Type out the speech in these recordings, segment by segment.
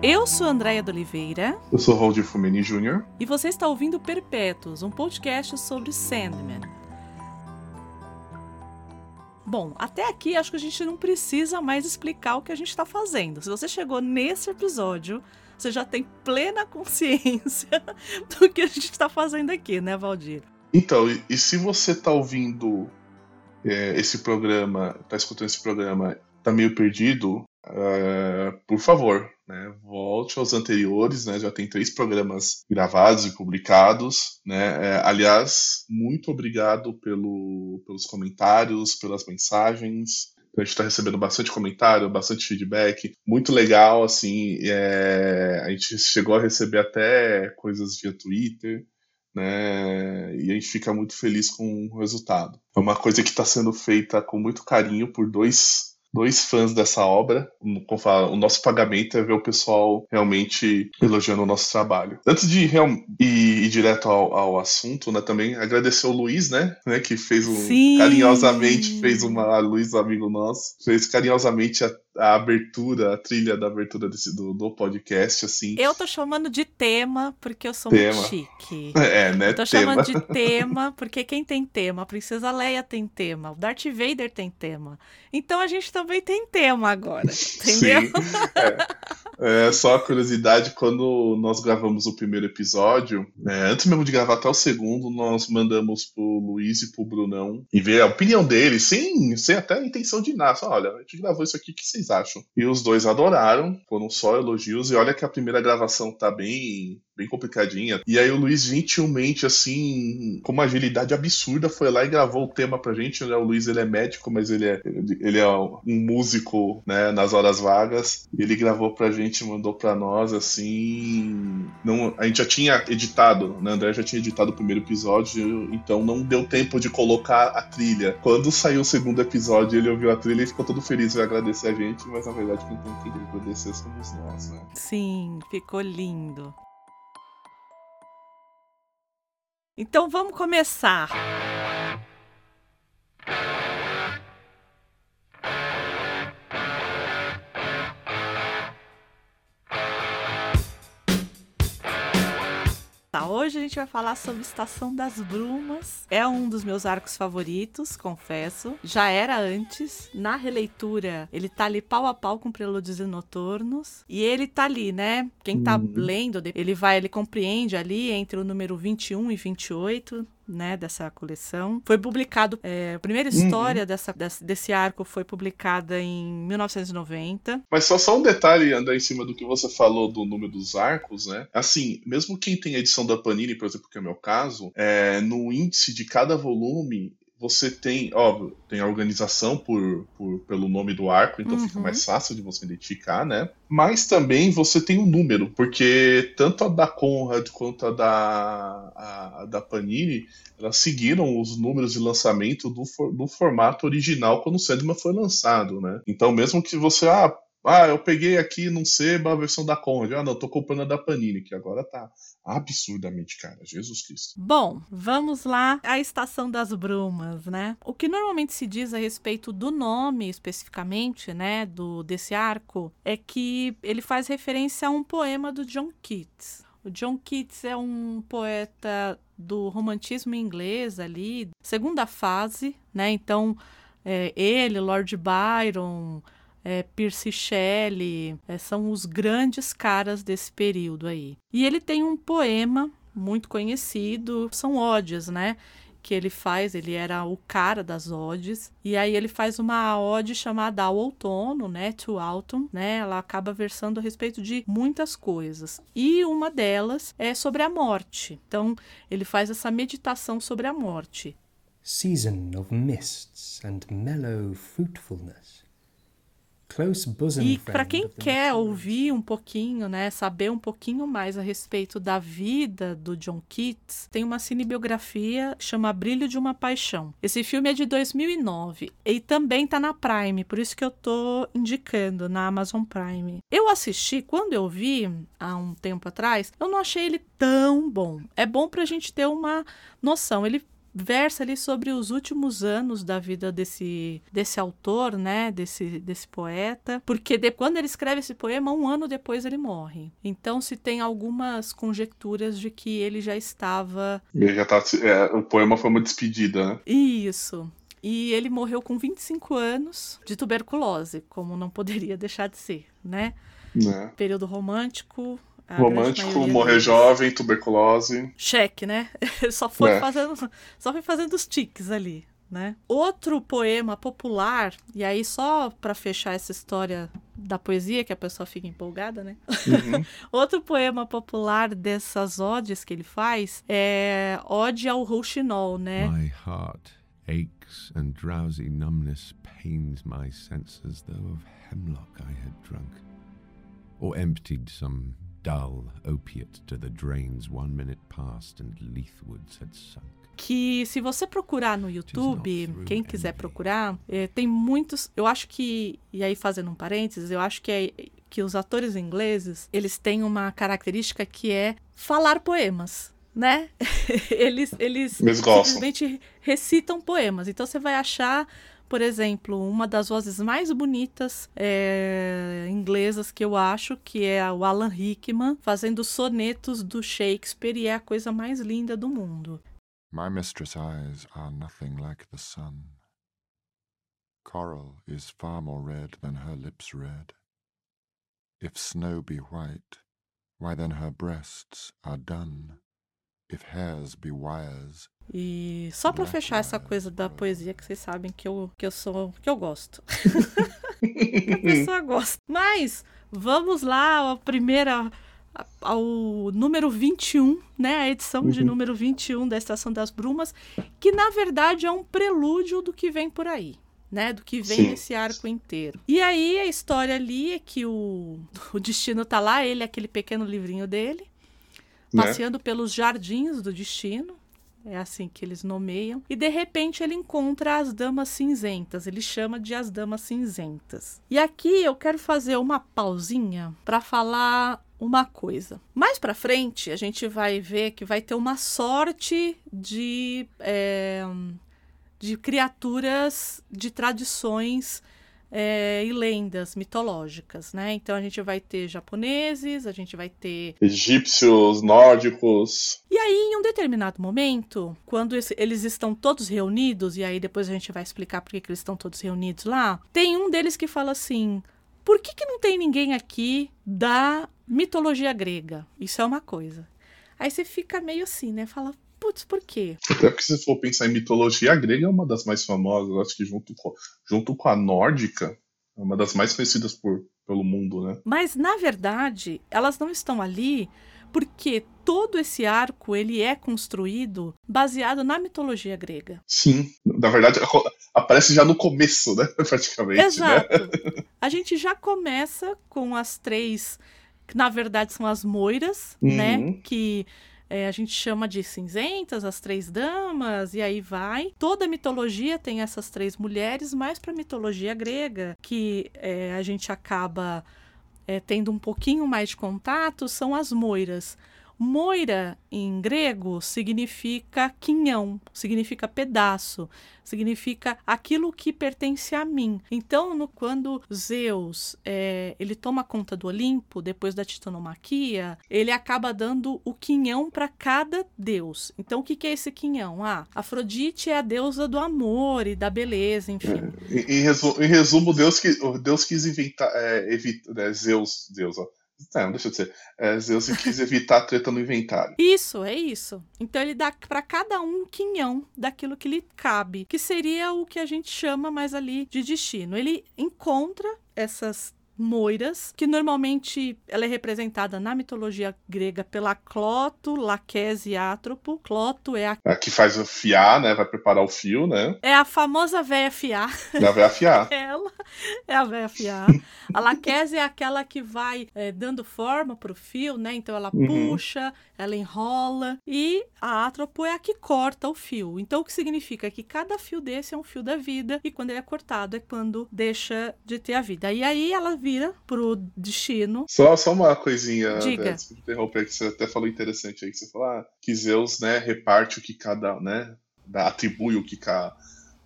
Eu sou Andréia de Oliveira. Eu sou Valdir Fumeni Jr. E você está ouvindo Perpétuos, um podcast sobre Sandman. Bom, até aqui acho que a gente não precisa mais explicar o que a gente está fazendo. Se você chegou nesse episódio, você já tem plena consciência do que a gente está fazendo aqui, né, Valdir? Então, e, e se você está ouvindo é, esse programa, está escutando esse programa, está meio perdido, uh, por favor, né, volte aos anteriores, né, já tem três programas gravados e publicados, né, é, aliás, muito obrigado pelo, pelos comentários, pelas mensagens, a gente está recebendo bastante comentário, bastante feedback, muito legal, assim, é, a gente chegou a receber até coisas via Twitter, né, e a gente fica muito feliz com o resultado. É uma coisa que está sendo feita com muito carinho por dois dois fãs dessa obra. Como fala, o nosso pagamento é ver o pessoal realmente elogiando o nosso trabalho. Antes de ir, ir direto ao, ao, assunto, né, também agradecer o Luiz, né, né que fez um carinhosamente fez uma Luiz amigo nosso, fez carinhosamente a a abertura, a trilha da abertura desse, do, do podcast, assim. Eu tô chamando de tema porque eu sou tema. muito chique. É, né? Eu tô tema. chamando de tema porque quem tem tema? A Princesa Leia tem tema, o Darth Vader tem tema. Então a gente também tem tema agora, entendeu? Sim. É. é só a curiosidade, quando nós gravamos o primeiro episódio, é, antes mesmo de gravar até o segundo, nós mandamos pro Luiz e pro Brunão e ver a opinião deles, sem, sem até a intenção de nada. Só, olha, a gente gravou isso aqui, o que vocês E os dois adoraram, foram só elogios, e olha que a primeira gravação tá bem bem complicadinha. E aí o Luiz gentilmente, assim, com uma agilidade absurda, foi lá e gravou o tema pra gente. Né? O Luiz, ele é médico, mas ele é, ele é um músico, né, nas horas vagas. Ele gravou pra gente, mandou pra nós, assim... Não, a gente já tinha editado, né? André já tinha editado o primeiro episódio, então não deu tempo de colocar a trilha. Quando saiu o segundo episódio, ele ouviu a trilha e ficou todo feliz em agradecer a gente, mas na verdade quem tem que agradecer somos nós, né? Sim, ficou lindo. Então vamos começar. Tá, hoje a gente vai falar sobre Estação das Brumas. É um dos meus arcos favoritos, confesso. Já era antes. Na releitura, ele tá ali pau a pau com Prelúdios e Noturnos. E ele tá ali, né? Quem tá uhum. lendo, ele vai, ele compreende ali entre o número 21 e 28 né, dessa coleção. Foi publicado, é, a primeira uhum. história uhum. dessa, desse, desse, arco foi publicada em 1990. Mas só, só um detalhe, andar em cima do que você falou do número dos arcos, né? Assim, mesmo quem tem a edição da Panini, por exemplo, que é o meu caso, é, no índice de cada volume, você tem, óbvio, tem a organização por, por, pelo nome do arco, então uhum. fica mais fácil de você identificar, né? Mas também você tem um número, porque tanto a da Conrad quanto a da, a, a da Panini, elas seguiram os números de lançamento do, for, do formato original quando o Sandman foi lançado, né? Então mesmo que você, ah, ah, eu peguei aqui num seba a versão da Conrad. Ah, não, tô comprando a da Panini, que agora tá absurdamente cara. Jesus Cristo. Bom, vamos lá à Estação das Brumas, né? O que normalmente se diz a respeito do nome especificamente, né, do desse arco, é que ele faz referência a um poema do John Keats. O John Keats é um poeta do romantismo inglês ali, segunda fase, né? Então, é, ele, Lord Byron, é, Percy Shelley, é, são os grandes caras desse período aí. E ele tem um poema muito conhecido, são odes, né? Que ele faz, ele era o cara das odes, e aí ele faz uma ode chamada Ao Outono, né? To Autumn, né? Ela acaba versando a respeito de muitas coisas. E uma delas é sobre a morte. Então, ele faz essa meditação sobre a morte. Season of mists and mellow fruitfulness e para quem quer ouvir um pouquinho, né, saber um pouquinho mais a respeito da vida do John Keats, tem uma cinebiografia chama Brilho de uma Paixão. Esse filme é de 2009 e também tá na Prime, por isso que eu tô indicando na Amazon Prime. Eu assisti, quando eu vi há um tempo atrás, eu não achei ele tão bom. É bom pra gente ter uma noção. Ele versa ali sobre os últimos anos da vida desse, desse autor, né? Desse, desse poeta. Porque de, quando ele escreve esse poema, um ano depois ele morre. Então se tem algumas conjecturas de que ele já estava. Ele já tá, é, o poema foi uma despedida, né? Isso. E ele morreu com 25 anos de tuberculose, como não poderia deixar de ser, né? né? Período romântico, Romântico, morrer deles. jovem, tuberculose. Cheque, né? só foi é. fazendo, só foi fazendo os tiques ali, né? Outro poema popular, e aí só para fechar essa história da poesia, que a pessoa fica empolgada, né? Uhum. Outro poema popular dessas odes que ele faz é Ode ao Rouxinol, né? My heart aches and drowsy numbness pains my senses, though of hemlock I had drunk, or emptied some dull opiate to the drains one minute past and Leithwoods had sunk. Que se você procurar no YouTube, quem quiser procurar, é, tem muitos. Eu acho que, e aí fazendo um parênteses, eu acho que é que os atores ingleses eles têm uma característica que é falar poemas né? eles eles, eles simplesmente recitam poemas. Então você vai achar por exemplo, uma das vozes mais bonitas é, inglesas que eu acho, que é o Alan Rickman, fazendo sonetos do Shakespeare, e é a coisa mais linda do mundo. My mistress' eyes are nothing like the sun. Coral is far more red than her lips red. If snow be white, why then her breasts are done. If hairs be wires, e só para fechar essa coisa da poesia que vocês sabem que eu, que eu sou, que eu gosto. que a pessoa gosta. Mas vamos lá, a primeira ao número 21, né, a edição uhum. de número 21 da Estação das Brumas, que na verdade é um prelúdio do que vem por aí. Né, do que vem Sim. nesse arco inteiro. E aí a história ali é que o, o destino tá lá, ele, aquele pequeno livrinho dele, né? passeando né? pelos jardins do destino, é assim que eles nomeiam. E de repente ele encontra as damas cinzentas, ele chama de as damas cinzentas. E aqui eu quero fazer uma pausinha para falar uma coisa. Mais para frente a gente vai ver que vai ter uma sorte de é, de criaturas de tradições é, e lendas mitológicas, né? Então a gente vai ter japoneses, a gente vai ter egípcios, nórdicos. E aí, em um determinado momento, quando eles estão todos reunidos, e aí depois a gente vai explicar por que eles estão todos reunidos lá, tem um deles que fala assim: por que, que não tem ninguém aqui da mitologia grega? Isso é uma coisa. Aí você fica meio assim, né? Fala, Putz, por quê? Até porque se for pensar em mitologia, a grega é uma das mais famosas, acho que junto com, junto com a nórdica, é uma das mais conhecidas por, pelo mundo, né? Mas, na verdade, elas não estão ali porque todo esse arco ele é construído baseado na mitologia grega. Sim, na verdade aparece já no começo, né? Praticamente. Né? Exato. Né? A gente já começa com as três, que na verdade são as moiras, né? uhum. né? Que é, a gente chama de cinzentas, as três damas, e aí vai. Toda a mitologia tem essas três mulheres, mais para a mitologia grega, que é, a gente acaba é, tendo um pouquinho mais de contato, são as moiras. Moira, em grego, significa quinhão, significa pedaço, significa aquilo que pertence a mim. Então, no, quando Zeus é, ele toma conta do Olimpo, depois da titanomaquia, ele acaba dando o quinhão para cada deus. Então, o que, que, é esse quinhão? Ah, Afrodite é a deusa do amor e da beleza, enfim. É, em, resumo, em, resumo, Deus, que, Deus quis inventar, é, evita, né, Zeus, Deus, ó não, deixa eu dizer. É, Zeus quis evitar a treta no inventário. Isso, é isso. Então ele dá para cada um um quinhão daquilo que lhe cabe, que seria o que a gente chama mais ali de destino. Ele encontra essas moiras, que normalmente ela é representada na mitologia grega pela Cloto, Laquese e Átropo. Cloto é a... a que faz o fiar, né? Vai preparar o fio, né? É a famosa véia fiar. É a véia fiar. ela é a véia fiar. a Laquese é aquela que vai é, dando forma pro fio, né? Então ela uhum. puxa, ela enrola. E a Átropo é a que corta o fio. Então o que significa que cada fio desse é um fio da vida e quando ele é cortado é quando deixa de ter a vida. E aí ela vira pro destino. Só, só uma coisinha, Diga. Né, interromper, que você até falou interessante aí, que você falou ah, que Zeus, né, reparte o que cada, né, atribui o que ca,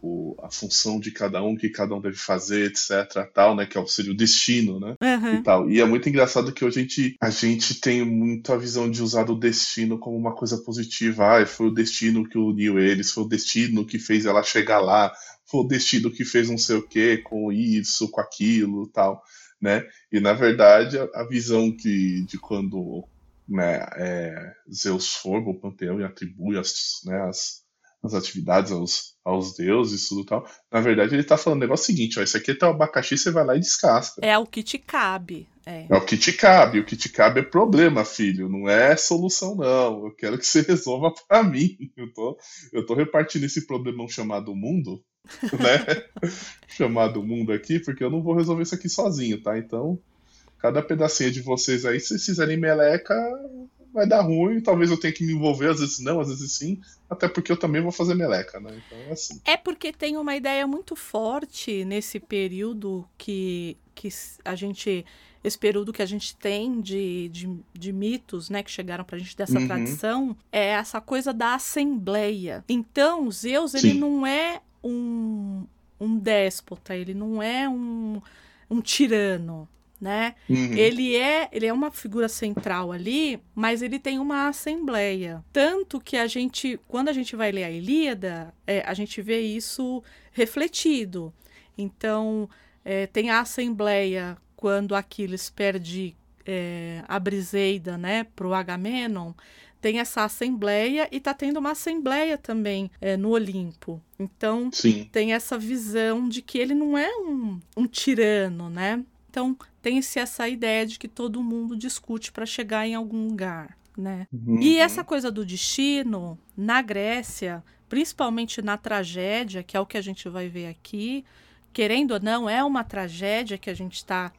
o, a função de cada um, o que cada um deve fazer, etc, tal, né, que é seria o destino, né, Uhum. e tal. E é muito engraçado que hoje a gente, a gente tem muito a visão de usar o destino como uma coisa positiva. Ah, foi o destino que uniu eles, foi o destino que fez ela chegar lá, foi o destino que fez não sei o que com isso, com aquilo, tal, né? E na verdade a, visão que de quando né, é, Zeus forma o panteão e atribui as, né, as, as atividades aos, aos deuses e tudo tal. Na verdade, ele tá falando o negócio seguinte, ó, isso aqui é teu abacaxi, você vai lá e descasca. É o que te cabe. É. É o que te cabe, o que te cabe é problema, filho, não é solução, não. Eu quero que você resolva pra mim. Eu tô, eu tô repartindo esse problemão chamado mundo, né? chamado mundo aqui, porque eu não vou resolver isso aqui sozinho, tá? Então, cada pedacinho de vocês aí, se vocês fizerem meleca, vai dar ruim. Talvez eu tenha que me envolver, às vezes não, às vezes sim. Até porque eu também vou fazer meleca, né? Então é assim. É porque tem uma ideia muito forte nesse período que, que a gente. Esse período que a gente tem de, de, de mitos, né, que chegaram pra gente dessa Uhum. tradição, é essa coisa da assembleia. Então, Zeus, ele Sim. não é um, um déspota, ele não é um, um tirano, né? Uhum. Ele é, ele é uma figura central ali, mas ele tem uma assembleia. Tanto que a gente, quando a gente vai ler a Ilíada, é, a gente vê isso refletido. Então, é, tem a assembleia quando Aquiles perde é, a Briseida, né, pro Agamenon. Tem essa assembleia e tá tendo uma assembleia também é, no Olimpo. Então, Sim. tem essa visão de que ele não é um, um tirano, né? Então tem-se essa ideia de que todo mundo discute para chegar em algum lugar, né? Uhum. E essa coisa do destino, na Grécia, principalmente na tragédia, que é o que a gente vai ver aqui, querendo ou não, é uma tragédia que a gente está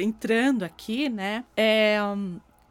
entrando aqui, né? É,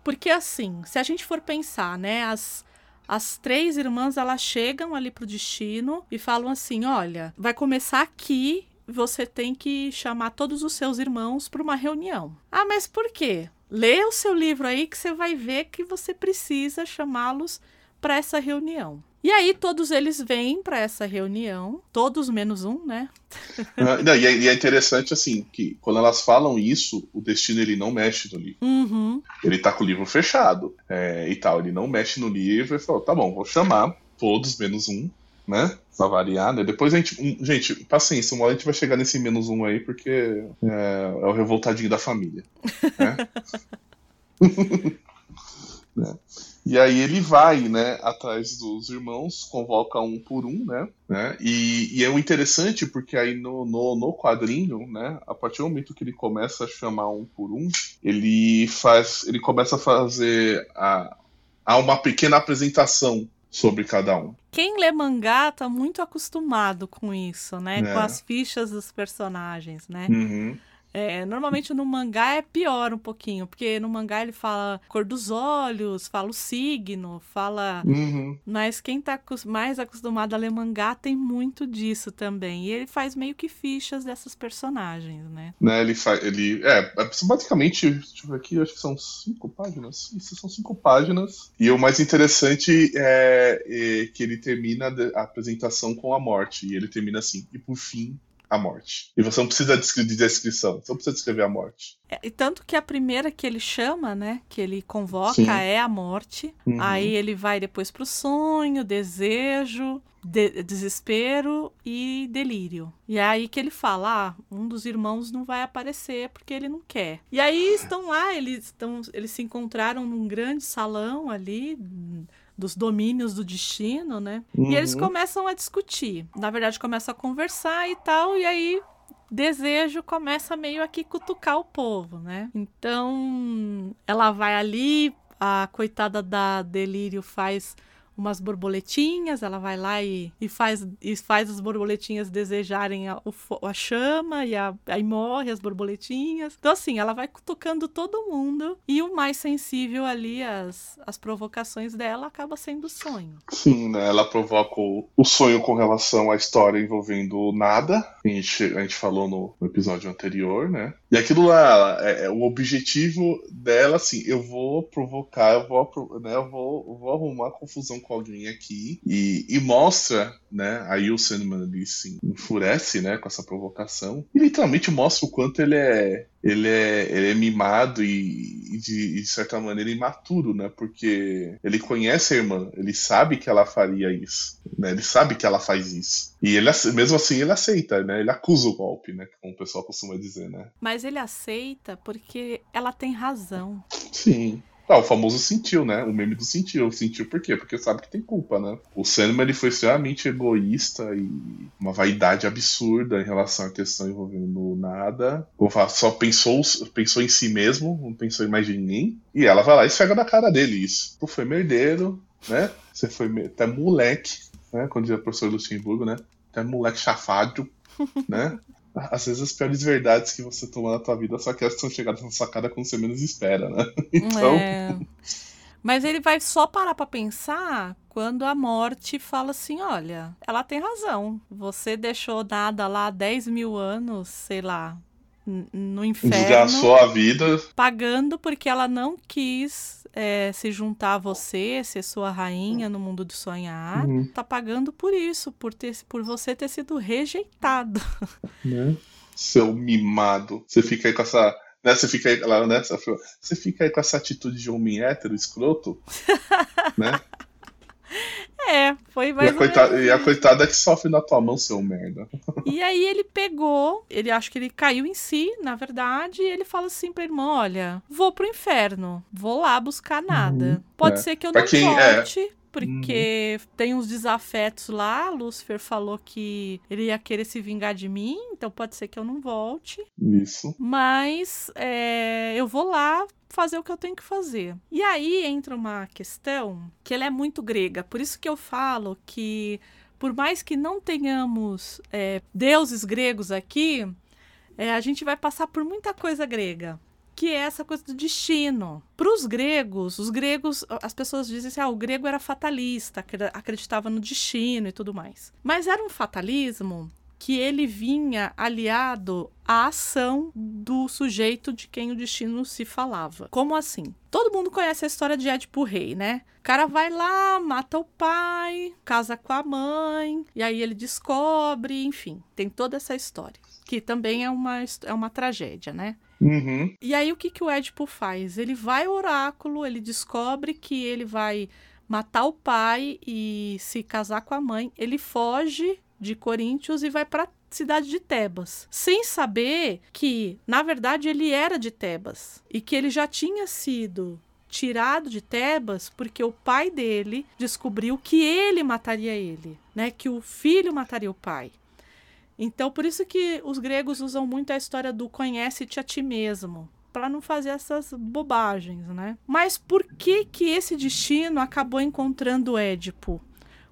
porque assim, se a gente for pensar, né, as, as três irmãs elas chegam ali pro destino e falam assim: olha, vai começar aqui, você tem que chamar todos os seus irmãos para uma reunião. Ah, mas por quê? Lê o seu livro aí que você vai ver que você precisa chamá-los para essa reunião. E aí todos eles vêm para essa reunião, todos menos um, né? Ah, não, e, é, e é interessante assim que quando elas falam isso, o destino ele não mexe no livro. Uhum. Ele tá com o livro fechado é, e tal. Ele não mexe no livro e falou: tá bom, vou chamar todos menos um, né? Pra variar, né? Depois a gente. um, gente, paciência, uma hora a gente vai chegar nesse menos um aí, porque é, é o revoltadinho da família. Né? Né? E aí ele vai, né, atrás dos irmãos, convoca um por um, né? né? E, e é o interessante porque aí no, no, no quadrinho, né, a partir do momento que ele começa a chamar um por um, ele faz, ele começa a fazer a, a uma pequena apresentação sobre cada um. Quem lê mangá tá muito acostumado com isso, né? É. Com as fichas dos personagens, né? Uhum. É, normalmente no mangá é pior um pouquinho, porque no mangá ele fala cor dos olhos, fala o signo, fala. Uhum. Mas quem tá mais acostumado a ler mangá tem muito disso também. E ele faz meio que fichas dessas personagens, né? Né, ele faz. Ele, é, é, basicamente, deixa eu ver aqui, acho que são cinco páginas. Isso são cinco páginas. E o mais interessante é, é que ele termina a apresentação com a morte. E ele termina assim, e por fim, a morte. E você não precisa de descrição, você não precisa descrever a morte. É, e tanto que a primeira que ele chama, né? Que ele convoca Sim. é a morte. Uhum. Aí ele vai depois pro sonho, desejo, de- desespero e delírio. E é aí que ele fala: ah, um dos irmãos não vai aparecer porque ele não quer. E aí estão lá, eles, estão, eles se encontraram num grande salão ali. Dos domínios do destino, né? E eles Uhum. começam a discutir. Na verdade, começam a conversar e tal, e aí desejo começa meio aqui cutucar o povo, né? Então, ela vai ali, a coitada da Delírio faz umas borboletinhas, ela vai lá e, e, faz, e faz as borboletinhas desejarem a, a chama, e a- aí morre as borboletinhas. Então, assim, ela vai cutucando todo mundo, e o mais sensível ali, as, as provocações dela, acaba sendo o sonho. Sim, né? Ela provoca o, o sonho com relação à história envolvendo nada. A gente, a gente falou no, no episódio anterior, né? E aquilo lá, é, é o objetivo dela, assim, eu vou provocar, eu vou, né, eu vou, eu vou arrumar confusão com alguém aqui e, e mostra, né? Aí o Sandman ali se enfurece, né? Com essa provocação e literalmente mostra o quanto ele é ele é, ele é mimado e, e de, de, certa maneira imaturo, né? Porque ele conhece a irmã, ele sabe que ela faria isso, né? Ele sabe que ela faz isso. E ele, mesmo assim ele aceita, né? Ele acusa o golpe, né? Como o pessoal costuma dizer, né? Mas ele aceita porque ela tem razão. Sim. Ah, o famoso sentiu, né? O meme do sentiu. Sentiu por quê? Porque sabe que tem culpa, né? O Sandman ele foi extremamente egoísta e uma vaidade absurda em relação à questão envolvendo nada. Como falar, só pensou, pensou em si mesmo, não pensou em mais ninguém. E ela vai lá e esfrega na cara dele isso. Tu foi merdeiro, né? Você foi até moleque, né? Quando dizia o professor Luxemburgo, né? Até moleque chafado, né? Às vezes as piores verdades que você toma na tua vida só que elas são chegadas na sua cara quando você menos espera, né? Então. É... Mas ele vai só parar para pensar quando a morte fala assim: olha, ela tem razão. Você deixou nada lá 10 mil anos, sei lá, no inferno. Desgastou a vida. Pagando porque ela não quis é, se juntar a você, ser sua rainha no mundo do sonhar. Uhum. Tá pagando por isso, por, ter, por você ter sido rejeitado. Né? Seu mimado. Você fica aí com essa. Né, você fica aí, lá, né, você fica aí com essa atitude de homem hétero, escroto, né? É, foi mais e a, coitada, e a coitada que sofre na tua mão, seu merda. E aí ele pegou, ele acho que ele caiu em si, na verdade, e ele fala assim pra irmã: olha, vou pro inferno, vou lá buscar nada. Uhum, Pode é. ser que eu não quem, é, volte. É porque uhum. tem uns desafetos lá. Lúcifer falou que ele ia querer se vingar de mim, então pode ser que eu não volte. Isso. Mas é, eu vou lá fazer o que eu tenho que fazer. E aí entra uma questão que ela é muito grega. Por isso que eu falo que, por mais que não tenhamos é, deuses gregos aqui, é, a gente vai passar por muita coisa grega que é essa coisa do destino. Para os gregos, os gregos, as pessoas dizem assim, ah, o grego era fatalista, acreditava no destino e tudo mais. Mas era um fatalismo que ele vinha aliado à ação do sujeito de quem o destino se falava. Como assim? Todo mundo conhece a história de Édipo Rei, né? O cara vai lá, mata o pai, casa com a mãe, e aí ele descobre, enfim, tem toda essa história. Que também é uma, é uma tragédia, né? Uhum. E aí o que, que o Édipo faz? Ele vai ao oráculo, ele descobre que ele vai matar o pai e se casar com a mãe. Ele foge de Coríntios e vai para cidade de Tebas, sem saber que, na verdade, ele era de Tebas e que ele já tinha sido tirado de Tebas porque o pai dele descobriu que ele mataria ele, né? Que o filho mataria o pai. Então, por isso que os gregos usam muito a história do conhece-te a ti mesmo, para não fazer essas bobagens, né? Mas por que que esse destino acabou encontrando Édipo?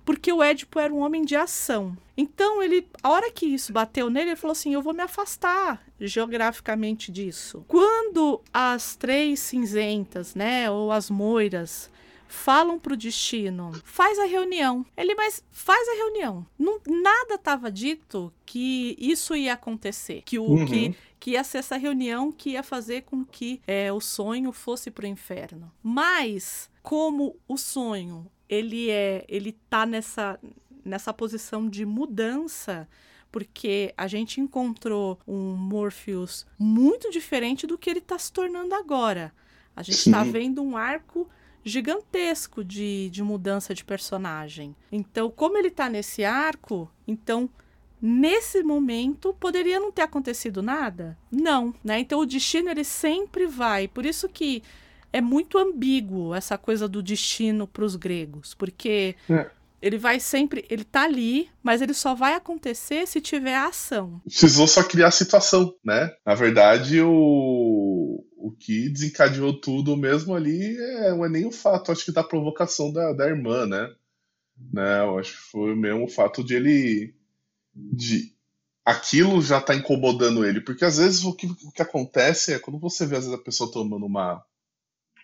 Porque o Édipo era um homem de ação. Então, ele, a hora que isso bateu nele, ele falou assim: Eu vou me afastar geograficamente disso. Quando as três cinzentas, né, ou as moiras, falam pro destino, faz a reunião. Ele, mas faz a reunião. Não, nada estava dito que isso ia acontecer, que o uhum. que, que ia ser essa reunião que ia fazer com que é, o sonho fosse pro inferno. Mas como o sonho ele é, ele tá nessa nessa posição de mudança porque a gente encontrou um Morpheus muito diferente do que ele está se tornando agora. A gente está vendo um arco gigantesco de, de mudança de personagem. Então, como ele está nesse arco, então nesse momento poderia não ter acontecido nada? Não, né? Então o destino ele sempre vai. Por isso que é muito ambíguo essa coisa do destino para os gregos, porque é. ele vai sempre, ele tá ali, mas ele só vai acontecer se tiver ação. Precisou só criar a situação, né? Na verdade, o o que desencadeou tudo mesmo ali é, não é nem o fato, acho que da provocação da, da irmã, né? né? Eu acho que foi mesmo o fato de ele. de aquilo já tá incomodando ele. Porque às vezes o que, o que acontece é quando você vê às vezes a pessoa tomando uma,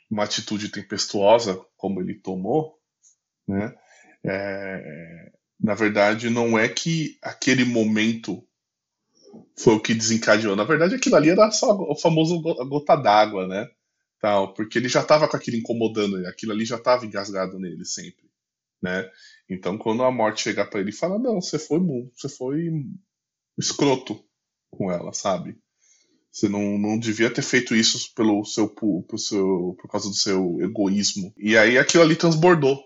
uma atitude tempestuosa, como ele tomou, né? É, na verdade, não é que aquele momento foi o que desencadeou. Na verdade, aquilo ali era só o famoso gota d'água, né? Tal, porque ele já estava com aquilo incomodando, aquilo ali já estava engasgado nele sempre. né? Então, quando a morte chegar para ele e falar, não, você foi você foi escroto com ela, sabe? Você não, não devia ter feito isso pelo seu, por, seu, por causa do seu egoísmo. E aí aquilo ali transbordou.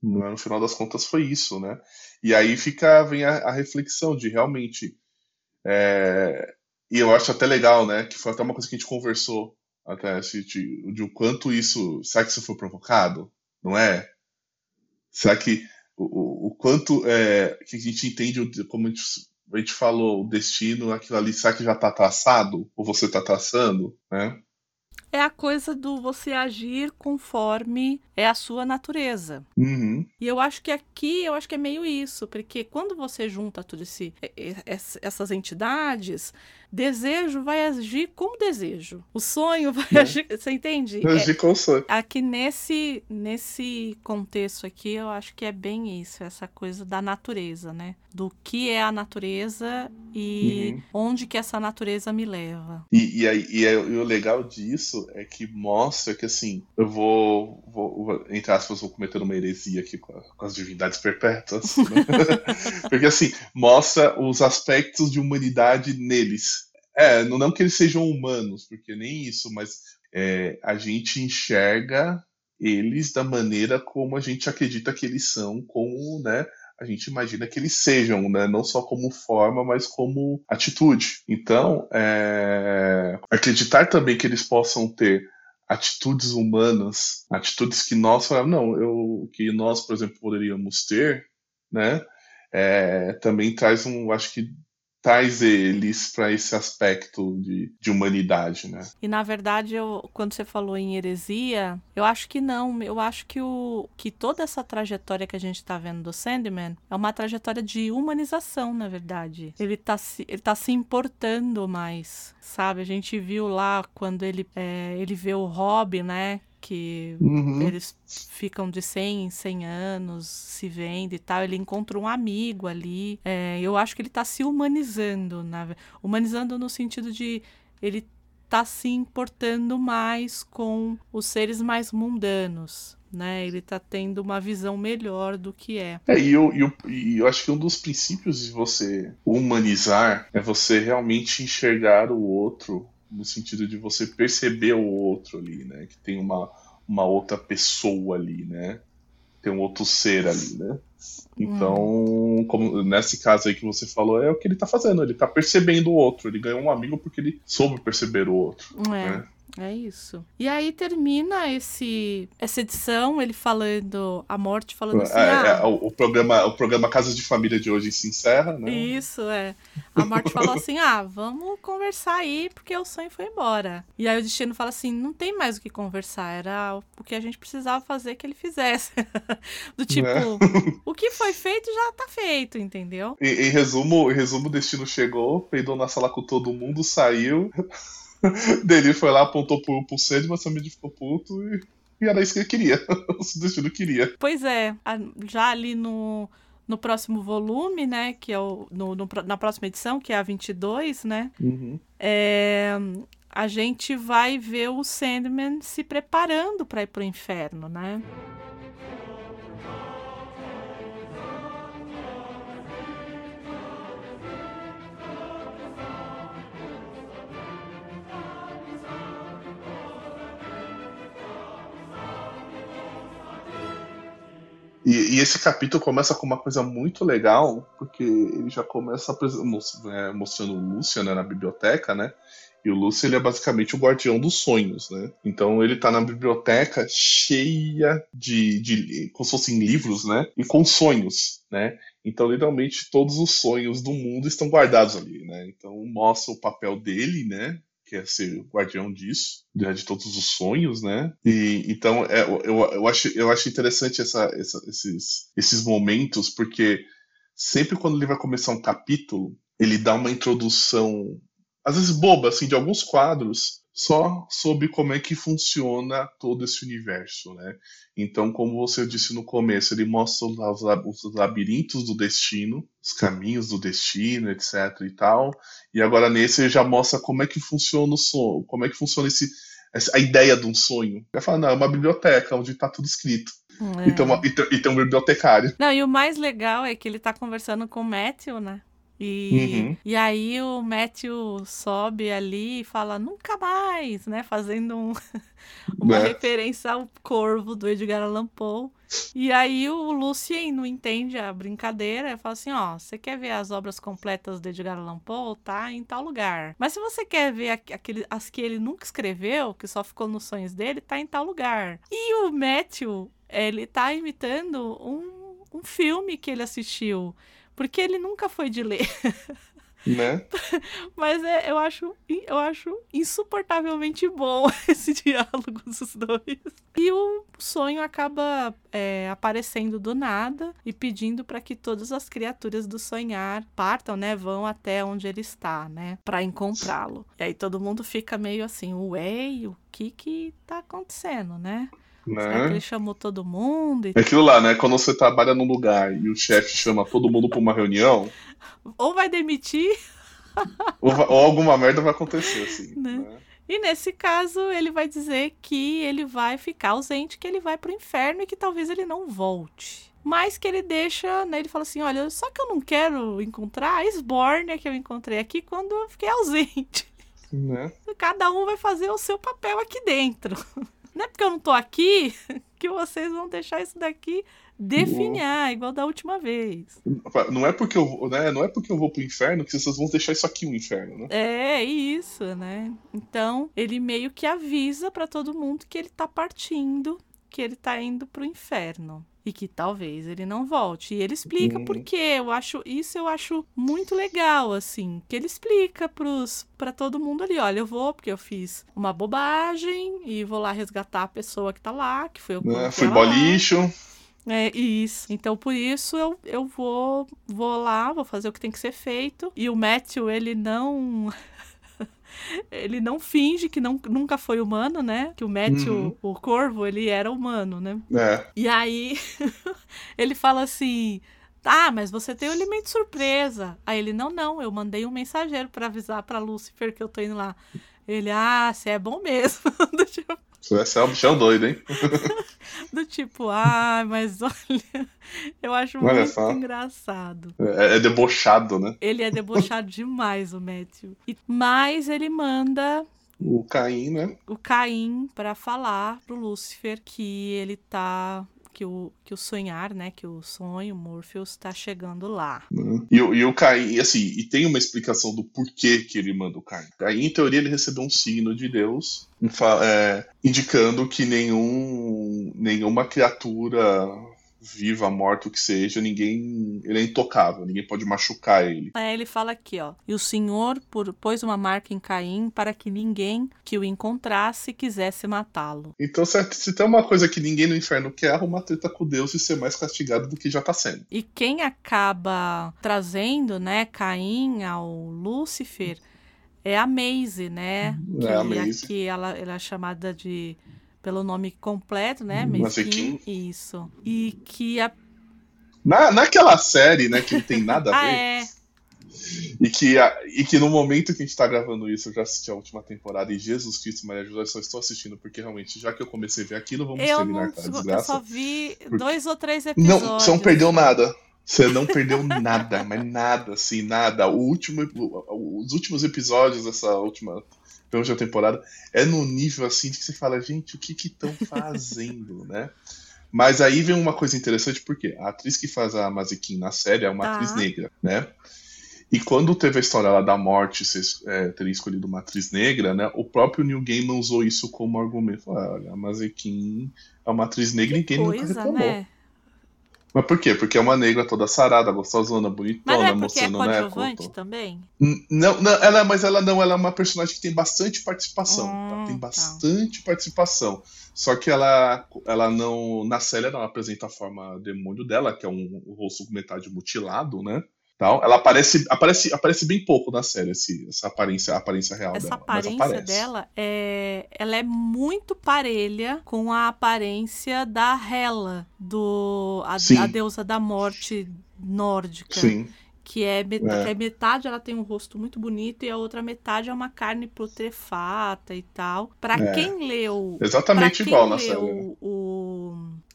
No final das contas foi isso, né? E aí fica vem a, a reflexão de realmente é, e eu acho até legal, né? Que foi até uma coisa que a gente conversou até de, de o quanto isso. Será que isso foi provocado? Não é? Será que o, o, quanto é, que a gente entende, como a gente, a gente falou, o destino, aquilo ali, será que já está traçado? Ou você está traçando? Né? É a coisa do você agir conforme é a sua natureza. Uhum. E eu acho que aqui, eu acho que é meio isso, porque quando você junta tudo esse, essas entidades, desejo vai agir como desejo. O sonho vai é. agir, você entende? Vai agir é, com o sonho. Aqui nesse, nesse contexto aqui, eu acho que é bem isso, essa coisa da natureza, né? Do que é a natureza e uhum. onde que essa natureza me leva. E, e, aí, e, aí, e o legal disso é que mostra que, assim, eu vou, vou, vou entre aspas, vou cometer uma heresia aqui com, a, com as divindades perpétuas, né? porque, assim, mostra os aspectos de humanidade neles. É, não, que eles sejam humanos, porque nem isso, mas é, a gente enxerga eles da maneira como a gente acredita que eles são, como, né, a gente imagina que eles sejam, né? não só como forma, mas como atitude. Então, é... acreditar também que eles possam ter atitudes humanas, atitudes que nós não, eu, que nós, por exemplo, poderíamos ter, né? É, também traz um, acho que traz eles para esse aspecto de, de humanidade, né? E na verdade, eu, quando você falou em heresia, eu acho que não. Eu acho que, o, que toda essa trajetória que a gente está vendo do Sandman é uma trajetória de humanização, na verdade. Ele está se, ele tá se importando mais, sabe? A gente viu lá quando ele, é, ele vê o Robin, né? Que uhum. eles ficam de 100 em 100 anos se vendo e tal. Ele encontra um amigo ali. É, eu acho que ele está se humanizando, na, humanizando no sentido de ele tá se importando mais com os seres mais mundanos. Né, ele está tendo uma visão melhor do que é. é e, eu, eu, e eu acho que um dos princípios de você humanizar é você realmente enxergar o outro no sentido de você perceber o outro ali, né? Que tem uma, uma outra pessoa ali, né? Tem um outro ser ali, né? Então, hum. como nesse caso aí que você falou, é o que ele tá fazendo, ele tá percebendo o outro, ele ganhou um amigo porque ele soube perceber o outro. É. Né? É isso. E aí termina esse essa edição, ele falando, a morte falando assim. É, ah, é, o, o, programa, o programa Casas de Família de hoje se encerra, né? Isso, é. A morte falou assim: ah, vamos conversar aí, porque o sonho foi embora. E aí o destino fala assim: não tem mais o que conversar, era o que a gente precisava fazer que ele fizesse. Do tipo, é. o que foi feito já tá feito, entendeu? Em, em resumo, em resumo, o destino chegou, peidou na sala com todo mundo, saiu. Dele foi lá, apontou pro, pro Sandman, o Sandman ficou puto e, e era isso que ele queria. o destino queria. Pois é, já ali no, no próximo volume, né, que é o, no, no na próxima edição, que é a 22, né, uhum. é, a gente vai ver o Sandman se preparando para ir pro inferno, né. E, e, esse capítulo começa com uma coisa muito legal, porque ele já começa é, mostrando o Lúcio né, na biblioteca, né? E o Lúcio ele é basicamente o guardião dos sonhos, né? Então ele tá na biblioteca cheia de, de como se fossem livros, né? E com sonhos, né? Então literalmente todos os sonhos do mundo estão guardados ali, né? Então mostra o papel dele, né? Que é ser guardião disso, de todos os sonhos, né? E então é, eu, eu, acho, eu acho interessante essa, essa, esses, esses momentos, porque sempre quando ele vai começar um capítulo, ele dá uma introdução, às vezes boba, assim, de alguns quadros, só sobre como é que funciona todo esse universo, né? Então, como você disse no começo, ele mostra os, os labirintos do destino, os caminhos do destino, etc e tal. E agora nesse ele já mostra como é que funciona o sonho, como é que funciona esse, a ideia de um sonho. Ele fala, não, é uma biblioteca onde está tudo escrito. E, tem uma- e tem- e tem um bibliotecário. Não, e o mais legal é que ele tá conversando com o Matthew, né? E, Uhum. e aí o Matthew sobe ali e fala, nunca mais, né? Fazendo um- uma Né? referência ao corvo do Edgar Allan Poe. E aí o Lucien não entende a brincadeira, fala assim, ó, você quer ver as obras completas do Edgar Allan Poe? Tá em tal lugar. Mas se você quer ver aqu- aquele, as que ele nunca escreveu, que só ficou nos sonhos dele, tá em tal lugar. E o Matthew, ele tá imitando um, um filme que ele assistiu. Porque ele nunca foi de ler. Né? Mas é, eu, acho, eu acho insuportavelmente bom esse diálogo dos dois. E o sonho acaba é, aparecendo do nada e pedindo para que todas as criaturas do sonhar partam, né? Vão até onde ele está, né? Para encontrá-lo. E aí todo mundo fica meio assim, ué, o que que tá acontecendo, né? Será que né? ele chamou todo mundo? E- É aquilo lá, né? Quando você trabalha num lugar e o chefe chama todo mundo pra uma reunião, Ou vai demitir ou, va- ou alguma merda vai acontecer, assim. Né? né? E nesse caso, ele vai dizer que ele vai ficar ausente, que ele vai pro inferno e que talvez ele não volte. Mas que ele deixa, né? Ele fala assim: olha, só que eu não quero encontrar a Sborne que eu encontrei aqui quando eu fiquei ausente. Né? Cada um vai fazer o seu papel aqui dentro. Não é porque eu não tô aqui que vocês vão deixar isso daqui definhar, igual da última vez. Não é porque eu vou, né? Não é porque eu vou pro inferno que vocês vão deixar isso aqui um inferno, né? É isso, né? Então, ele meio que avisa pra todo mundo que ele tá partindo, que ele tá indo pro inferno. E que talvez ele não volte. E ele explica Uhum. por quê. Eu acho isso eu acho muito legal, assim. Que ele explica pros, pra todo mundo ali: olha, eu vou porque eu fiz uma bobagem e vou lá resgatar a pessoa que tá lá, que foi eu Né? coloquei Fui bolicho. É isso. Então, por isso, eu, eu vou, vou lá, vou fazer o que tem que ser feito. E o Matthew, ele não. Ele não finge que não, nunca foi humano, né? Que o Matthew, Uhum. o corvo, ele era humano, né? É. E aí, ele fala assim. Ah, mas você tem o elemento surpresa. Aí ele, não, não, eu mandei um mensageiro pra avisar pra Lucifer que eu tô indo lá. Ele, ah, você é bom mesmo. Tipo, Você é um bichão doido, hein? Do tipo, ah, mas olha, eu acho Olha muito só. engraçado. É, é debochado, né? Ele é debochado demais, o Matthew. E- Mas ele manda O Caim, né? o Caim pra falar pro Lúcifer que ele tá. Que o, que o sonhar, né? Que o sonho, Morpheus, tá chegando lá. E, o- e o Caim, assim, e tem uma explicação do porquê que ele manda o Caim. Caim, em teoria, ele recebeu um signo de Deus é, indicando que nenhum, nenhuma criatura viva, morta, o que seja, ninguém. Ele é intocável, ninguém pode machucar ele. Aí ele fala aqui, ó. E o Senhor por- pôs uma marca em Caim para que ninguém que o encontrasse quisesse matá-lo. Então, se, se tem uma coisa que ninguém no inferno quer, é arrumar treta com Deus e ser mais castigado do que já tá sendo. E quem acaba trazendo, né, Caim ao Lúcifer é a Maisie, né? É que a Maisie. aqui ela, ela é chamada de pelo nome completo, né? Mazekin. Mazekin. Isso. E que a Na, naquela série, né, que não tem nada a ah, ver. é. E que, a- e que no momento que a gente tá gravando isso, eu já assisti a última temporada e Jesus Cristo Maria José, eu só estou assistindo porque realmente, já que eu comecei a ver aquilo, vamos Eu terminar não com a eu desgraça. só vi dois ou três episódios. Não, você não perdeu nada. Você não perdeu nada, mas nada, assim, nada. O último, os últimos episódios dessa última, última temporada é no nível assim de que você fala, gente, o que que estão fazendo, né? Mas aí vem uma coisa interessante, porque a atriz que faz a Mazikin na série é uma Tá. atriz negra, né? E quando teve a história lá da morte, vocês é, terem escolhido uma atriz negra, né? O próprio Neil Gaiman usou isso como argumento. Falou, olha, a Mazikin é uma atriz negra e ninguém nunca Coisa, reclamou. né? Mas por quê? Porque é uma negra toda sarada, gostosona, Mas bonitona, não é porque é mostrando, né? também? Não, não, ela, mas ela não, ela é uma personagem que tem bastante participação. Hum, ela tem tá. bastante participação. Só que ela, ela não. Na série ela não apresenta a forma demônio dela, que é um, o rosto com metade mutilado, né? Tal. Ela aparece, aparece, aparece bem pouco na série, esse, essa aparência, aparência real Essa dela. aparência dela é, ela é muito parelha com a aparência da Hela, do a, a deusa da morte nórdica, Sim. que é, met- É. que é metade ela tem um rosto muito bonito e a outra metade é uma carne putrefata e tal. Pra É. quem leu Exatamente igual na série. né? o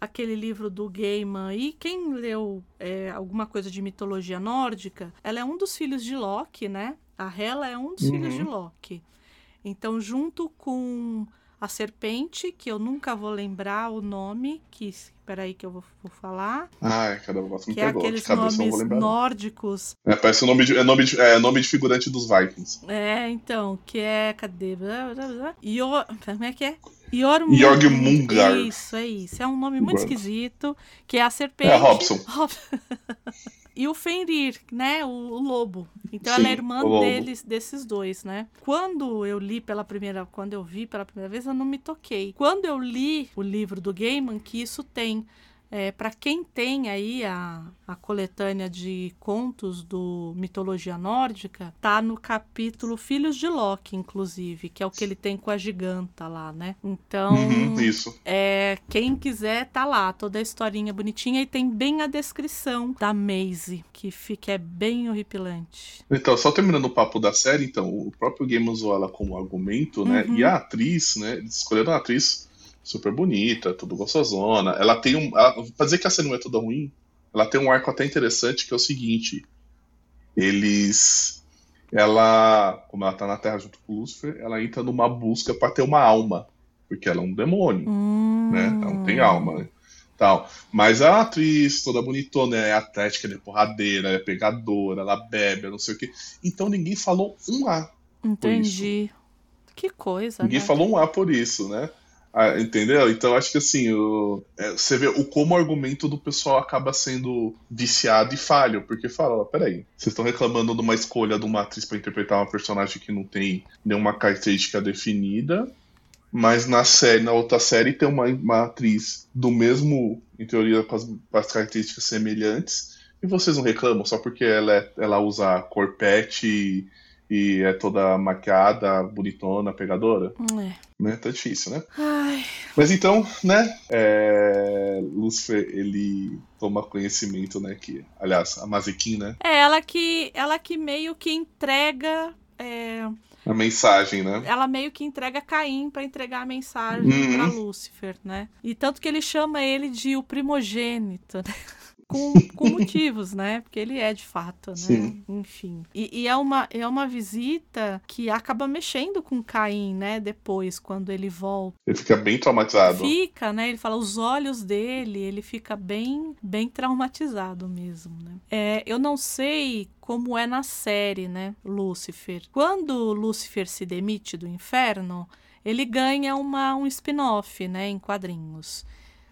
aquele livro do Gaiman e quem leu é, alguma coisa de mitologia nórdica, ela é um dos filhos de Loki, né? A Hela é um dos Uhum. filhos de Loki. Então, junto com a serpente, que eu nunca vou lembrar o nome, que peraí que eu vou, vou falar, Ai, caramba, você me que é aqueles nomes nórdicos. É, parece o nome de, é nome, de, é nome de figurante dos Vikings. É, então, que é cadê? Yor, como é que é? Jormungand. Isso, é isso. É um nome muito esquisito, que é a serpente. É Robson. Rob- e o Fenrir, né? O, o lobo. Então Sim, ela é irmã deles, desses dois, né? Quando eu li pela primeira, quando eu vi pela primeira vez, eu não me toquei. Quando eu li o livro do Gaiman, que isso tem é, para quem tem aí a, a coletânea de contos do mitologia nórdica, tá no capítulo Filhos de Loki, inclusive, que é o que ele tem com a giganta lá, né? Então, Uhum, isso. é, quem quiser tá lá, toda a historinha bonitinha e tem bem a descrição da Maisie, que fica é bem horripilante. Então, só terminando o papo da série, então, o próprio Game usou ela como argumento, né? Uhum. E a atriz, né? Escolheram uma atriz super bonita, tudo gostosona. Ela tem um. Ela, pra dizer que a série não é toda ruim, ela tem um arco até interessante que é o seguinte: eles. Ela, como ela tá na Terra junto com o Lucifer, ela entra numa busca pra ter uma alma. Porque ela é um demônio, Hum, né? Ela não tem alma, né? Tal. Mas a atriz toda bonitona, é atlética, ela é porradeira, ela é pegadora, ela bebe, não sei o quê. Então ninguém falou um A. Entendi. Que coisa, Ninguém né? falou um A por isso, né? Ah, entendeu? Então acho que assim, o- é, você vê o como o argumento do pessoal acaba sendo viciado e falho, porque fala, peraí, vocês estão reclamando de uma escolha de uma atriz para interpretar uma personagem que não tem nenhuma característica definida, mas na série, na outra série tem uma, uma atriz do mesmo, em teoria, com as, com as características semelhantes, e vocês não reclamam só porque ela, é- ela usa corpete e, e é toda maquiada, bonitona, pegadora? É. né? Tá difícil, né? Ai, Mas então, né? É... Lúcifer, ele toma conhecimento, né? Que, aliás, a Mazekin, né? é ela que ela que meio que entrega é, A mensagem, né? ela meio que entrega Caim pra entregar a mensagem Uhum. pra Lúcifer, né? E tanto que ele chama ele de o primogênito, né? Com, com motivos, né? Porque ele é de fato, né? Sim. Enfim. E, e é, uma, é uma visita que acaba mexendo com Caim, né? Depois, quando ele volta. Ele fica bem traumatizado. Fica, né? Ele fala os olhos dele, ele fica bem, bem traumatizado mesmo, né? É, eu não sei como é na série, né? Lúcifer. Quando Lúcifer se demite do inferno, ele ganha uma, um spin-off, né? Em quadrinhos.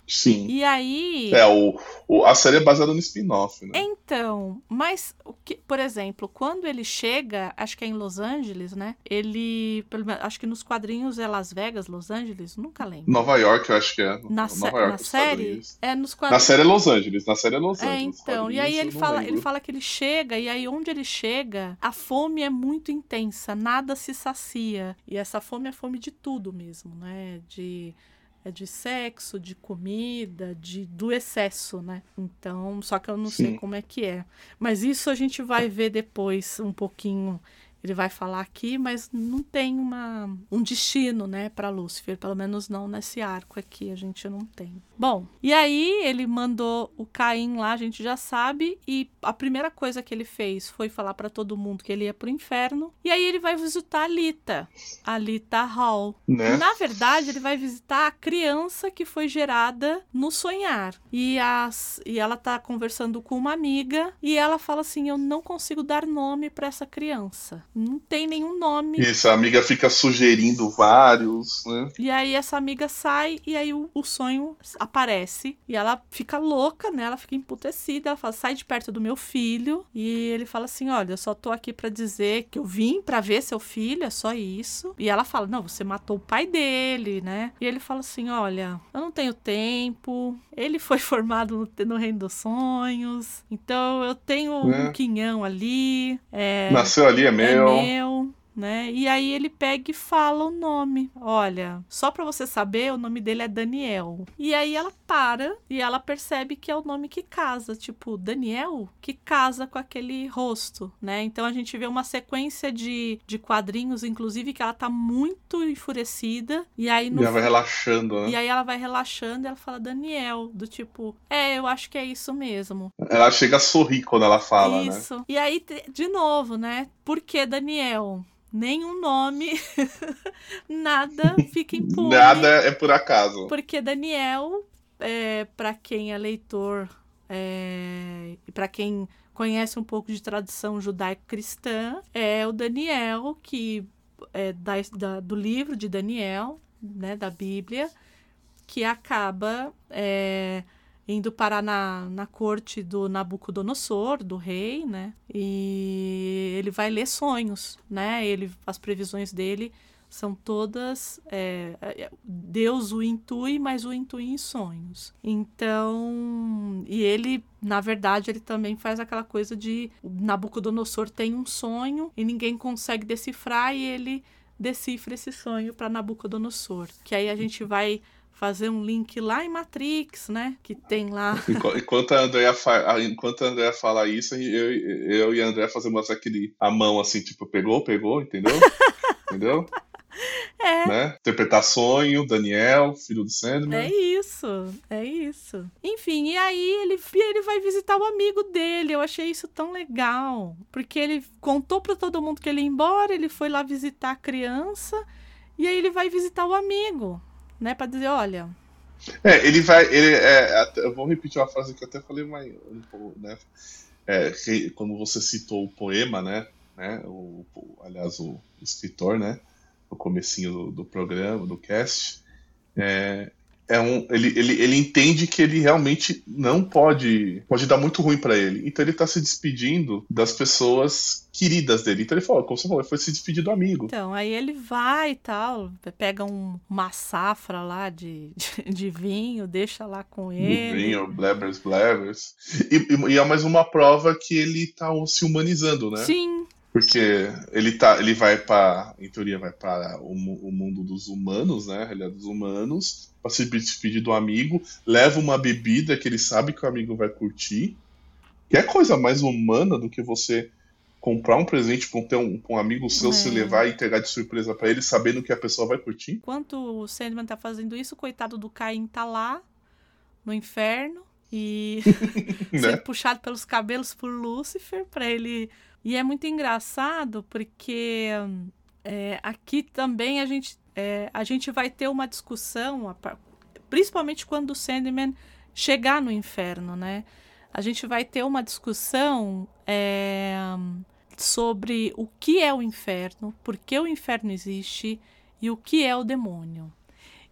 Sim. E aí. É, o, o- a série é baseada no spin-off, né? Então, mas, o que, por exemplo, quando ele chega, acho que é em Los Angeles, né? Ele, acho que nos quadrinhos é Las Vegas, Los Angeles, nunca lembro. Nova York, eu acho que é. Na, York, na série, é nos Na quadrinhos. série é Los Angeles, na série é Los É, Angeles. então. E aí ele fala, lembro. ele fala que ele chega, e aí onde ele chega, a fome é muito intensa, nada se sacia. E essa fome é fome de tudo mesmo, né? De é de sexo, de comida, de do excesso, né? Então, só que eu não sei Sim. como é que é. Mas isso a gente vai ver depois um pouquinho. Ele vai falar aqui, mas não tem uma, um destino, né, para Lúcifer, pelo menos não nesse arco aqui, a gente não tem. Bom, e aí ele mandou o Caim lá, a gente já sabe, e a primeira coisa que ele fez foi falar para todo mundo que ele ia pro inferno, e aí ele vai visitar a Lita, a Lita Hall. Né? Na verdade, ele vai visitar a criança que foi gerada no sonhar. E, as, e ela tá conversando com uma amiga e ela fala assim: Eu não consigo dar nome para essa criança. Não tem nenhum nome. Isso, a amiga fica sugerindo vários, né? E aí essa amiga sai e aí o, o sonho aparece e ela fica louca, né? Ela fica emputecida, ela fala: "Sai de perto do meu filho". E ele fala assim: "Olha, eu só tô aqui pra dizer que eu vim pra ver seu filho, é só isso". E ela fala: "Não, você matou o pai dele, né?". E ele fala assim: "Olha, eu não tenho tempo. Ele foi formado no, no Reino dos Sonhos. Então eu tenho É. um quinhão ali, é Nasceu ali, é é meu. Né? E aí ele pega e fala o nome. Olha, só para você saber, o nome dele é Daniel. E aí ela para e ela percebe que é o nome que casa, tipo, Daniel que casa com aquele rosto, né? Então a gente vê uma sequência de, de quadrinhos, inclusive, que ela tá muito enfurecida. E aí no E ela vai relaxando, né? E aí ela vai relaxando e ela fala Daniel, do tipo, é, eu acho que é isso mesmo. Ela chega a sorrir quando ela fala, né? isso. E aí, de novo, né? Por que Daniel? Nenhum nome, nada fica impune. Nada é por acaso. Porque Daniel, é, para quem é leitor é, e para quem conhece um pouco de tradição judaico-cristã, é o Daniel que é da, da- do livro de Daniel, né, da Bíblia, que acaba é, indo parar na, na corte do Nabucodonosor, do rei, né? E ele vai ler sonhos, né? Ele, as previsões dele são todas. é, é, Deus o intui, mas o intui em sonhos. Então. E ele, na verdade, ele também faz aquela coisa de. Nabucodonosor tem um sonho e ninguém consegue decifrar, e ele decifra esse sonho para Nabucodonosor. Que aí a gente vai fazer um link lá em Matrix, né? Que tem lá. Enqu- Enquanto a Andrea, fa... enquanto a Andrea fala isso, eu, eu e a Andrea fazemos aquele a mão assim, tipo, pegou, pegou, entendeu? entendeu? É. Né? Interpretar sonho, Daniel, filho do É Sandman. isso, é isso. Enfim, e aí ele, ele vai visitar o amigo dele. Eu achei isso tão legal. Porque ele contou pra todo mundo que ele ia embora, ele foi lá visitar a criança, e aí ele vai visitar o amigo, né? Pra dizer, olha, É, ele vai. Ele, é, até- eu vou repetir uma frase que eu até falei mais um pouco, né? É, que, quando você citou o poema, né? né o, o- aliás, o escritor, né? No comecinho do, do programa, do cast. É, é um, ele, ele, ele entende que ele realmente não pode. Pode dar muito ruim pra ele. Então ele tá se despedindo das pessoas queridas dele. Então ele falou, como você falou, ele foi se despedir do amigo. Então, aí ele vai e tal, pega um- uma safra lá de, de, de vinho, deixa lá com ele. vinho, Blabbers, Blabbers. E, e- e é mais uma prova que ele tá se humanizando, né? Sim, Porque ele tá, ele vai para, em teoria vai para o, o mundo dos humanos, né, a realidade dos humanos, para se despedir do amigo, leva uma bebida que ele sabe que o amigo vai curtir. Que é coisa mais humana do que você comprar um presente para um, um, pra um amigo seu, É. se levar e entregar de surpresa para ele, sabendo que a pessoa vai curtir. enquanto o Sandman tá fazendo isso, o coitado do Caim tá lá no inferno e Né? sendo puxado pelos cabelos por Lúcifer para ele. E é muito engraçado porque é, aqui também a gente, é, a gente vai ter uma discussão, principalmente quando o Sandman chegar no inferno, né? A gente vai ter uma discussão é, sobre o que é o inferno, por que o inferno existe e o que é o demônio.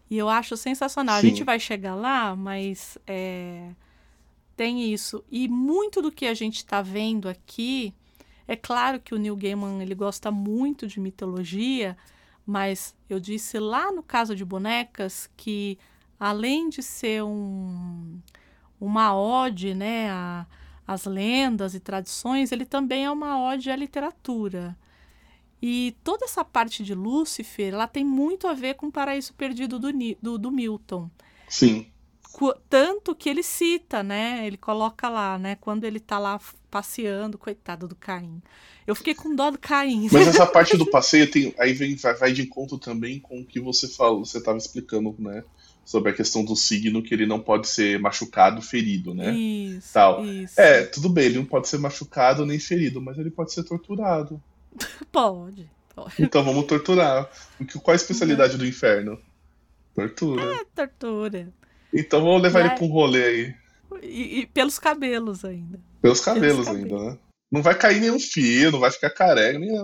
E eu acho sensacional. Sim. A gente vai chegar lá, mas é, tem isso. E muito do que a gente está vendo aqui, é claro que o Neil Gaiman ele gosta muito de mitologia, mas eu disse lá no caso de bonecas que além de ser um, uma ode, né, a- às lendas e tradições, ele também é uma ode à literatura. E toda essa parte de Lúcifer, ela tem muito a ver com o Paraíso Perdido do, do, do Milton. Sim. Tanto que ele cita, né? Ele coloca lá, né? Quando ele tá lá passeando, coitado do Caim. Eu fiquei com dó do Caim. Mas essa parte do passeio tem, aí vem, vai, vai de encontro também com o que você falou, você estava explicando, né? Sobre a questão do signo, que ele não pode ser machucado, ferido, né? Isso, Tal. isso. É, tudo bem, ele não pode ser machucado nem ferido, mas ele pode ser torturado. Pode. pode. Então vamos torturar. Qual a especialidade do inferno? Tortura. É tortura. Então vamos levar ele pra um rolê aí. E, e pelos cabelos ainda. Pelos cabelos cabelos. ainda, né? Não vai cair nenhum fio, não vai ficar careca, nem. Ah,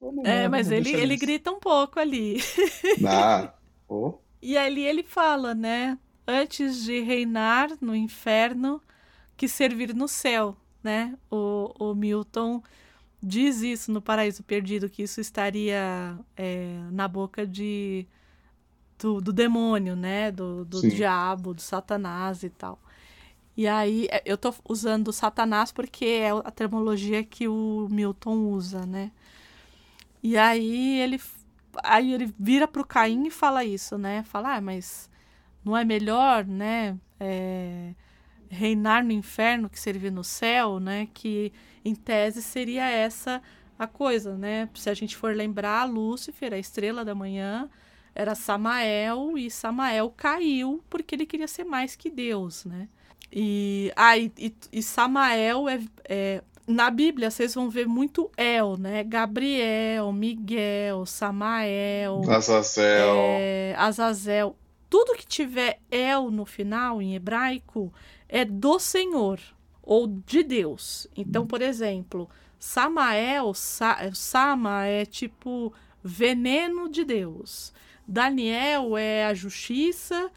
vamos É, lá, mas ele, ele isso. grita um pouco ali. Ah, pô. E ali ele fala, né? Antes de reinar no inferno, que servir no céu, né? O, o Milton diz isso no Paraíso Perdido, que isso estaria é, na boca de do, do demônio, né? Do, do diabo, do Satanás e tal. E aí, é, eu tô usando Satanás porque é a terminologia que o Milton usa, né? E aí ele aí ele vira pro Caim e fala isso, né? Fala, ah, mas não é melhor, né? É, reinar no inferno que servir no céu, né? Que em tese seria essa a coisa, né? Se a gente for lembrar, Lúcifer, a estrela da manhã, era Samael e Samael caiu porque ele queria ser mais que Deus, né? E, ah, e, e, e Samael é, é, na Bíblia vocês vão ver muito El, né? Gabriel, Miguel, Samael, Azazel. É, Azazel. Tudo que tiver El no final em hebraico é do Senhor ou de Deus. Então, por exemplo, Samael, Sa, Sama é tipo veneno de Deus. Daniel é a justiça,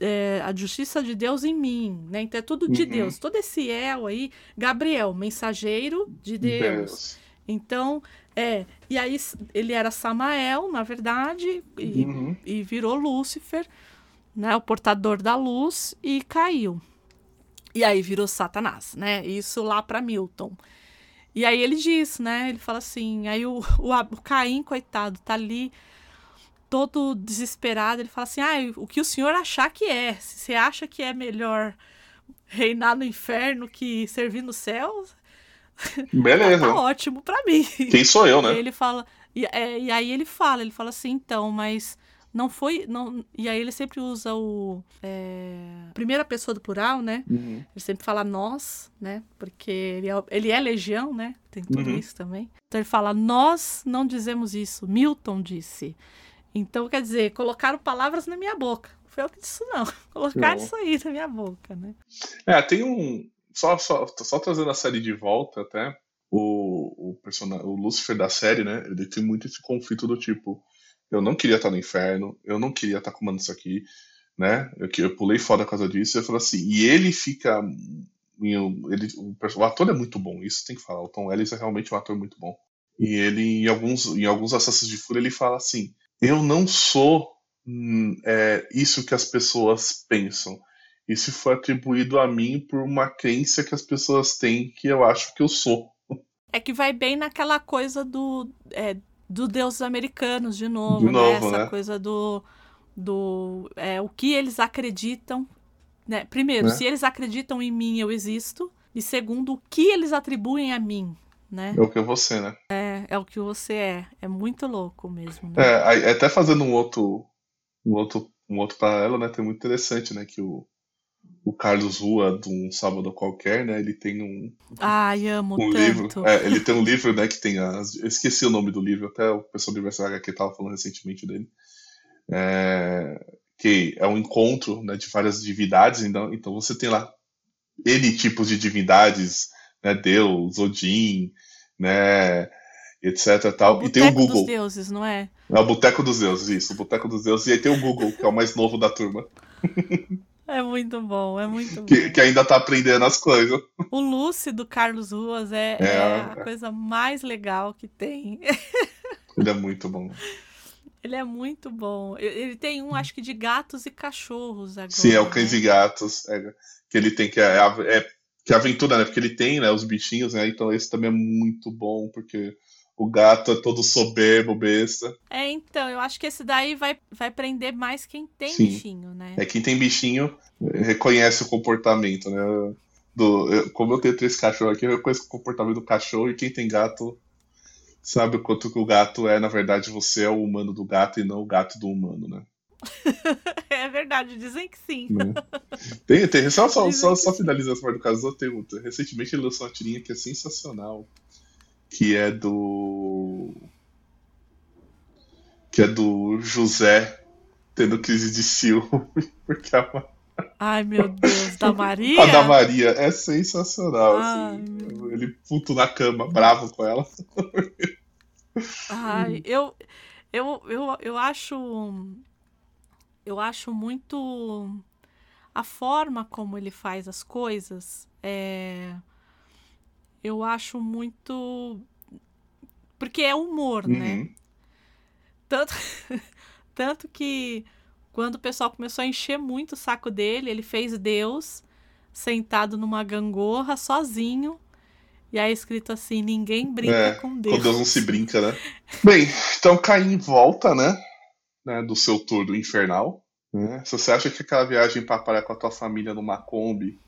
é, a justiça de Deus em mim, né? Então é tudo de uhum. Deus. Todo esse El aí, Gabriel, mensageiro de Deus. Deus. Então, é, e aí ele era Samael, na verdade, e, uhum. e virou Lúcifer, né? O portador da luz e caiu. E aí virou Satanás, né? Isso lá para Milton. E aí ele diz, né? Ele fala assim, aí o, o, o Caim, coitado, tá ali todo desesperado, ele fala assim: ah, o que o senhor achar que é. Se você acha que é melhor reinar no inferno que servir no céu, beleza. tá, ótimo para mim. Quem sou eu, né? E ele fala, e, é, e aí ele fala, ele fala assim, então, mas não foi. Não, e aí ele sempre usa o. É, primeira pessoa do plural, né? Uhum. Ele sempre fala nós, né? Porque ele é, ele é legião, né? Tem tudo uhum. isso também. Então ele fala: Nós não dizemos isso. Milton disse. Então, quer dizer, colocaram palavras na minha boca. Não foi eu que disse, não. Colocaram não. isso aí na minha boca, né? É, tem um. Só, só, só trazendo a série de volta até, o, o, personagem, o Lúcifer da série, né? Ele tem muito esse conflito do tipo. Eu não queria estar no inferno, eu não queria estar comandando isso aqui, né? Eu, eu pulei fora por causa disso. E eu falo assim, e ele fica. Ele, o, o ator é muito bom, isso tem que falar. O Tom Ellis é realmente um ator muito bom. E ele, em alguns, em alguns Assassinos de Fúria, ele fala assim: eu não sou hum, é, isso que as pessoas pensam. Isso foi atribuído a mim por uma crença que as pessoas têm que eu acho que eu sou. É que vai bem naquela coisa do, é, do deuses americanos, de novo, de né? novo né? Essa né? coisa do, do é, o que eles acreditam. Né? Primeiro, né? se eles acreditam em mim, eu existo. E segundo, o que eles atribuem a mim né? É o que você, né? É, é o que você é. É muito louco mesmo. Né? É, até fazendo um outro, um outro, um outro paralelo, né? Tem muito interessante, né? Que o, o Carlos Rua, de um sábado qualquer, né? Ele tem um. Ai, amo um tanto. livro. É, ele tem um livro, né? Que tem as. Eu esqueci o nome do livro, até o pessoal do Universo HQ tava falando recentemente dele. É, que é um encontro né, de várias divindades, então, então você tem lá N tipos de divindades né, Deus, Odin, né, etc tal. O e tem o Google. dos deuses, não é? É o Boteco dos Deuses, isso, o Boteco dos Deuses. E aí tem o Google, que é o mais novo da turma. É muito bom, é muito que, bom. Que ainda tá aprendendo as coisas. O Lucy do Carlos Ruas é, é, é a coisa mais legal que tem. Ele é muito bom. Ele é muito bom. Ele tem um, acho que de gatos e cachorros agora. Sim, é o Cães né? e Gatos. É, que ele tem que. É, é que aventura, né? Porque ele tem, né, os bichinhos, né? Então esse também é muito bom, porque o gato é todo soberbo, besta. É, então, eu acho que esse daí vai, vai prender mais quem tem Sim. bichinho, né? É quem tem bichinho reconhece o comportamento, né? Do, eu, como eu tenho três cachorros aqui, eu reconheço o comportamento do cachorro e quem tem gato sabe o quanto que o gato é, na verdade, você é o humano do gato e não o gato do humano, né? é verdade, dizem que sim. Né? Tem, tem, só, só, só, só finalizando essa parte do caso, tem, recentemente ele lançou uma tirinha que é sensacional, que é do. que é do José tendo crise de ciúme, porque a. Ai, meu Deus, da Maria? A da Maria é sensacional. Ai, assim. Ele puto na cama, bravo com ela. Ai, eu, eu, eu, eu acho eu acho muito a forma como ele faz as coisas é eu acho muito porque é humor, né? uhum. né? Tanto tanto que quando o pessoal começou a encher muito o saco dele, ele fez Deus sentado numa gangorra sozinho E aí escrito assim: ninguém brinca é, com Deus. Com Deus não se brinca, né? Bem, então Caim volta, né? Né do seu tour do infernal. Né? Se você acha que aquela viagem para parar com a tua família numa Kombi,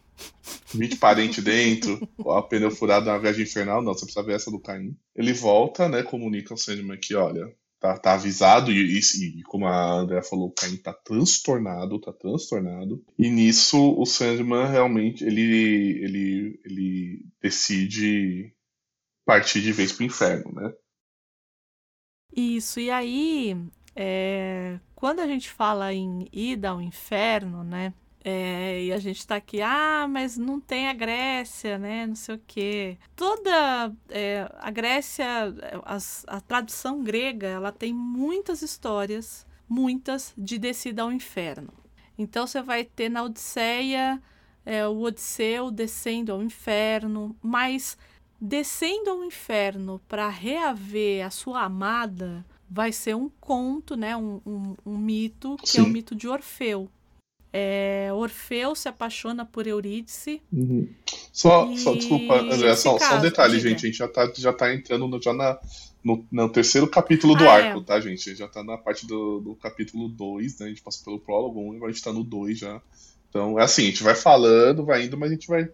20 parentes dentro, a pneu furado na viagem infernal, não, você precisa ver essa do Caim. Ele volta, né? Comunica ao Sandman que, olha, tá, tá avisado, e, e, como a Andrea falou, o Caim tá transtornado, tá transtornado. E nisso o Sandman realmente ele, ele, ele decide partir de vez pro inferno, né? Isso, e aí, é, quando a gente fala em ida ao inferno, né? É, e a gente está aqui, ah, mas não tem a Grécia, né? Não sei o quê. Toda é, a Grécia, as, a tradução grega, ela tem muitas histórias, muitas, de descida ao inferno. Então você vai ter na Odisseia é, o Odisseu descendo ao inferno, mas descendo ao inferno para reaver a sua amada vai ser um conto, né? Um, um, um mito que Sim. é o mito de Orfeu. É, Orfeu se apaixona por Eurídice. Uhum. Só, e... só, desculpa, André, só, caso, só um detalhe, diga. gente. A gente já tá, já tá entrando no, já na, no, no terceiro capítulo do ah, arco, é. tá, gente? Já tá na parte do, do capítulo 2, né? A gente passou pelo prólogo 1 e agora a gente tá no 2 já. Então, é assim, a gente vai falando, vai indo, mas a gente vai,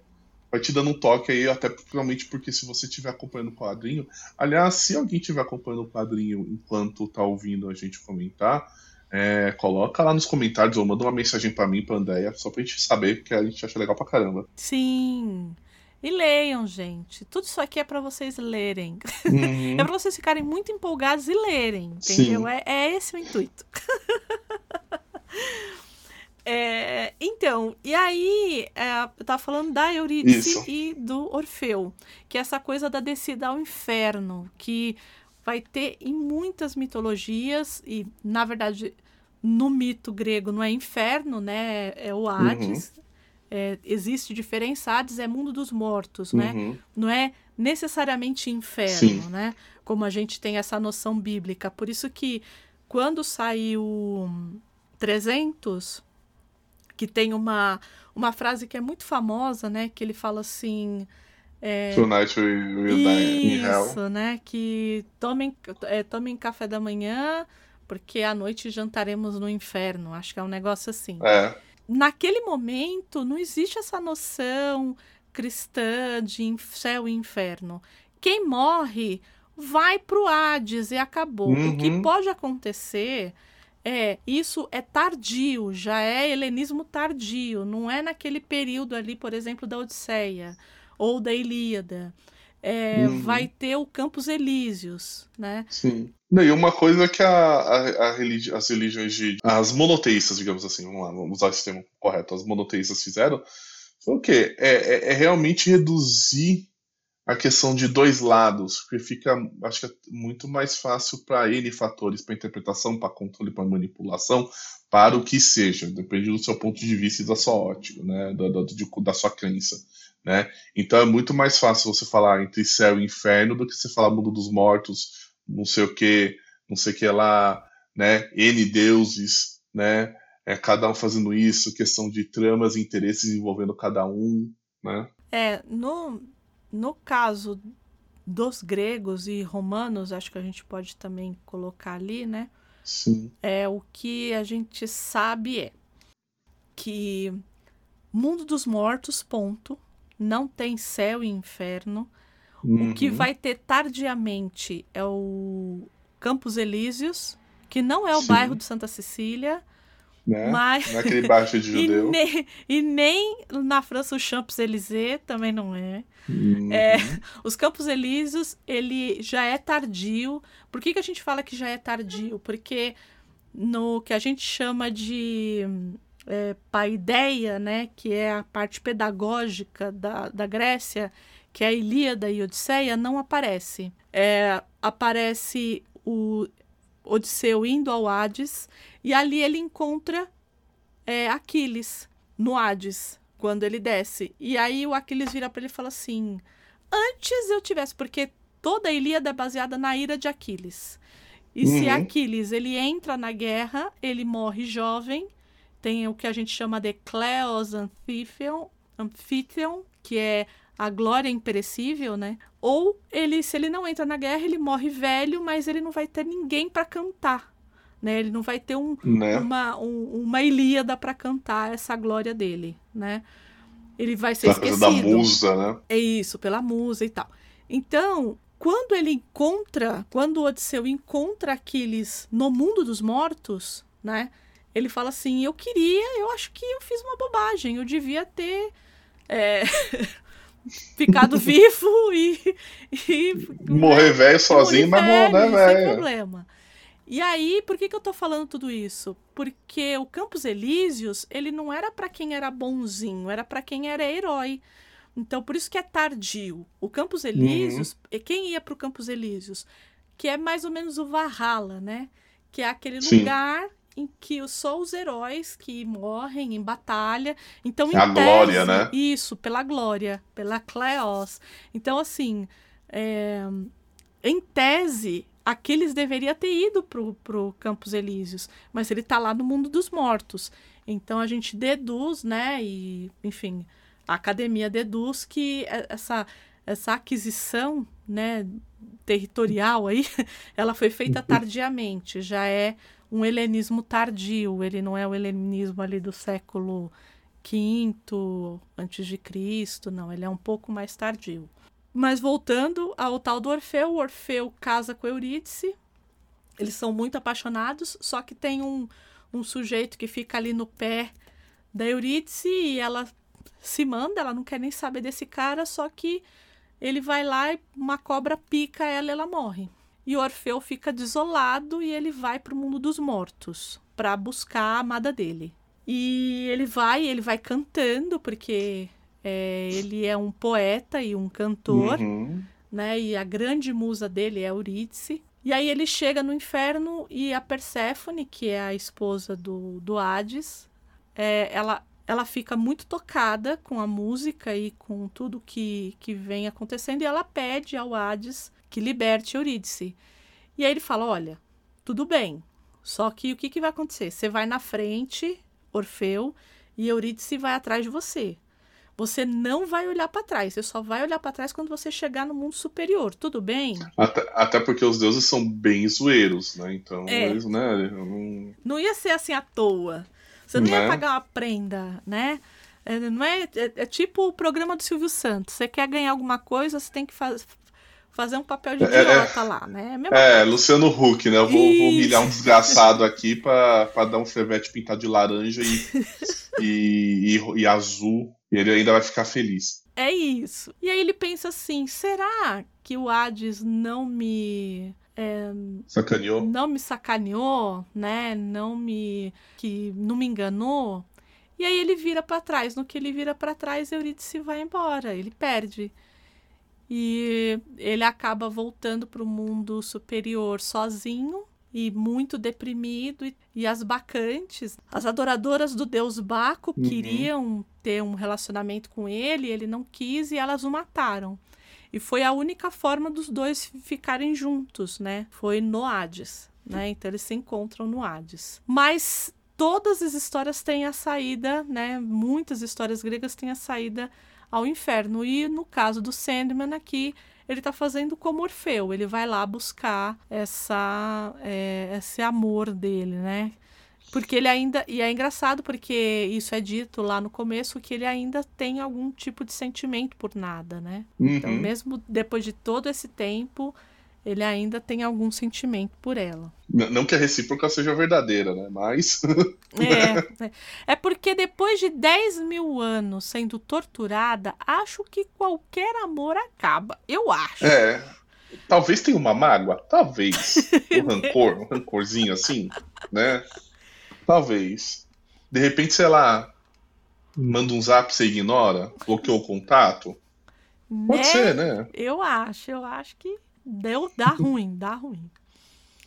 vai te dando um toque aí, até provavelmente porque se você estiver acompanhando o quadrinho. Aliás, se alguém estiver acompanhando o quadrinho enquanto tá ouvindo a gente comentar é, coloca lá nos comentários ou manda uma mensagem para mim, pra Andréia, só pra gente saber, porque a gente acha legal pra caramba. Sim. E leiam, gente. Tudo isso aqui é para vocês lerem. Uhum. é para vocês ficarem muito empolgados e lerem, entendeu? É, é, esse o intuito. é, então, e aí, é, eu tava falando da Eurídice isso. e do Orfeu, que é essa coisa da descida ao inferno, que vai ter em muitas mitologias, e na verdade no mito grego não é inferno, né? É o Hades. Uhum. É, existe diferença, Hades é mundo dos mortos, né? Uhum. Não é necessariamente inferno, Sim. né? Como a gente tem essa noção bíblica. Por isso que quando saiu 300, que tem uma, uma frase que é muito famosa, né? Que ele fala assim... É, Tonight we will die in hell. Isso, né? Que tomem, é, tomem café da manhã, porque à noite jantaremos no inferno. Acho que é um negócio assim. É. Naquele momento, não existe essa noção cristã de céu e inferno. Quem morre vai pro Hades e acabou. Uhum. O que uhum. pode acontecer é, isso é tardio, já é helenismo tardio, não é naquele período ali, por exemplo, da Odisseia ou da Ilíada. É, uhum. Vai ter o Campos Elíseos, né? Sim. E uma coisa que a, a, a religi as religiões de. as monoteístas, digamos assim, vamos lá, vamos usar esse termo correto, as monoteístas fizeram, foi o quê? É, é, é realmente reduzir a questão de dois lados, porque fica, acho que é muito mais fácil para N fatores, para interpretação, para controle, para manipulação, para o que seja, depende do seu ponto de vista e da sua ótica, né, da, da, de, da sua crença. Né? Então é muito mais fácil você falar entre céu e inferno do que você falar mundo dos mortos, não sei o que, não sei o que lá, né? N deuses, né? É, cada um fazendo isso, questão de tramas e interesses envolvendo cada um, né? É, no, no caso dos gregos e romanos, acho que a gente pode também colocar ali, né? Sim. É, o que a gente sabe é que mundo dos mortos, ponto não tem céu e inferno. Uhum. O que uhum. vai ter tardiamente é o Campos Elíseos, que não é o Sim. bairro de Santa Cecília. Né? Mas... Naquele é bairro de judeu. e, ne... e, nem na França o Champs-Élysées também não é. Uhum. é. Os Campos Elíseos, ele já é tardio. Por que, que a gente fala que já é tardio? Porque no que a gente chama de é, paideia, né, que é a parte pedagógica da, da Grécia, que é a Ilíada e Odisseia, não aparece. É, aparece o Odisseu indo ao Hades e ali ele encontra é, Aquiles no Hades, quando ele desce. E aí o Aquiles vira para ele e fala assim: Antes eu tivesse, porque toda a Ilíada é baseada na ira de Aquiles. E uhum. se Aquiles ele entra na guerra, ele morre jovem tem o que a gente chama de Cleos Amphitheon, Amphitheon que é a glória imperecível, né? Ou ele, se ele não entra na guerra, ele morre velho, mas ele não vai ter ninguém para cantar, né? Ele não vai ter um, né? uma, um, uma Ilíada para cantar essa glória dele, né? Ele vai ser pela esquecido. da musa, né? É isso, pela musa e tal. Então, quando ele encontra, quando o Odisseu encontra Aquiles no mundo dos mortos, né? Ele fala assim: Eu queria, eu acho que eu fiz uma bobagem, eu devia ter. É, ficado vivo e, e morrer velho sozinho, mas morrer né, velho? Sem problema. E aí, por que, que eu tô falando tudo isso? Porque o Campos Elíseos, ele não era para quem era bonzinho, era para quem era herói. Então, por isso que é tardio. O Campos uhum. Elíseos, uhum. quem ia para o Campos Elíseos? Que é mais ou menos o Valhalla, né? Que é aquele Sim. lugar em que só os heróis que morrem em batalha. Então, em a tese, glória, né? Isso, pela glória, pela Cleos. Então, assim, é, em tese, Aquiles deveria ter ido pro, pro Campos Elíseos, mas ele está lá no mundo dos mortos. Então a gente deduz, né, e enfim, a academia deduz que essa essa aquisição, né, territorial aí, ela foi feita uhum. tardiamente, já é um helenismo tardio, ele não é o helenismo ali do século V antes de Cristo, não, ele é um pouco mais tardio. Mas voltando ao tal do Orfeu, o Orfeu casa com Eurídice. Eles são muito apaixonados, só que tem um, um sujeito que fica ali no pé da Eurídice e ela se manda, ela não quer nem saber desse cara, só que ele vai lá e uma cobra pica ela e ela morre. E o Orfeu fica desolado e ele vai para o mundo dos mortos para buscar a amada dele. E ele vai, ele vai cantando, porque é, ele é um poeta e um cantor, uhum. né? E a grande musa dele é Eurídice. E aí ele chega no inferno e a Perséfone, que é a esposa do, do Hades, é, ela, ela fica muito tocada com a música e com tudo que, que vem acontecendo e ela pede ao Hades que liberte Eurídice. E aí ele fala: Olha, tudo bem, só que o que, que vai acontecer? Você vai na frente, Orfeu, e Eurídice vai atrás de você. Você não vai olhar para trás, você só vai olhar para trás quando você chegar no mundo superior, tudo bem? Até, até porque os deuses são bem zoeiros, né? Então, é. eles, né? Não... não ia ser assim à toa. Você não né? ia pagar uma prenda, né? É, não é, é, é, tipo o programa do Silvio Santos. Você quer ganhar alguma coisa, você tem que faz, fazer um papel de é, é. idiota lá, né? É, é Luciano Huck, né? Eu vou, vou humilhar um desgraçado aqui pra, pra dar um chevette pintado de laranja e, e, e, e azul e ele ainda vai ficar feliz. É isso. E aí ele pensa assim: será que o Hades não me. É, sacaneou? Não me sacaneou, né? Não me. que não me enganou. E aí ele vira para trás. No que ele vira para trás, Eurídice vai embora. Ele perde. E ele acaba voltando para o mundo superior sozinho e muito deprimido. E, e as bacantes, as adoradoras do deus Baco, uhum. queriam ter um relacionamento com ele, ele não quis e elas o mataram. E foi a única forma dos dois ficarem juntos, né? Foi no Hades, né? Então eles se encontram no Hades. Mas todas as histórias têm a saída, né? Muitas histórias gregas têm a saída ao inferno. E no caso do Sandman aqui, ele está fazendo como Orfeu, ele vai lá buscar essa, é, esse amor dele, né? Porque ele ainda. E é engraçado porque isso é dito lá no começo que ele ainda tem algum tipo de sentimento por nada, né? Então, uhum. Então, mesmo depois de todo esse tempo, ele ainda tem algum sentimento por ela. Não que a recíproca seja verdadeira, né? Mas. é, é, é porque depois de 10 mil anos sendo torturada, acho que qualquer amor acaba. Eu acho. É. Talvez tenha uma mágoa, talvez. Um rancor, um rancorzinho assim, né? Talvez. De repente, sei lá, manda um zap, você ignora, bloqueou o contato. Né? Pode ser, né? Eu acho, eu acho que deu, dá ruim, dá ruim.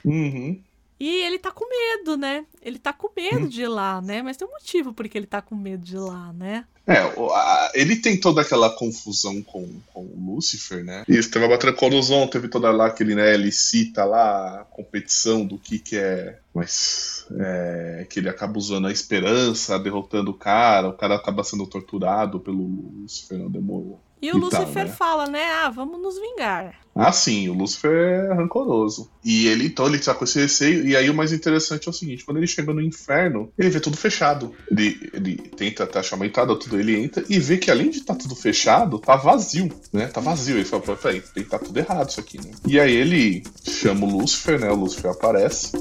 Uhum. E ele tá com medo, né? Ele tá com medo de ir lá, né? Mas tem um motivo porque ele tá com medo de ir lá, né? É, ele tem toda aquela confusão com, com o Lúcifer, né? Isso, teve a Batalha Corozon, teve toda lá aquele, né? Ele cita lá a competição do que que é. Mas é, que ele acaba usando a esperança, derrotando o cara, o cara acaba sendo torturado pelo Lúcifer, o demônio, E o E Lúcifer tá, né? fala, né? Ah, vamos nos vingar. Ah, sim, o Lúcifer é rancoroso. E ele, então, ele tá com esse receio. E aí o mais interessante é o seguinte: quando ele chega no inferno, ele vê tudo fechado. Ele, ele tenta até achar uma entrada, tudo, ele entra e vê que além de estar tudo fechado, tá vazio, né? Tá vazio. Ele fala, peraí, tem que tá tudo errado isso aqui, né? E aí ele chama o Lúcifer, né? O Lúcifer aparece.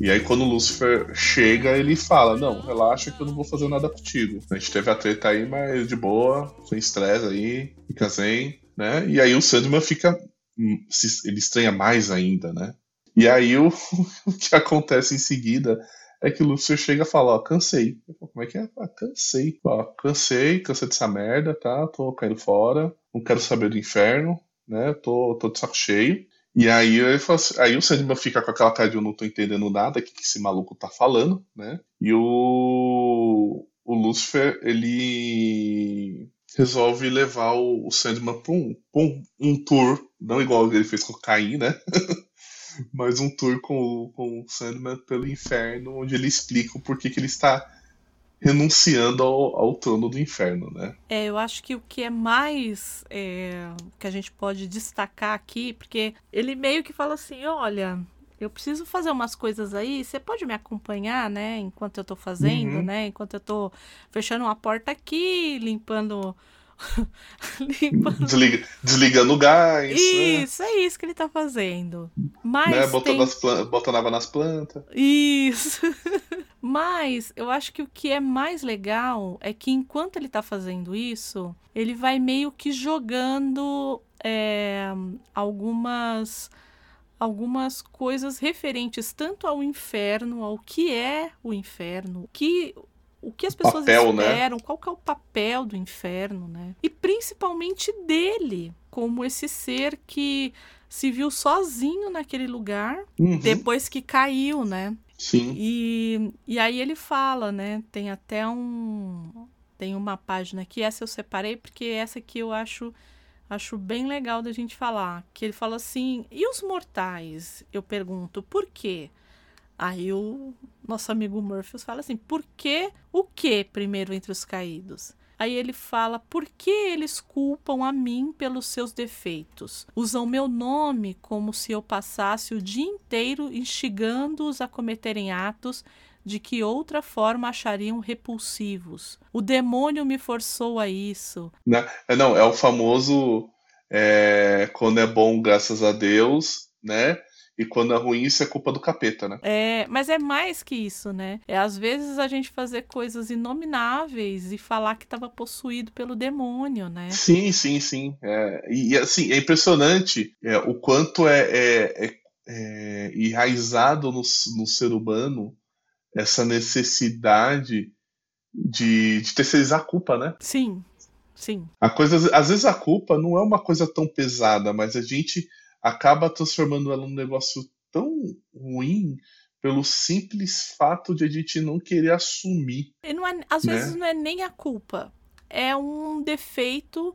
E aí, quando o Lúcifer chega, ele fala: Não, relaxa que eu não vou fazer nada contigo. A gente teve a treta aí, mas de boa, sem estresse aí, fica zen, né? E aí o Sandman fica. hum, Ele estranha mais ainda, né? E aí o, o que acontece em seguida é que o Lúcifer chega e fala: Ó, cansei. Falo, Como é que é? Ah, cansei. Ó, cansei, cansei dessa merda, tá? Tô caindo fora, não quero saber do inferno, né? Tô, tô de saco cheio. E aí, assim- aí o Sandman fica com aquela cara de eu não tô entendendo nada, o que, que esse maluco tá falando, né? E o, o Lucifer, ele resolve levar o, o Sandman pra um, pra um, um tour, não igual ele fez com o Caim, né? Mas um tour com, com o Sandman pelo inferno, onde ele explica o porquê que ele está renunciando ao, ao trono do inferno, né? É, eu acho que o que é mais é, que a gente pode destacar aqui, porque ele meio que fala assim: olha, eu preciso fazer umas coisas aí, você pode me acompanhar, né? Enquanto eu tô fazendo, Uhum. né? Enquanto eu tô fechando uma porta aqui, limpando. limpando. Desliga, desligando o gás, né? Isso, é isso que ele tá fazendo. Mas né? Botando, tem- as plan- botando água nas plantas. Isso. Mas eu acho que o que é mais legal é que enquanto ele tá fazendo isso, ele vai meio que jogando é, algumas algumas coisas referentes tanto ao inferno, ao que é o inferno, que o que as pessoas papel, né? esperam, qual que é o papel do inferno, né? E principalmente dele, como esse ser que se viu sozinho naquele lugar Uhum, depois que caiu, né? Sim. E, e aí ele fala, né? Tem até um. Tem uma página aqui, essa eu separei, porque essa aqui eu acho, acho bem legal da gente falar. Que ele fala assim: e os mortais? Eu pergunto, por quê? Aí o nosso amigo Murphy fala assim: por que o que primeiro entre os caídos? Aí ele fala: por que eles culpam a mim pelos seus defeitos? Usam meu nome como se eu passasse o dia inteiro instigando-os a cometerem atos de que outra forma achariam repulsivos. O demônio me forçou a isso. Né? É, não, é o famoso é, quando é bom, graças a Deus, né? E quando é ruim, isso é culpa do capeta, né? É, mas é mais que isso, né? É às vezes a gente fazer coisas inomináveis e falar que estava possuído pelo demônio, né? Sim, sim, sim. É, e assim, é impressionante é, o quanto é, é, é, é enraizado no, no ser humano essa necessidade de, de terceirizar a culpa, né? Sim, sim. A coisa, às vezes a culpa não é uma coisa tão pesada, mas a gente acaba transformando ela num negócio tão ruim pelo simples fato de a gente não querer assumir. E não é, às Né? vezes não é nem a culpa. É um defeito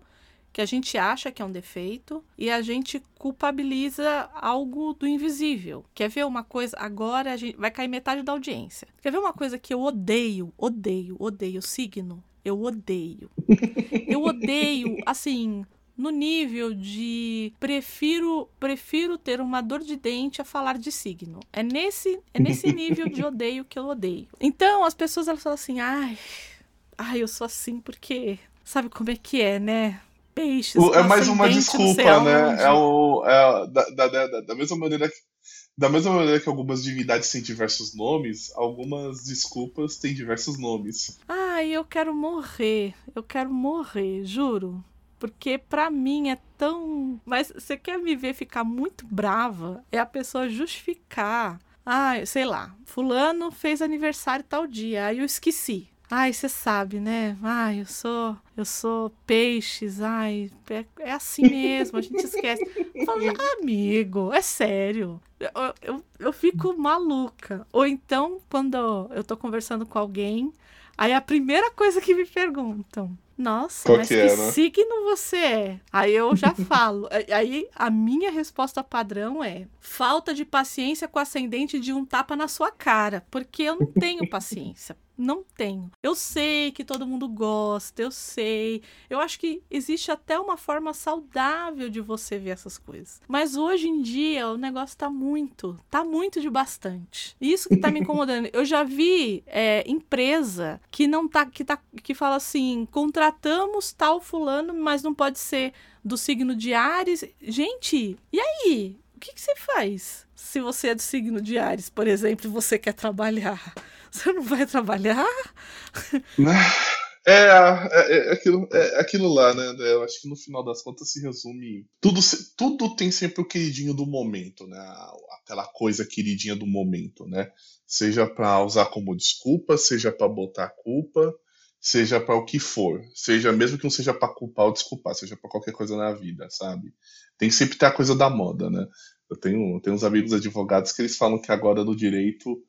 que a gente acha que é um defeito e a gente culpabiliza algo do invisível. Quer ver uma coisa? Agora a gente vai cair metade da audiência. Quer ver uma coisa que eu odeio, odeio, odeio signo? Eu odeio. Eu odeio, assim, no nível de prefiro prefiro ter uma dor de dente a falar de signo. É nesse é nesse nível de odeio que eu odeio. Então as pessoas elas falam assim: "Ai, ai, eu sou assim porque sabe como é que é, né? Peixes. O- é mais uma desculpa, né? aonde." É, o, é da, da, da, da mesma maneira que, da mesma maneira que algumas divindades têm diversos nomes, algumas desculpas têm diversos nomes. Ai, eu quero morrer. Eu quero morrer, juro. Porque pra mim é tão. Mas você quer me ver ficar muito brava? É a pessoa justificar. Ai, sei lá, Fulano fez aniversário tal dia, aí eu esqueci. Ai, você sabe, né? Ai, eu sou. Eu sou peixes, ai, é, é assim mesmo, a gente esquece. Eu falo, amigo, é sério. Eu, eu, eu fico maluca. Ou então, quando eu tô conversando com alguém, Aí a primeira coisa que me perguntam, nossa, Qual mas que que, é, né? signo você é? Aí eu já falo. Aí a minha resposta padrão é: falta de paciência com o ascendente de um tapa na sua cara. Porque eu não tenho paciência. Não tenho. Eu sei que todo mundo gosta, eu sei. Eu acho que existe até uma forma saudável de você ver essas coisas. Mas hoje em dia o negócio tá muito, tá muito de bastante. Isso que tá me incomodando. Eu já vi é, empresa que não tá, que tá, que fala assim, contratamos tal fulano, mas não pode ser do signo de Ares. Gente, e aí? O que, que você faz? Se você é do signo de Ares, por exemplo, e você quer trabalhar, você não vai trabalhar? É, é, é aquilo, é aquilo lá, né? Eu acho que no final das contas se resume. Tudo, tudo tem sempre o queridinho do momento, né? Aquela coisa queridinha do momento, né? Seja para usar como desculpa, seja para botar culpa, seja para o que for. Seja mesmo que não seja para culpar ou desculpar, seja para qualquer coisa na vida, sabe? Tem que sempre ter a coisa da moda, né? Eu tenho, tenho uns amigos advogados que eles falam que agora no direito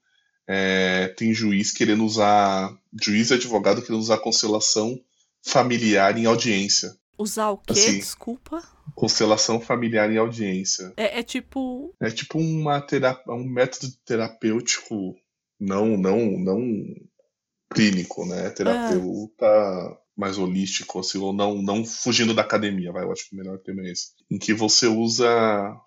é, tem juiz querendo usar, juiz e advogado querendo usar constelação familiar em audiência. Usar o quê? Assim. Desculpa. Constelação familiar em audiência. É, é tipo. É tipo uma um método terapêutico não, não, não clínico, né? Terapeuta mais holístico, assim, ou não, não fugindo da academia, vai, eu acho que o melhor termo é esse. Em que você usa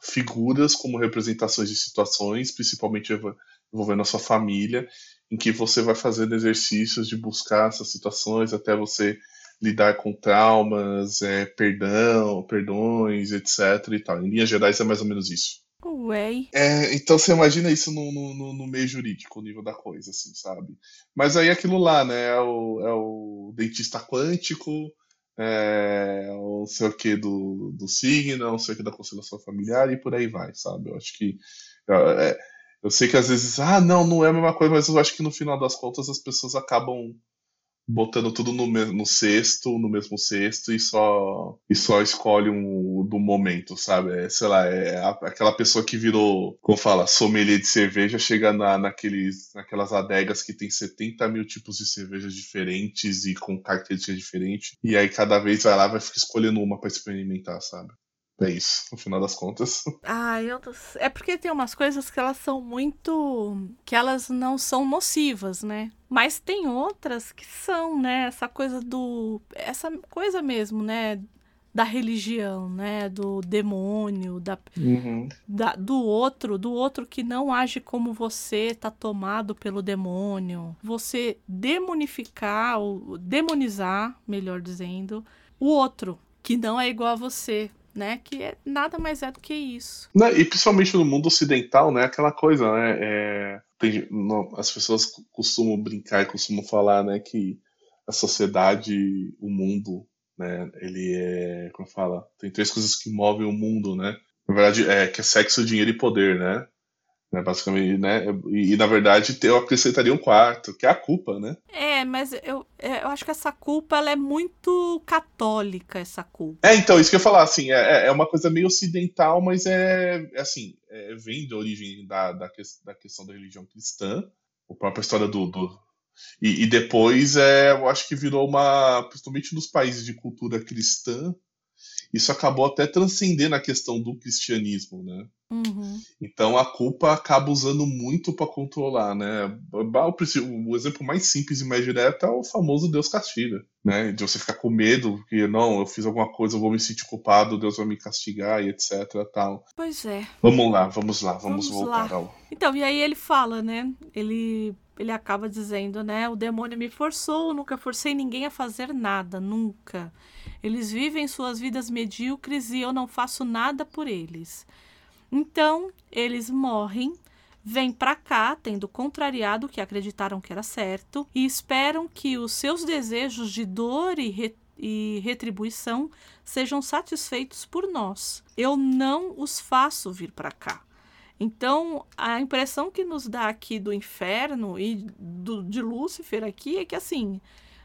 figuras como representações de situações, principalmente env- envolvendo a sua família, em que você vai fazendo exercícios de buscar essas situações até você lidar com traumas, é, perdão, perdões, etc. e tal. Em linhas gerais é mais ou menos isso. Ué. É, então você imagina isso no, no, no- meio jurídico, o nível da coisa, assim, sabe? Mas aí aquilo lá, né? É o, é o dentista quântico, é o não sei o que do, do signo, não sei o que da constelação familiar e por aí vai, sabe? Eu acho que. é, eu sei que às vezes, ah, não, não é a mesma coisa, mas eu acho que no final das contas as pessoas acabam botando tudo no no cesto, no mesmo cesto e só e só escolhe um do momento, sabe? É, sei lá, é a- aquela pessoa que virou, como fala, sommelier de cerveja, chega na, naqueles, naquelas adegas que tem 70 mil tipos de cervejas diferentes e com características diferentes, e aí cada vez vai lá vai ficar escolhendo uma pra experimentar, sabe? É isso, no final das contas. Ai, eu sei. É porque tem umas coisas que elas são muito. que elas não são nocivas, né? Mas tem outras que são, né? Essa coisa do. Essa coisa mesmo, né? Da religião, né? Do demônio, da, da- do outro, do outro que não age como você, tá tomado pelo demônio. Você demonificar, ou demonizar, melhor dizendo, o outro, que não é igual a você, né? Que é, nada mais é do que isso. Né, E principalmente no mundo ocidental, né? Aquela coisa, né? é, tem- não, as pessoas costumam brincar e costumam falar, né? Que a sociedade, o mundo, né? Ele é, como fala, tem três coisas que movem o mundo, né? Na verdade, é que é sexo, dinheiro e poder, né? Né, Basicamente, né? E, e, na verdade eu acrescentaria um quarto, que é a culpa, né? É, mas eu, é, eu acho que essa culpa ela é muito católica, essa culpa. É, então, isso que eu ia falar, assim, é, é uma coisa meio ocidental, mas é, é assim, é, vem da origem da, da, ques- da questão da religião cristã, a própria história do. do- e, e depois, é, eu acho que virou uma. Principalmente nos países de cultura cristã, isso acabou até transcendendo a questão do cristianismo, né? Uhum. Então a culpa acaba usando muito para controlar, né? O, exemplo mais simples e mais direto é o famoso Deus castiga, né? De você ficar com medo que não, eu fiz alguma coisa, eu vou me sentir culpado, Deus vai me castigar e etc, tal. Pois é. Vamos lá, vamos lá, vamos, Vamos voltar lá. ao Então, e aí ele fala, né? Ele, ele acaba dizendo, né? O demônio me forçou, nunca forcei ninguém a fazer nada, nunca. Eles vivem suas vidas medíocres e eu não faço nada por eles. Então, eles morrem, vêm pra cá, tendo contrariado o que acreditaram que era certo, e esperam que os seus desejos de dor e, e retribuição sejam satisfeitos por nós. Eu não os faço vir pra cá. Então, a impressão que nos dá aqui do inferno e do, de Lúcifer aqui é que, assim,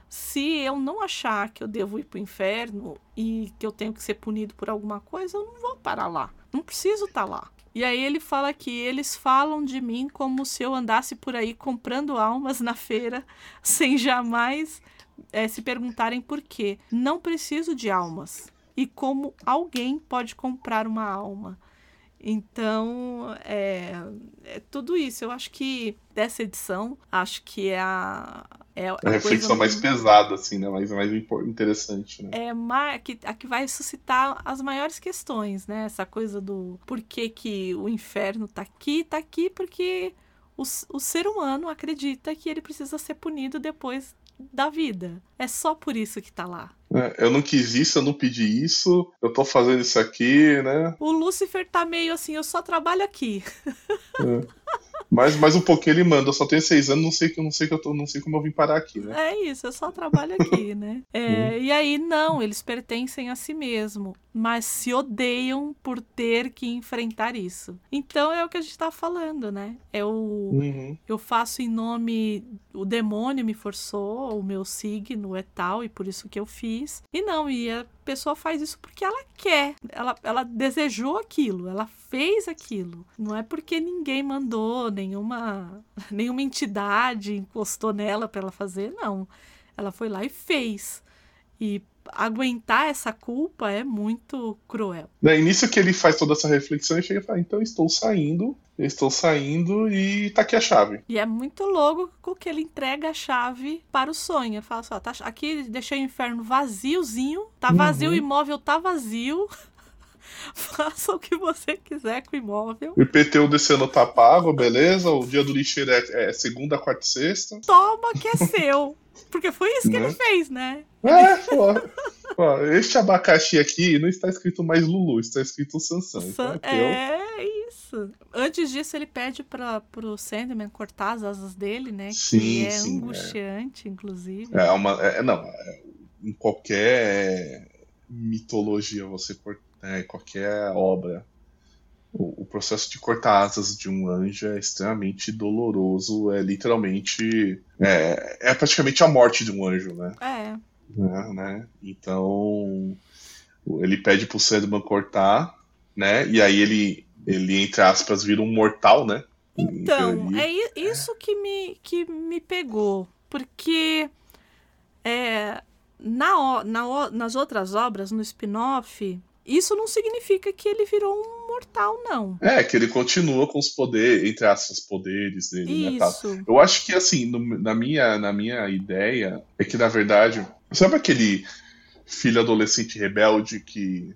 se eu não achar que eu devo ir para o inferno e que eu tenho que ser punido por alguma coisa, eu não vou parar lá. Não preciso estar lá. E aí ele fala que eles falam de mim como se eu andasse por aí comprando almas na feira, sem jamais é, se perguntarem por quê. Não preciso de almas. E como alguém pode comprar uma alma. Então, é, é, tudo isso. Eu acho que dessa edição, acho que é a. É a, a reflexão mais pesada, assim, né? Mais, mais interessante, né? É a que, a que vai suscitar as maiores questões, né? Essa coisa do por que, que o inferno tá aqui, tá aqui porque o, o ser humano acredita que ele precisa ser punido depois da vida. É só por isso que tá lá. É, eu não quis isso, eu não pedi isso, eu tô fazendo isso aqui, né? O Lúcifer tá meio assim, eu só trabalho aqui. É. Mas, mas um pouquinho ele manda, eu só tenho seis anos, não sei que não sei que eu tô, não sei como eu vim parar aqui, né? É isso, eu só trabalho aqui, né? É, e aí, não, eles pertencem a si mesmo, mas se odeiam por ter que enfrentar isso. Então é o que a gente tá falando, né? É o uhum. eu faço em nome o demônio me forçou, o meu signo é tal e por isso que eu fiz. E não, e a pessoa faz isso porque ela quer, ela, ela desejou aquilo, ela fez aquilo. Não é porque ninguém mandou, nenhuma, nenhuma entidade encostou nela para ela fazer, não. Ela foi lá e fez. E aguentar essa culpa é muito cruel. É nisso que ele faz toda essa reflexão e chega e fala: então estou saindo, estou saindo e tá aqui a chave. E é muito louco que ele entrega a chave para o sonho. Fala assim: ó, tá, aqui deixei o inferno vaziozinho, tá vazio, uhum. o imóvel tá vazio. Faça o que você quiser com o imóvel. O IPTU descendo tá pago, beleza? O dia do lixeiro é, é segunda, quarta e sexta. Toma que é seu. Porque foi isso que né? ele fez, né? É, pô. pô. Este abacaxi aqui não está escrito mais Lulu, está escrito Sansão. Então, é isso. Antes disso, ele pede para o Sandman cortar as asas dele, né? Sim, que é sim, angustiante, é. inclusive. É uma. É, não, é, em qualquer mitologia você cortar né, qualquer obra, o, o, processo de cortar asas de um anjo é extremamente doloroso, é literalmente. É, é praticamente a morte de um anjo, né? É. Né, né? Então ele pede pro Sandman cortar, né? E aí ele, ele entre aspas, vira um mortal, né? Então, é isso que me, que me pegou. Porque é, na, na, nas outras obras, no spin-off, isso não significa que ele virou um mortal, não. É, que ele continua com os poderes, entre aspas, poderes dele, Isso. né? Eu acho que, assim, no, na, minha, na minha ideia, é que, na verdade, sabe aquele filho adolescente rebelde que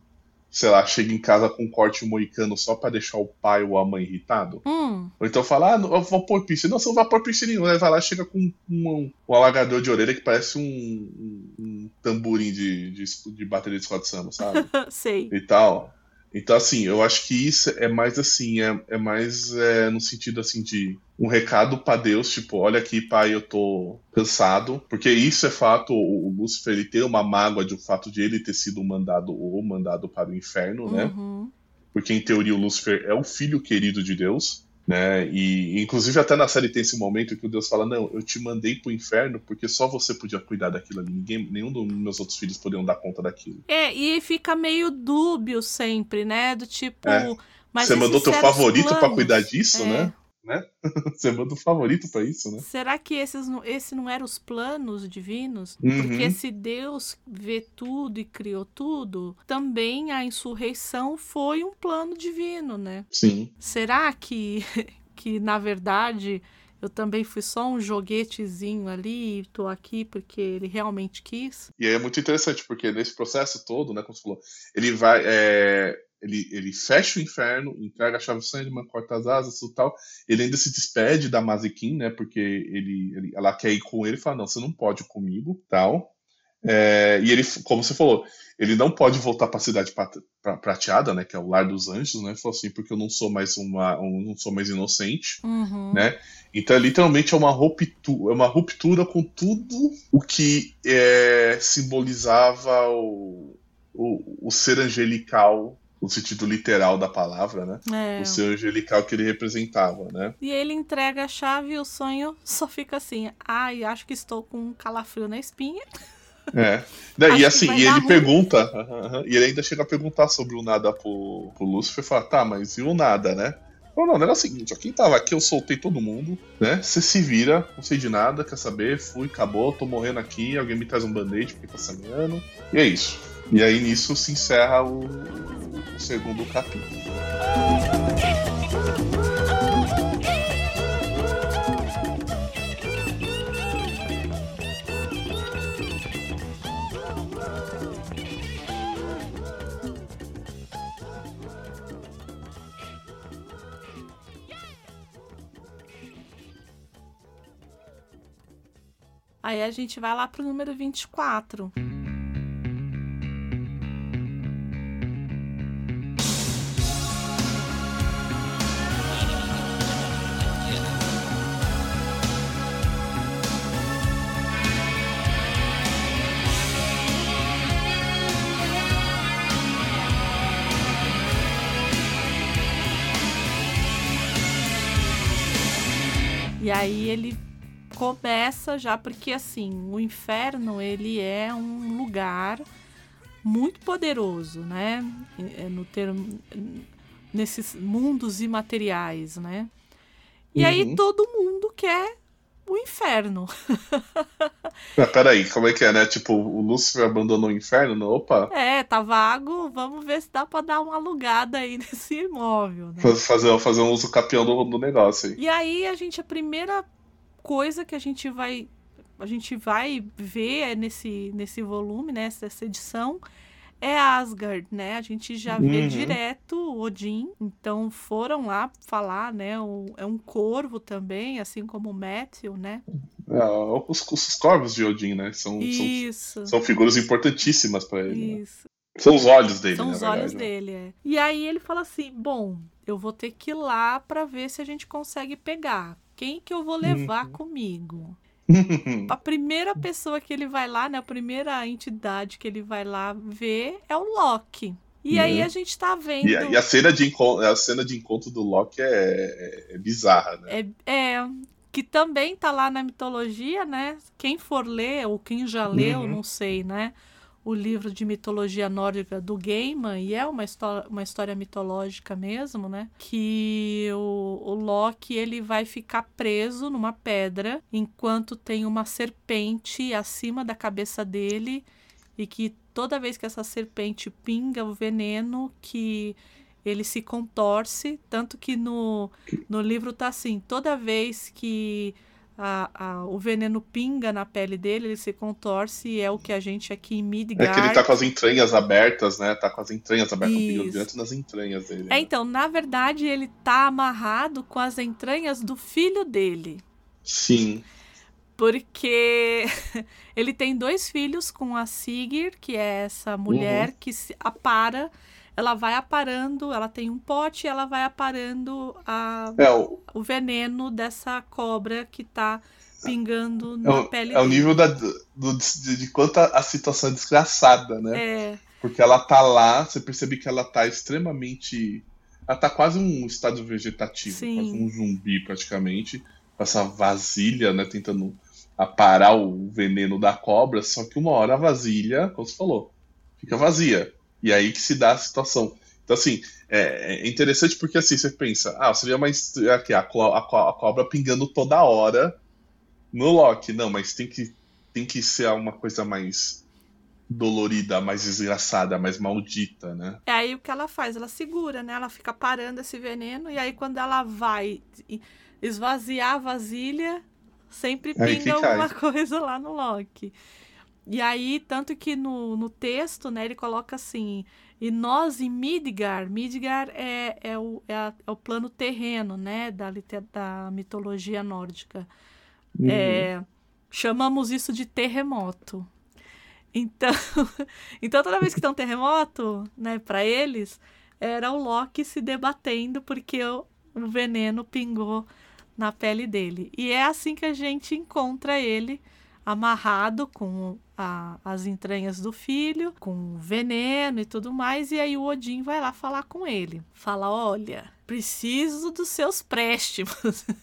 sei lá, chega em casa com um corte moicano só para deixar o pai ou a mãe irritado. Hum. Ou então fala, ah, eu vou pôr piercing. Não, você não vai pôr piercing nenhum. Aí vai lá chega com um, um, um, alagador de orelha que parece um, um, um tamborim de, de, de bateria de escola de samba, sabe? Sei. E tal. Então, assim, eu acho que isso é mais assim, é, é mais é, no sentido assim de um recado para Deus, tipo, olha aqui, pai, eu tô cansado, porque isso é fato, o, o Lúcifer ele tem uma mágoa de o fato de ele ter sido mandado ou mandado para o inferno, né? uhum. né? Porque em teoria o Lúcifer é o filho querido de Deus né? E inclusive até na série tem esse momento que o Deus fala: "Não, eu te mandei pro inferno porque só você podia cuidar daquilo ali. Ninguém, nenhum dos meus outros filhos podiam dar conta daquilo". É, e fica meio dúbio sempre, né? Do tipo, é. você mandou teu favorito para cuidar disso, é. né? Né? Você manda o favorito para isso, né? Será que esses, esse não eram os planos divinos? Uhum. Porque se Deus vê tudo e criou tudo, também a insurreição foi um plano divino, né? Sim. Será que, que na verdade eu também fui só um joguetezinho ali e tô aqui porque ele realmente quis? E é muito interessante, porque nesse processo todo, né, como você falou, ele vai. É ele, ele fecha o inferno, entrega a chave do Sandman, corta as asas e tal. Ele ainda se despede da Mazikin, né? Porque ele, ele, ela quer ir com ele e fala, não, você não pode ir comigo, tal. É, e ele, como você falou, ele não pode voltar para a cidade prateada, né, que é o lar dos anjos, né? Falou assim, porque eu não sou mais uma, um, não sou mais inocente, uhum. né? Então, literalmente é uma ruptura, é uma ruptura com tudo o que é, simbolizava o, o, o ser angelical no sentido literal da palavra, né? É. O ser angelical que ele representava, né? E ele entrega a chave e o sonho só fica assim: ai, acho que estou com um calafrio na espinha. É. Não, Acho e assim, e ele ruim. pergunta, aham, aham, e ele ainda chega a perguntar sobre o nada pro, pro Lúcifer e fala, tá, mas e o nada, né? Não, não, não era o seguinte, ó, quem tava aqui, eu soltei todo mundo, né? Você se vira, não sei de nada, quer saber? Fui, acabou, tô morrendo aqui, alguém me traz um band-aid porque tá sangrando. E é isso. E aí nisso se encerra o, o segundo capítulo. Aí a gente vai lá pro número 24. E aí ele começa já porque assim, o inferno ele é um lugar muito poderoso, né? É No termo nesses mundos imateriais, né? E aí Uhum. todo mundo quer o inferno. Mas peraí, como é que é, né? Tipo, o Lúcifer abandonou o inferno? Não, Opa, É, tá vago, vamos ver se dá pra dar uma alugada aí nesse imóvel, né? faz- fazer, fazer um uso capião do, do negócio aí. E aí a gente a primeira coisa que a gente vai a gente vai ver é nesse nesse volume, né, nessa edição é Asgard, né? A gente já vê Uhum. direto Odin. Então foram lá falar, né? o- é um corvo também, assim como o Matthew, né? É, os, os corvos de Odin, né? São, são, Isso. são figuras importantíssimas pra ele. né? Isso. São os olhos dele, São os olhos verdade, né? dele, é. E aí ele fala assim: bom, eu vou ter que ir lá pra ver se a gente consegue pegar. Quem que eu vou levar Uhum. comigo? A primeira pessoa que ele vai lá, né? A primeira entidade que ele vai lá ver é o Loki. E aí Uhum. a gente tá vendo. E, a- e a cena de encontro, a cena de encontro do Loki é, é- é bizarra, né? É, é, que também tá lá na mitologia, né? Quem for ler, ou quem já leu, Uhum. não sei, né? O livro de mitologia nórdica do Gaiman, e é uma história, uma história mitológica mesmo, né? Que o, o Loki ele vai ficar preso numa pedra enquanto tem uma serpente acima da cabeça dele e que toda vez que essa serpente pinga o veneno que ele se contorce, tanto que no, no livro tá assim, toda vez que a, a- o veneno pinga na pele dele, ele se contorce e é o que a gente aqui em É Midgard... que ele tá com as entranhas abertas, né? Tá com as entranhas abertas, pingando direto nas entranhas dele. É, né? então, na verdade, ele tá amarrado com as entranhas do filho dele. Sim. Porque ele tem dois filhos com a Sigrid, que é essa mulher Uhum. que se apara, ela vai aparando, ela tem um pote e ela vai aparando a, É, o, o veneno dessa cobra que tá pingando é na o, pele é o dele. nível da, do, de, de quanto a, a situação é desgraçada, né? É, Porque ela tá lá, você percebe que ela tá extremamente. Ela tá quase um estado vegetativo, Sim. quase um zumbi praticamente, com essa vasilha, né? Tentando aparar o veneno da cobra, só que uma hora a vasilha, como você falou, fica vazia. E aí que se dá a situação. Então, assim, é, é interessante porque assim, você pensa, ah, seria uma hist- aqui, a, co- a co- a cobra pingando toda hora no Loki. Não, mas tem que, tem que ser uma coisa mais dolorida, mais desgraçada, mais maldita, né? É aí o que ela faz? Ela segura, né? Ela fica parando esse veneno e aí quando ela vai esvaziar a vasilha, sempre pinga alguma coisa lá no Loki. E aí, tanto que no, no texto, né, ele coloca assim, e nós em Midgard, Midgard é, é, o, é, a- é o plano terreno, né, da, da mitologia nórdica. Uhum. É, chamamos isso de terremoto. Então, então toda vez que tem um terremoto, né, para eles, era o Loki se debatendo porque o, o veneno pingou na pele dele. E é assim que a gente encontra ele amarrado com a- as entranhas do filho, com veneno e tudo mais, e aí o Odin vai lá falar com ele. Fala: olha, preciso dos seus préstimos.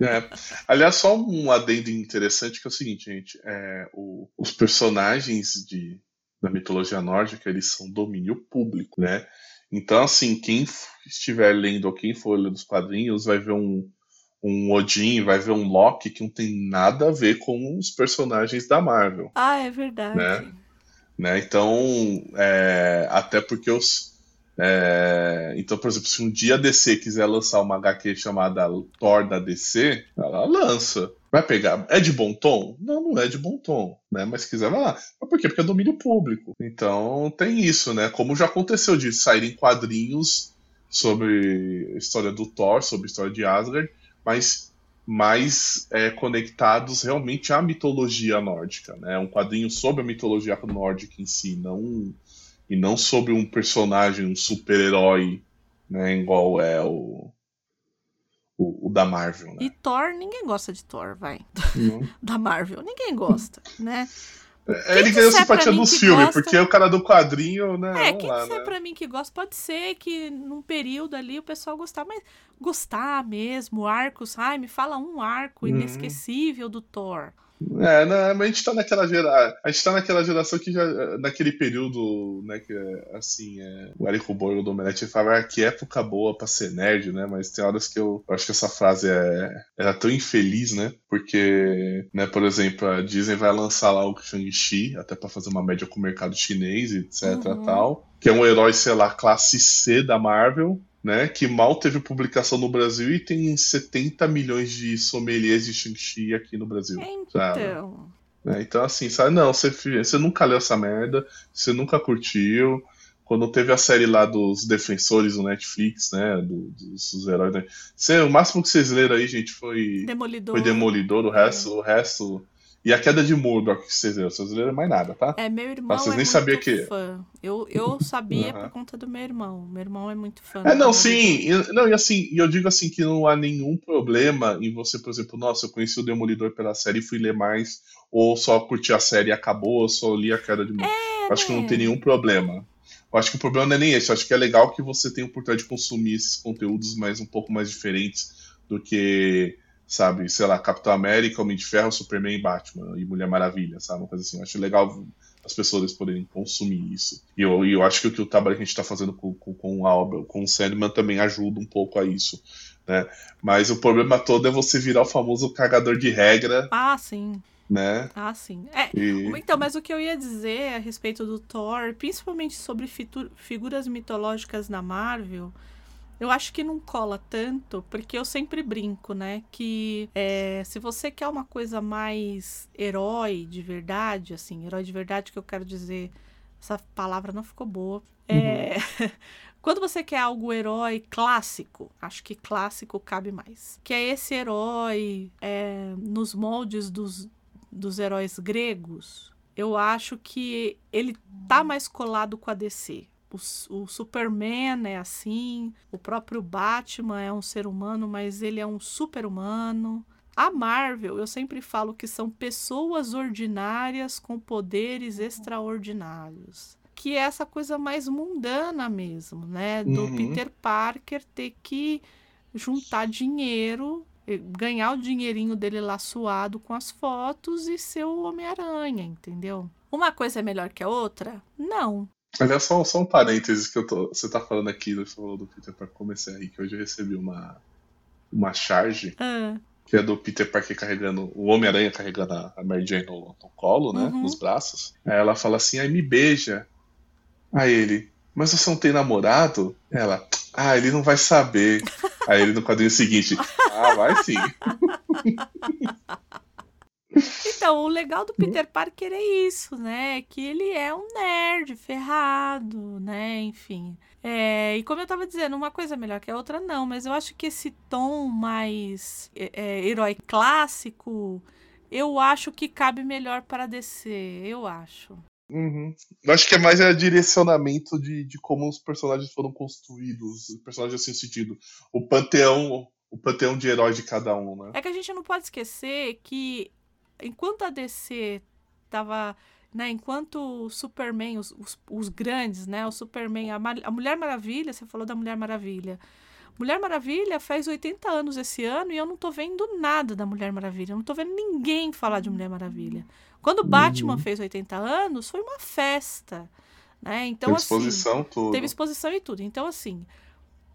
É. Aliás, só um adendo interessante que é o seguinte, gente. É, o- os personagens de, da mitologia nórdica, eles são domínio público, né? Então, assim, quem estiver lendo ou quem for lendo os quadrinhos vai ver um, um Odin, vai ver um Loki que não tem nada a ver com os personagens da Marvel. ah, é verdade. Né? né? Então, é, até porque os. é, então, por exemplo, se um dia a DC quiser lançar uma HQ chamada Thor da DC, ela lança. Vai pegar. É de bom tom? Não, não é de bom tom, né? Mas se quiser, vai lá. Mas por quê? Porque é domínio público. Então tem isso, né? Como já aconteceu de saírem quadrinhos sobre a história do Thor, sobre a história de Asgard, mas mais é, conectados realmente à mitologia nórdica, né? Um quadrinho sobre a mitologia nórdica em si, não e não sobre um personagem, um super-herói, né? Igual é o, o, o da Marvel, E né? Thor, ninguém gosta de Thor, vai. Da Marvel, ninguém gosta, né? É, Ele que ganhou disser pra simpatia que filmes, gosta- porque o cara do quadrinho, né? É, quem lá, disser né? pra mim que gosta, pode ser que num período ali o pessoal gostar, mas gostar mesmo, arcos, ai, me fala um arco Uhum. inesquecível do Thor. É, não, mas a gente tá naquela gera... a gente tá naquela geração que já naquele período, né, que é, assim, é... o Érico Borgo do Omelete falava ah, que época boa pra ser nerd, né? Mas tem horas que eu, eu acho que essa frase é era tão infeliz, né? Porque, né, por exemplo, a Disney vai lançar lá o Shang-Chi, até pra fazer uma média com o mercado chinês, etc, Uhum. tal, que é um herói, sei lá, classe C da Marvel. Né, que mal teve publicação no Brasil e tem 70 milhões de sommeliers de Shang-Chi aqui no Brasil. sabe? Então, né? Então, assim, sabe? Não, você, você nunca leu essa merda, você nunca curtiu. Quando teve a série lá dos Defensores no Netflix, né? do- dos, dos heróis. Né? Você- o máximo que vocês leram aí, gente, foi, Demolidor. foi Demolidor, o resto, o resto. E a queda de Murdoch que vocês leram. Vocês leram mais nada, tá? É, meu irmão vocês é nem muito sabiam que- fã. Eu, eu sabia Aham. por conta do meu irmão. Meu irmão é muito fã. É, não, sim. E, não, e assim, e eu digo assim que não há nenhum problema em você, por exemplo, nossa, eu conheci o Demolidor pela série e fui ler mais, ou só curti a série e acabou, ou só li a queda de Murdoch. acho que não né? tem nenhum problema. Eu acho que o problema não é nem esse. Eu acho que é legal que você tenha a oportunidade de consumir esses conteúdos mais um pouco mais diferentes do que, sabe, sei lá, Capitão América, Homem de Ferro, Superman e Batman e Mulher Maravilha, sabe? Uma coisa assim. Eu acho legal as pessoas poderem consumir isso. E eu, eu acho que o, que o trabalho que a gente está fazendo com, com, com a obra, com o Sandman também ajuda um pouco a isso. Né? Mas o problema todo é você virar o famoso cagador de regra, Ah, sim. né? Ah, sim. É, E... Então, mas o que eu ia dizer a respeito do Thor, principalmente sobre figuras mitológicas na Marvel, eu acho que não cola tanto, porque eu sempre brinco, né? Que é, se você quer uma coisa mais herói de verdade, assim, herói de verdade que eu quero dizer, essa palavra não ficou boa. É, quando você quer algo herói clássico, acho que clássico cabe mais. Que é esse herói é, nos moldes dos, dos heróis gregos, eu acho que ele tá mais colado com a DC. O, o Superman é assim, o próprio Batman é um ser humano, mas ele é um super-humano. A Marvel, eu sempre falo que são pessoas ordinárias com poderes extraordinários. Que é essa coisa mais mundana mesmo, né? Do Uhum. Peter Parker ter que juntar dinheiro ganhar o dinheirinho dele lá suado com as fotos e ser o Homem-Aranha, entendeu? Uma coisa é melhor que a outra? Não. Aliás, só, só um parênteses que eu tô, você tá falando aqui, você falou do Peter Parker, comecei aí, que hoje eu recebi uma, uma charge, Ah, que é do Peter Parker carregando, o Homem-Aranha carregando a a Mary Jane no, no colo, né, Uhum. nos braços. Aí ela fala assim, aí me beija. Aí ele, mas você não tem namorado? Ela, ah, ele não vai saber. Aí ele no quadrinho seguinte, ah, vai sim. Então, o legal do Peter Parker é isso, né? Que ele é um nerd ferrado, né? Enfim. É, e como eu tava dizendo, uma coisa é melhor que a outra, não. Mas eu acho que esse tom mais é, é, herói clássico, eu acho que cabe melhor para DC. Eu acho. Uhum. Eu acho que é mais é direcionamento de, de como os personagens foram construídos, os personagens assim, sentido, o panteão, o panteão de heróis de cada um, né? É que a gente não pode esquecer que enquanto a DC tava, né, enquanto o Superman, os, os, os grandes, né, o Superman, a, a Mulher Maravilha, você falou da Mulher Maravilha. Mulher Maravilha faz 80 anos esse ano e eu não tô vendo nada da Mulher Maravilha. Eu não tô vendo ninguém falar de Mulher Maravilha. Quando o Batman Uhum. fez 80 anos, foi uma festa. Né? Então, Tem assim, exposição, tudo. Teve exposição e tudo. Então, assim,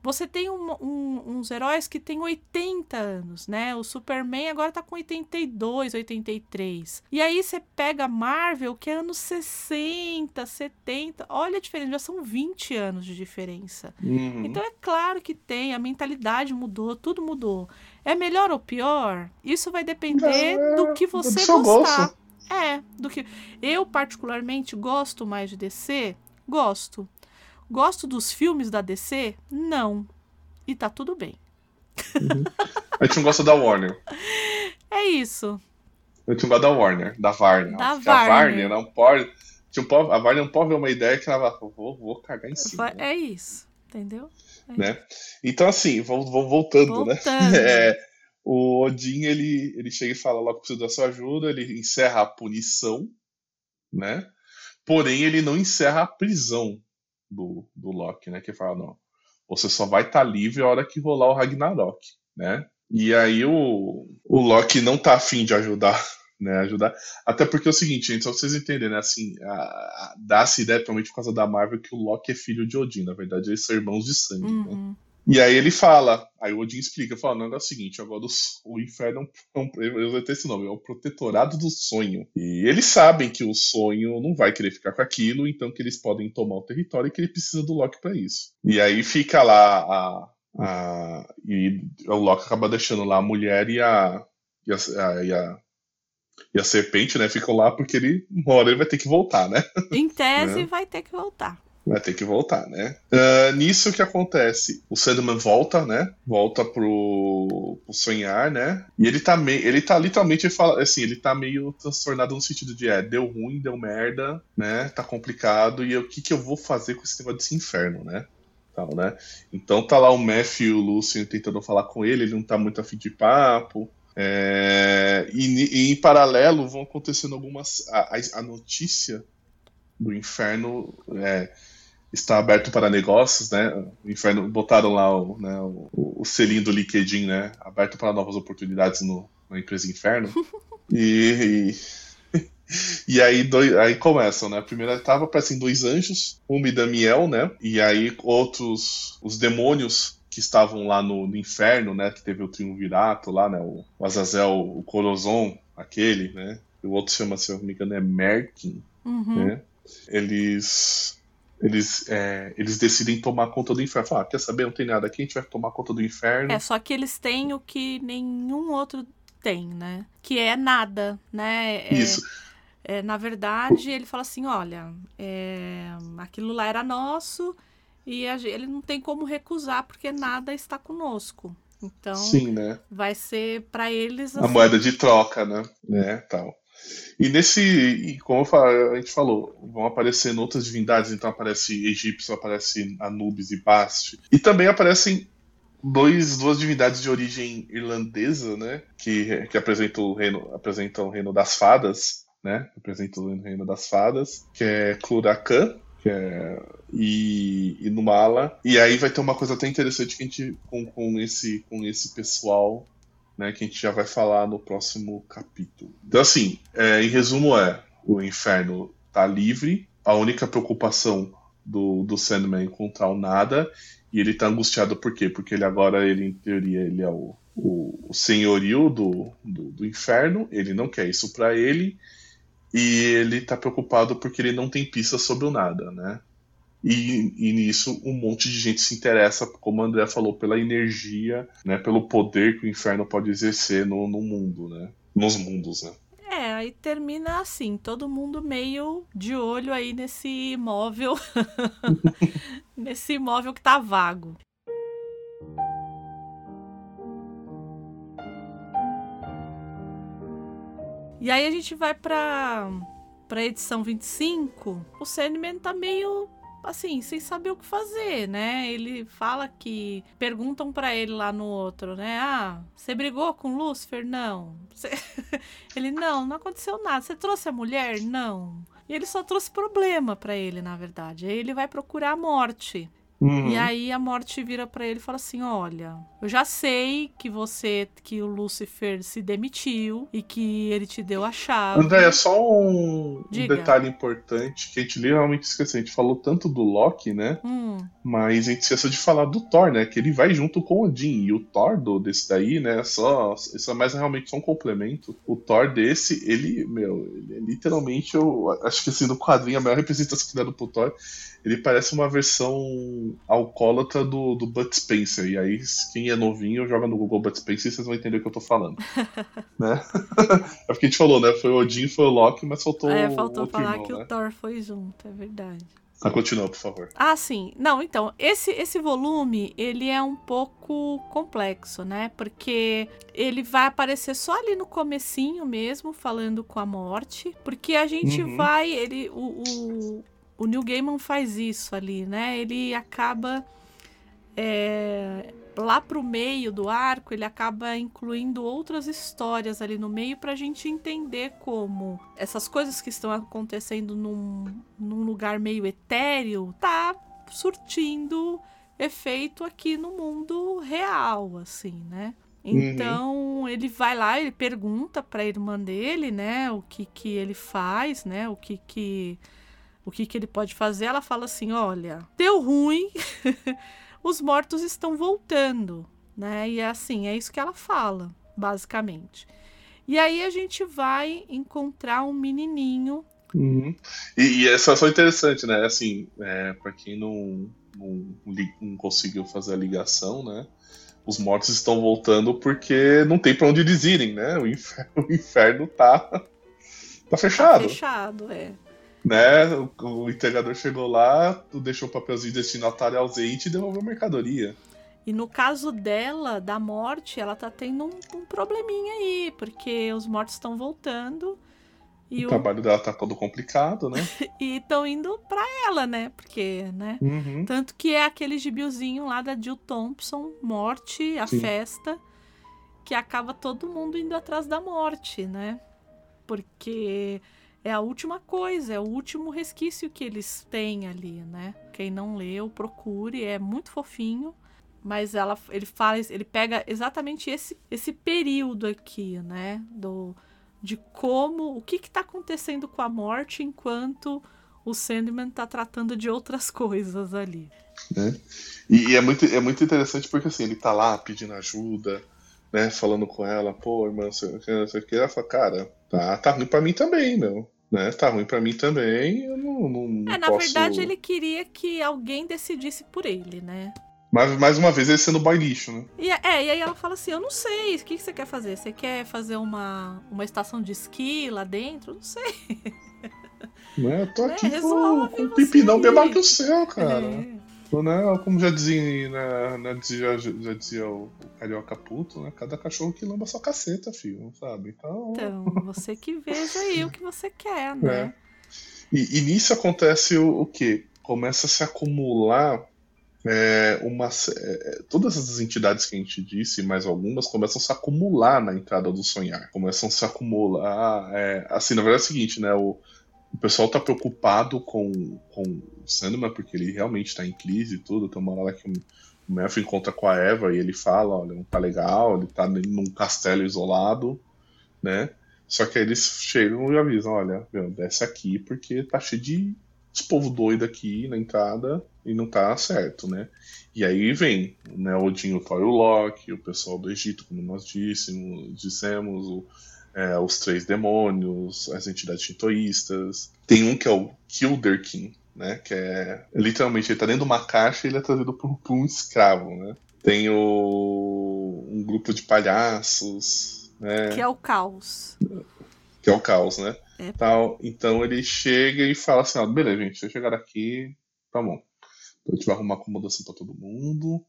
você tem um- um- uns heróis que têm 80 anos, né? O Superman agora tá com 82, 83. E aí você pega a Marvel, que é anos 60, 70. Olha a diferença, já são 20 anos de diferença. Uhum. Então é claro que tem, a mentalidade mudou, tudo mudou. É melhor ou pior? Isso vai depender É, do que do você seu gostar. gosto. É, do que eu particularmente gosto mais de DC? Gosto. Gosto dos filmes da DC? Não. E tá tudo bem. A gente não gosta da Warner. É isso. A gente não gosta da Warner, da Warner. Da Porque A. Warner não pode. tipo, a Warner não pode ver uma ideia que ela vai, vou, vou cagar em cima. É isso. Entendeu? né? Então, assim, vou, vou voltando, né? Voltando. É, o Odin, ele, ele chega e fala logo que precisa da sua ajuda, ele encerra a punição, né? Porém, ele não encerra a prisão do, do Loki, né? Que fala, não, você só vai estar livre a hora que rolar o Ragnarok, né? E aí o, o Loki não tá afim de ajudar, né? Ajudar. Até porque é o seguinte, gente, só pra vocês entenderem, né? Assim, dá-se ideia, principalmente por causa da Marvel, que o Loki é filho de Odin. Na verdade, eles são irmãos de sangue, né? E aí ele fala, aí o Odin explica, fala, não, é o seguinte, agora o, inferno é um, eu vou ter esse nome, é o protetorado do sonho. E eles sabem que o sonho não vai querer ficar com aquilo, então que eles podem tomar o território e que ele precisa do Loki pra isso. E aí fica lá a, a e o Loki acaba deixando lá a mulher e a e a, e a, e a serpente, né, ficam lá porque ele uma hora ele vai ter que voltar, né? Em tese, Né? vai ter que voltar. Vai ter que voltar, né? Ah, nisso que acontece? O Sandman volta, né? Volta pro, pro sonhar, né? E ele tá meio. Ele tá literalmente fala, assim, ele tá meio transtornado no sentido de é, deu ruim, deu merda, né? Tá complicado. E o que, que eu vou fazer com esse negócio desse inferno, né? Né? Então tá lá o Matthew e o Lucian tentando falar com ele, ele não tá muito afim de papo. É, e, e em paralelo vão acontecendo algumas. A, a- a notícia do inferno é, está aberto para negócios, né? O inferno botaram lá o, né, o, o selinho do LinkedIn, né? Aberto para novas oportunidades no, na empresa Inferno. E, e, e aí, dois, aí começam, né? A primeira etapa aparecem dois anjos, Uma e Damiel, né? E aí outros, os demônios que estavam lá no, no inferno, né? Que teve o triunvirato lá, né? O, o Azazel, o Corozon, aquele, né? E o outro chama, se eu não me engano, é Merkin, Uhum. né? Eles eles, é, eles decidem tomar conta do inferno. Falar, ah, quer saber? Não tem nada aqui, a gente vai tomar conta do inferno. É, só que eles têm o que nenhum outro tem, né? Que é nada, né? É- Isso. é, na verdade, ele fala assim: olha, é, aquilo lá era nosso e a ele não tem como recusar porque nada está conosco. Então, Sim, né? vai ser para eles A assim, moeda de troca, né? né? Tal. E nesse, e como a gente falou, vão aparecendo outras divindades, então aparece egípcio, aparece Anubis e Bast. E também aparecem dois, duas divindades de origem irlandesa, né? Que, que apresentam o reino, apresentam o reino das fadas, né? Apresentam o reino das fadas, que é Cluracan, que é e, e Numala. E aí vai ter uma coisa até interessante que a gente com, com esse com esse pessoal né, que a gente já vai falar no próximo capítulo. Então, assim, é, em resumo é, o inferno tá livre, a única preocupação do, do Sandman é encontrar o nada, e ele tá angustiado por quê? Porque ele agora, ele, em teoria, ele é o, o, o senhorio do, do, do inferno, ele não quer isso pra ele, e ele tá preocupado porque ele não tem pista sobre o nada, né? E, e nisso um monte de gente se interessa, como o André falou, pela energia, né, pelo poder que o inferno pode exercer no, no mundo, né? Nos mundos, né? É, aí termina assim, todo mundo meio de olho aí nesse imóvel, nesse imóvel que tá vago. E aí a gente vai pra, pra edição 25, o Sandman tá meio assim, sem saber o que fazer, né? Ele fala que perguntam para ele lá no outro, né? Ah, você brigou com Lúcifer? Não. Ele não, não aconteceu nada. Você trouxe a mulher? Não. E ele só trouxe problema para ele, na verdade. Aí ele vai procurar a morte. Uhum. E aí a morte vira pra ele e fala assim: "Olha, eu já sei que você que o Lúcifer se demitiu e que ele te deu a chave". André, é só um, um detalhe importante que a gente literalmente esqueceu. A gente falou tanto do Loki, né? Hum, Mas a gente esqueceu de falar do Thor, né? Que ele vai junto com o Odin. E o Thor do, desse daí, né? Só, isso é mais realmente só um complemento. O Thor desse, ele, meu, ele é literalmente, eu acho que assim, no quadrinho, a maior representação que deram pro Thor, ele parece uma versão alcoólatra do, do Bud Spencer. E aí, quem é novinho, joga no Google Bud Spencer e vocês vão entender o que eu tô falando. né? é porque a gente falou, né? Foi o Odin, foi o Loki, mas faltou é, o faltou outro falar irmão, que né? o Thor foi junto, é verdade. Ah, continua, por favor. Ah, sim. Não, então, esse esse volume, ele é um pouco complexo, né? Porque ele vai aparecer só ali no comecinho mesmo, falando com a morte, porque a gente Uhum. vai, ele o, o, o Neil Gaiman faz isso ali, né? Ele acaba é, lá pro meio do arco, ele acaba incluindo outras histórias ali no meio pra gente entender como essas coisas que estão acontecendo num, num lugar meio etéreo tá surtindo efeito aqui no mundo real, assim, né? Então ele vai lá, ele pergunta pra irmã dele, né, o que que ele faz, né, o que que o que que ele pode fazer. Ela fala assim, olha, deu ruim, os mortos estão voltando, né? E é assim, é isso que ela fala, basicamente. E aí a gente vai encontrar um menininho. Uhum. E, e essa é só interessante, né? Assim, é, para quem não, não, não conseguiu fazer a ligação, né? Os mortos estão voltando porque não tem pra onde eles irem, né? O inferno, o inferno tá, tá Tá fechado, fechado, é. Né? O, o entregador chegou lá, deixou o papelzinho de destinatário ausente e devolveu a mercadoria. E no caso dela, da morte, ela tá tendo um, um probleminha aí, porque os mortos estão voltando e o o- trabalho dela tá todo complicado, né? e estão indo pra ela, né? Porque, né? Uhum. Tanto que é aquele gibiozinho lá da Jill Thompson, Morte, a Sim. festa, que acaba todo mundo indo atrás da morte, né? Porque é a última coisa, é o último resquício que eles têm ali, né? Quem não leu, procure, é muito fofinho. Mas ela, ele faz, ele pega exatamente esse, esse período aqui, né? Do, de como, o que está acontecendo com a morte enquanto o Sandman tá tratando de outras coisas ali. né? E, e é, muito, é muito interessante porque assim, ele tá lá pedindo ajuda, né? Falando com ela, pô, irmã, você você quer? Ela fala, cara, tá, tá ruim pra mim também, meu. Né? Tá ruim pra mim também, eu não, não, não É, na posso... verdade, ele queria que alguém decidisse por ele, né? Mas, mais uma vez, ele sendo boy lixo, né? E, é, e aí ela fala assim: Eu não sei, o que, que você quer fazer? Você quer fazer uma, uma estação de esqui lá dentro? Não sei. né? Eu tô É, aqui resolve com, com um pipinão menor que o seu, cara. É. Né? Como já dizia, né, né, já dizia o, o Carioca Puto, né? Cada cachorro que lamba sua caceta, filho, sabe? Então... Então, você que veja aí o que você quer, né? E, e nisso acontece o, o quê? Começa a se acumular é, uma, sé- é, todas essas entidades que a gente disse, mais algumas, começam a se acumular na entrada do sonhar. Começam a se acumular. é, assim, na verdade é o seguinte, né? O, o pessoal tá preocupado com, com Sandman, porque ele realmente tá em crise e tudo. Tem uma hora que o Matthew encontra com a Eva e ele fala, olha, não tá legal, ele tá num castelo isolado, né? Só que aí eles chegam e avisam, olha, meu, desce aqui porque tá cheio de esse povo doido aqui na entrada e não tá certo, né? E aí vem, né, Odin, o Thor e o Loki, o pessoal do Egito, como nós dissemos, dissemos o- é, os três demônios, as entidades shintoístas. Tem um que é o Kilderkin, né? Que é literalmente ele tá dentro de uma caixa e ele é trazido por, por um escravo, né? Tem o, um grupo de palhaços, né? Que é o caos. que é o caos, né? É. Tal. Então ele chega e fala assim, ó, beleza, gente, vocês chegaram aqui, tá bom. Então a gente vai arrumar acomodação pra todo mundo,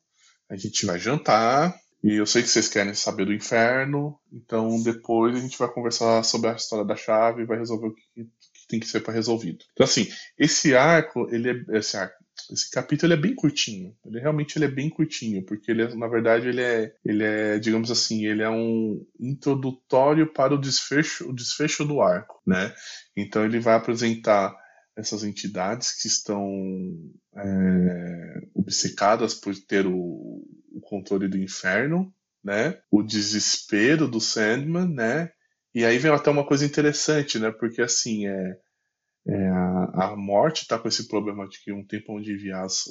a gente vai jantar, e eu sei que vocês querem saber do inferno, então depois a gente vai conversar sobre a história da chave e vai resolver o que, que tem que ser para resolvido. Então assim, esse arco, ele é, esse arco, Esse capítulo é bem curtinho. Ele realmente ele é bem curtinho, porque ele é, na verdade ele é, ele é, digamos assim, ele é um introdutório para o desfecho, o desfecho do arco, né? Então ele vai apresentar essas entidades que estão é, obcecadas por ter o, o controle do inferno, né? O desespero do Sandman, né? E aí vem até uma coisa interessante, né? Porque assim, é, é a, a, morte está com esse problema de que um tempo onde enviar os,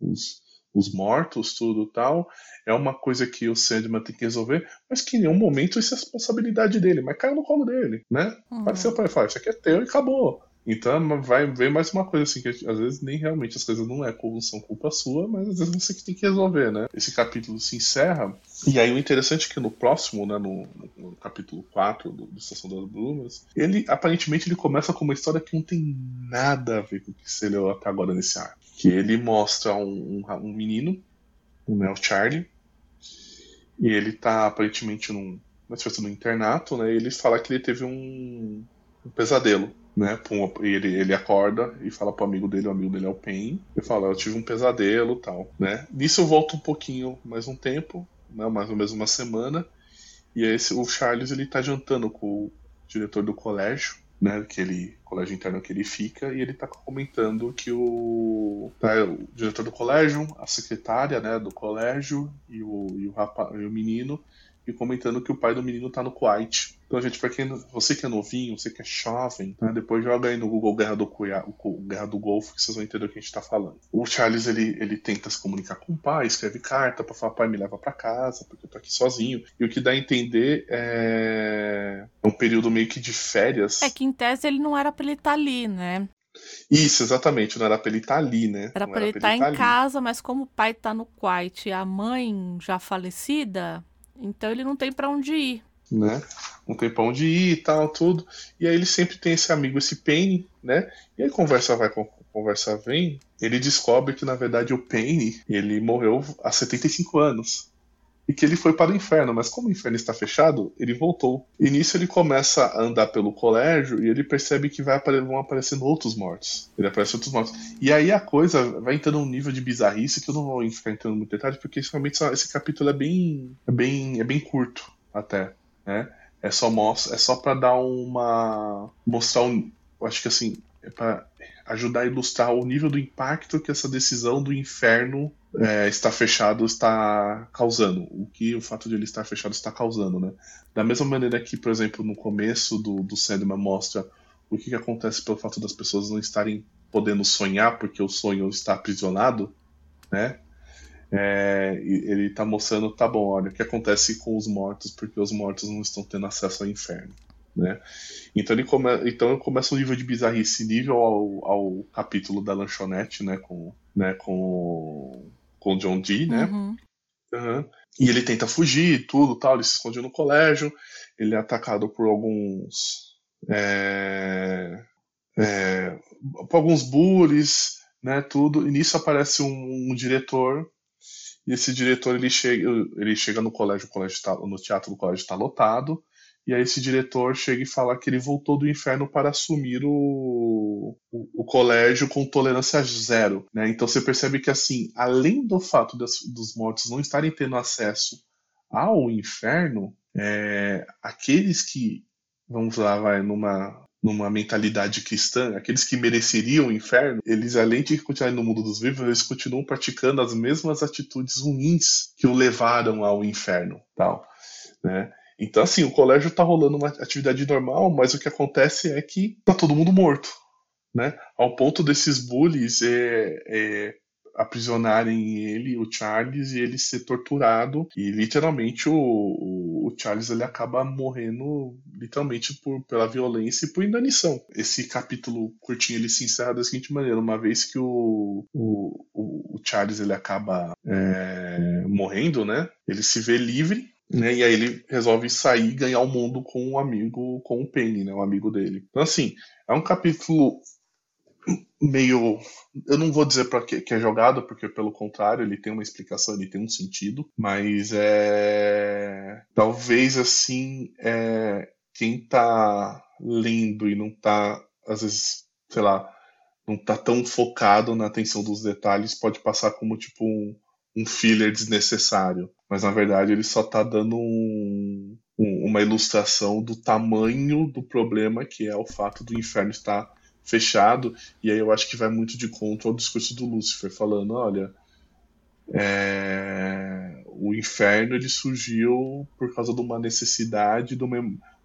os, os, mortos, tudo tal, é uma coisa que o Sandman tem que resolver, mas que em nenhum momento isso é responsabilidade dele, mas caiu no colo dele, né? Uhum. Apareceu para ele falar, isso aqui é teu e acabou. Então vai ver mais uma coisa assim, que às vezes nem realmente as coisas não é são culpa sua, mas às vezes você que tem que resolver, né? Esse capítulo se encerra, e aí o interessante é que no próximo, né, no, no capítulo 4 do, do Estação das Brumas, ele aparentemente ele começa com uma história que não tem nada a ver com o que você leu até agora nesse ar. Que ele mostra um, um, um menino, né, o Charlie, e ele tá aparentemente num, no internato, né? E ele fala que ele teve um, um pesadelo né? Ele, ele acorda e fala pro amigo dele, o amigo dele é o Pen, e fala, eu tive um pesadelo tal, né? Nisso eu volto um pouquinho mais um tempo, né? mais ou menos uma semana, e aí o Charles ele tá jantando com o diretor do colégio, né? Aquele colégio interno que ele fica, e ele tá comentando que o, tá, o diretor do colégio, a secretária né, do colégio e o, e o, rapaz, e o menino e comentando que o pai do menino tá no Kuwait. Então, gente, pra quem, você que é novinho, você que é jovem, né, depois joga aí no Google Guerra do, Cuiá, Guerra do Golfo que vocês vão entender o que a gente tá falando. O Charles, ele, ele tenta se comunicar com o pai, escreve carta para falar, pai, me leva para casa, porque eu tô aqui sozinho. E o que dá a entender é... é um período meio que de férias. É que em tese ele não era pra ele estar tá ali, né? Isso, exatamente. Não era pra ele estar tá ali, né? Era pra ele estar tá em ali. casa, mas como o pai tá no Kuwait e a mãe já falecida, então ele não tem para onde ir. Né? Não tem pra onde ir e tal, tudo. E aí ele sempre tem esse amigo, esse Penny, né? E aí conversa vai, conversa vem, ele descobre que na verdade o Penny, ele morreu há 75 anos e que ele foi para o inferno, mas como o inferno está fechado, ele voltou. E nisso ele começa a andar pelo colégio e ele percebe que vai apare vão aparecendo outros mortos. Ele aparece outros mortos. E aí a coisa vai entrando num nível de bizarrice que eu não vou ficar entrando muito detalhe, porque realmente esse capítulo é bem, é bem, é bem curto até, né? É só mostra, é só para dar uma mostrar um, eu acho que assim, é para ajudar a ilustrar o nível do impacto que essa decisão do inferno é, está fechado está causando, o que o fato de ele estar fechado está causando, né? Da mesma maneira que, por exemplo, no começo do, do Sandman mostra o que, que acontece pelo fato das pessoas não estarem podendo sonhar porque o sonho está aprisionado, né? É, ele está mostrando, tá bom, olha, o que acontece com os mortos porque os mortos não estão tendo acesso ao inferno. Né? Então ele come... então começa um nível de bizarrice nível ao, ao capítulo da lanchonete, né, com, né, com com o John Dee, né? Uhum. Uhum. E ele tenta fugir, tudo, tal. Ele se esconde no colégio. Ele é atacado por alguns é, é, por alguns bullies, né? Tudo. E nisso aparece um, um, diretor. E esse diretor ele chega, ele chega no colégio, o colégio tá, no teatro do colégio está lotado. E aí esse diretor chega e fala que ele voltou do inferno para assumir o, o, o colégio com tolerância zero. Né? Então você percebe que assim, além do fato das, dos mortos não estarem tendo acesso ao inferno, é, aqueles que, vamos lá, vai numa numa mentalidade cristã, aqueles que mereceriam o inferno, eles além de continuarem no mundo dos vivos, eles continuam praticando as mesmas atitudes ruins que o levaram ao inferno, tal, né? Então, assim, o colégio tá rolando uma atividade normal, mas o que acontece é que tá todo mundo morto, né? Ao ponto desses bullies é, é, aprisionarem ele, o Charles, e ele ser torturado. E literalmente o, o, o, Charles ele acaba morrendo literalmente por, pela violência e por inanição. Esse capítulo curtinho ele se encerra da seguinte maneira: uma vez que o, o, o Charles ele acaba é, morrendo, né? Ele se vê livre né? E aí ele resolve sair e ganhar o mundo com um amigo, com o Penny, né? Um amigo dele. Então, assim, é um capítulo meio. Eu não vou dizer para que, que é jogado, porque pelo contrário, ele tem uma explicação, ele tem um sentido, mas é. Talvez assim, é... quem tá lendo e não tá, às vezes, sei lá, não tá tão focado na atenção dos detalhes, pode passar como tipo um, um filler desnecessário. Mas na verdade ele só tá dando um, um, uma ilustração do tamanho do problema que é o fato do inferno estar fechado. E aí eu acho que vai muito de conta ao discurso do Lúcifer, falando, olha, é, o inferno ele surgiu por causa de uma necessidade do,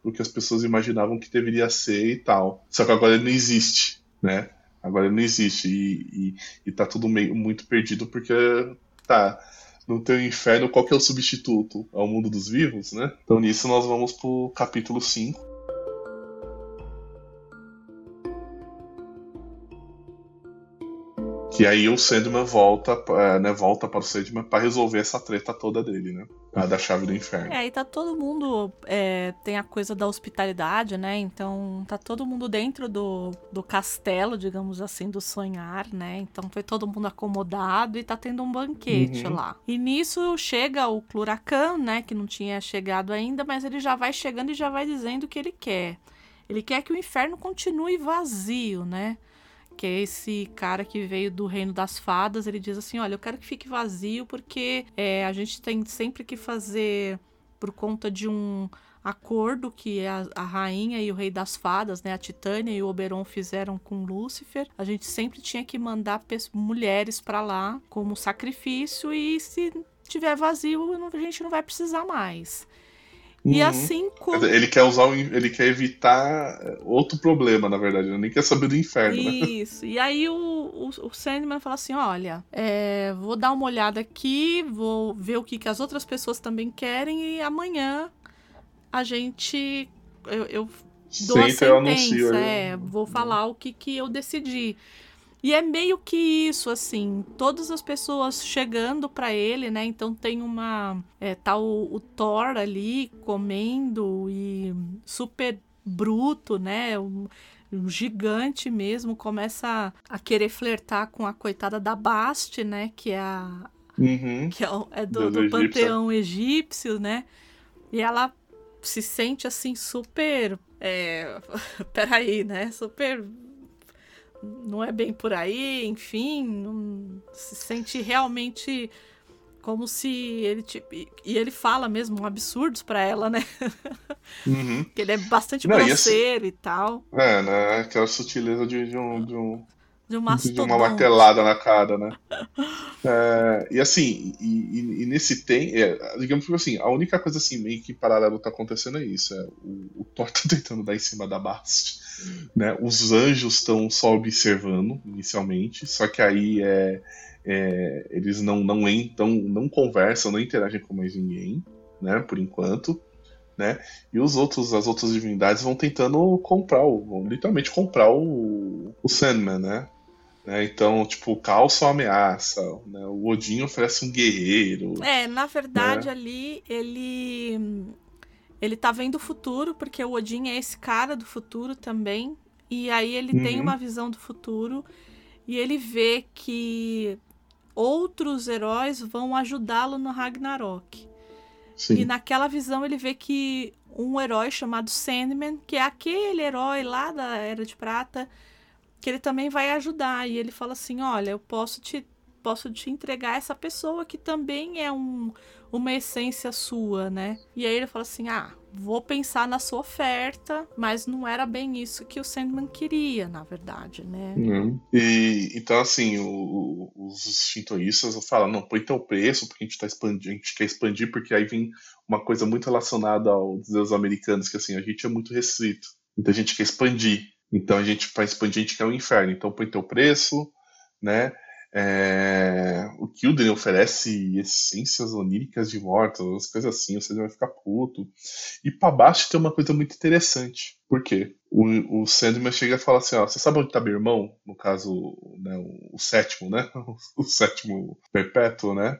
do que as pessoas imaginavam que deveria ser e tal. Só que agora ele não existe, né? Agora ele não existe e, e, e tá tudo meio, muito perdido porque tá no teu inferno qual que é o substituto ao mundo dos vivos, né? Então nisso nós vamos pro capítulo 5 Que aí o Sandman volta, é, né, volta para o Sandman para resolver essa treta toda dele, né? A da chave do inferno. É, aí tá todo mundo. É, tem a coisa da hospitalidade, né? Então tá todo mundo dentro do, do castelo, digamos assim, do sonhar, né? Então foi todo mundo acomodado e tá tendo um banquete uhum. lá. E nisso chega o Cluracan, né? Que não tinha chegado ainda, mas ele já vai chegando e já vai dizendo o que ele quer. Ele quer que o inferno continue vazio, né? Que é esse cara que veio do reino das fadas. Ele diz assim: Olha, eu quero que fique vazio porque é, a gente tem sempre que fazer por conta de um acordo que a, a, rainha e o rei das fadas, né, a Titânia e o Oberon fizeram com Lúcifer. A gente sempre tinha que mandar mulheres para lá como sacrifício e se tiver vazio, a gente não vai precisar mais. Uhum. E assim como. Ele quer usar o, ele quer evitar outro problema, na verdade. Ele nem quer saber do inferno. Né? Isso. Né? E aí o, o, o Sandman fala assim: olha, é, vou dar uma olhada aqui, vou ver o que, que as outras pessoas também querem, e amanhã a gente. Eu, eu dou a sentença, anuncio, é, vou falar o que, que eu decidi. E é meio que isso, assim, todas as pessoas chegando para ele, né? Então tem uma. É, tá o, o, Thor ali comendo e super bruto, né? Um, um gigante mesmo, começa a, querer flertar com a coitada da Bast, né? Que é a. Uhum. Que é, é do, do, do panteão egípcio, né? E ela se sente assim super. É, peraí, né? Super não é bem por aí, enfim, não, se sente realmente como se ele tipo, e ele fala mesmo absurdos para ela, né? Uhum. que ele é bastante não, grosseiro e, e, tal. É, né? Aquela sutileza de, de um, de um de, um de uma martelada na cara, né? é, e assim, e, e, e nesse tem, é, digamos que assim, a única coisa assim meio que paralelo tá acontecendo é isso, é o, o Thor tá tentando dar em cima da Bast né? Os anjos estão só observando inicialmente, só que aí é, é, eles não não entram, não conversam, não interagem com mais ninguém, né? Por enquanto, né? E os outros, as outras divindades vão tentando comprar, o, vão literalmente comprar o, o Sandman, né? né? Então, tipo, o caos só ameaça, né? O Odin oferece um guerreiro. É, na verdade né? ali ele ele tá vendo o futuro, porque o Odin é esse cara do futuro também. E aí ele uhum. tem uma visão do futuro e ele vê que outros heróis vão ajudá-lo no Ragnarok. Sim. E naquela visão ele vê que um herói chamado Sandman, que é aquele herói lá da Era de Prata, que ele também vai ajudar. E ele fala assim: Olha, eu posso te, posso te entregar essa pessoa que também é um, uma essência sua, né? E aí ele fala assim: ah, vou pensar na sua oferta, mas não era bem isso que o Sandman queria, na verdade, né? Não. E então assim, o, o, os shintoístas falam, não, põe teu preço, porque a gente tá expandindo, a gente quer expandir, porque aí vem uma coisa muito relacionada aos deuses americanos, que assim, a gente é muito restrito. Então a gente quer expandir. Então a gente, para expandir, a gente quer o inferno. Então põe teu preço, né? É, o Kilden oferece essências oníricas de mortos, coisas assim, você vai ficar puto. E para baixo tem uma coisa muito interessante. Por quê? O, o Sandman chega e fala assim: ó, você sabe onde tá meu irmão? No caso, né, o, o sétimo, né? O, o, sétimo perpétuo, né?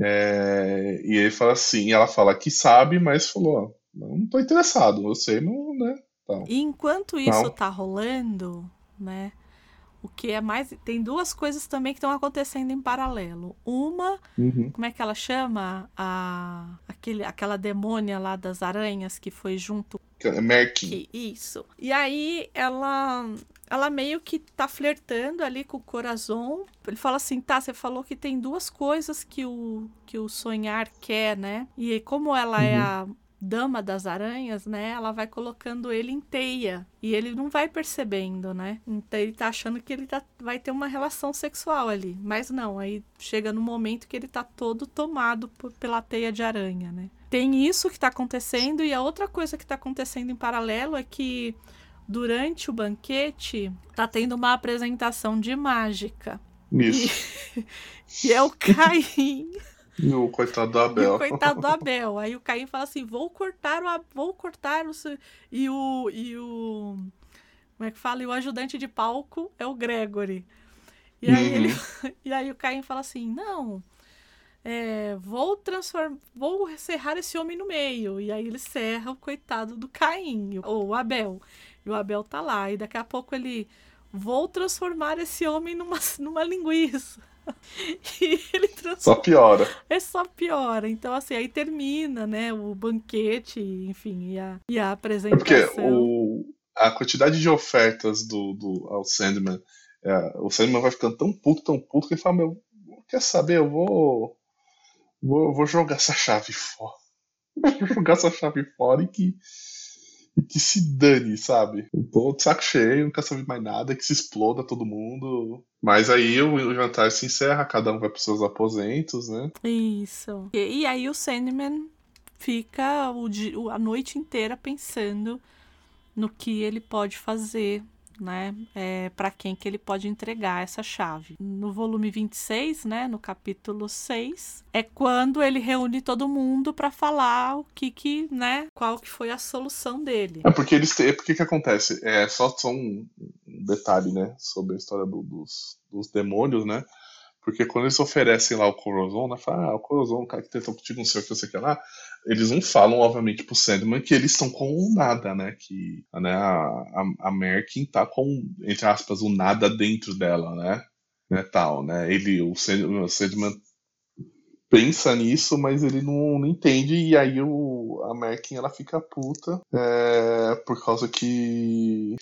É, e ele fala assim: ela fala que sabe, mas falou: não tô interessado, eu sei, não, né? Então, e enquanto isso não. tá rolando, né? O que é mais. Tem duas coisas também que estão acontecendo em paralelo. Uma, uhum. como é que ela chama? A, aquele, aquela demônia lá das aranhas que foi junto. É Merkin. Isso. E aí ela ela meio que tá flertando ali com o coração. Ele fala assim: tá, você falou que tem duas coisas que o, que o sonhar quer, né? E como ela é Uhum. a dama das aranhas, né? Ela vai colocando ele em teia. E ele não vai percebendo, né? Então ele tá achando que ele tá, vai ter uma relação sexual ali. Mas não, aí chega no momento que ele tá todo tomado por- pela teia de aranha, né? Tem isso que tá acontecendo, e a outra coisa que tá acontecendo em paralelo é que durante o banquete tá tendo uma apresentação de mágica. Isso. E é o Caim E o coitado do e Abel. o coitado do Abel. Aí o Caim fala assim: vou cortar o. Vou cortar o. seu-" E o. E o. Como é que fala? E o ajudante de palco é o Gregory. E aí Uhum. ele. E aí o Caim fala assim: não. é, vou transformar. Vou serrar esse homem no meio. E aí ele serra o coitado do Caim, ou o Abel. E o Abel tá lá. E daqui a pouco ele. Vou transformar esse homem numa, numa linguiça. E ele transforma. Só piora. É só piora. Então, assim, aí termina, né? O banquete, enfim, e a, e a É apresentação. porque o, a quantidade de ofertas do, do, ao Sandman, é, o Sandman vai ficando tão puto, tão puto, que ele fala, meu, quer saber, eu vou, vou, vou jogar essa chave fora. Vou jogar essa chave fora e que, que se dane, sabe? Eu tô de saco cheio, não quero saber mais nada, que se exploda todo mundo. Mas aí o, o jantar se encerra, cada um vai pros seus aposentos, né? Isso. E, e aí o Sandman fica o- a noite inteira pensando no que ele pode fazer, né? É, para quem que ele pode entregar essa chave. No volume 26, né? No capítulo 6, é quando ele reúne todo mundo para falar o que que, né? Qual que foi a solução dele. É porque eles têm. Porque que acontece? É só, só um detalhe, né? Sobre a história do- dos, dos demônios, né? Porque quando eles oferecem lá o Corozon, né? Fala, ah, o Corozon, o cara que tentou contigo, não sei o que, não sei o que lá. Eles não falam, obviamente, pro Sandman que eles estão com nada, né? Que né, a, a, a Merkin tá com, entre aspas, o nada dentro dela, né? né tal, né? Ele, o Sandman, o Sandman pensa nisso, mas ele não, não entende, e aí o, a Merkin ela fica puta é, por causa que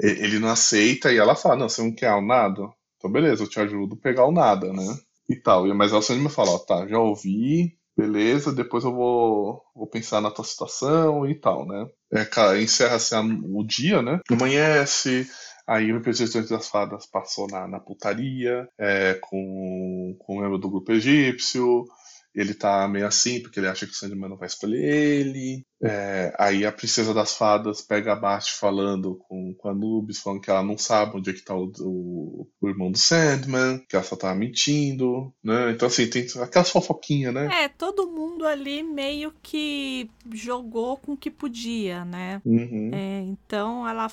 ele não aceita e ela fala, não, você não quer o nada? Então beleza, eu te ajudo a pegar o nada, né? E tal. Mas o Sandman fala, ó, tá, já ouvi, beleza, depois eu vou, vou pensar na tua situação e tal, né? É, encerra-se a- o dia, né? Amanhece, aí o representante das fadas passou na, na putaria é, com, com o membro do grupo egípcio. Ele tá meio assim, porque ele acha que o Sandman não vai escolher ele. É, aí a princesa das fadas pega a Bast falando com, com a Anubis, falando que ela não sabe onde é que tá o, o, o irmão do Sandman, que ela só tava mentindo, né? Então assim, tem aquelas fofoquinhas, né? É, todo mundo ali meio que jogou com o que podia, né? Uhum. É, então ela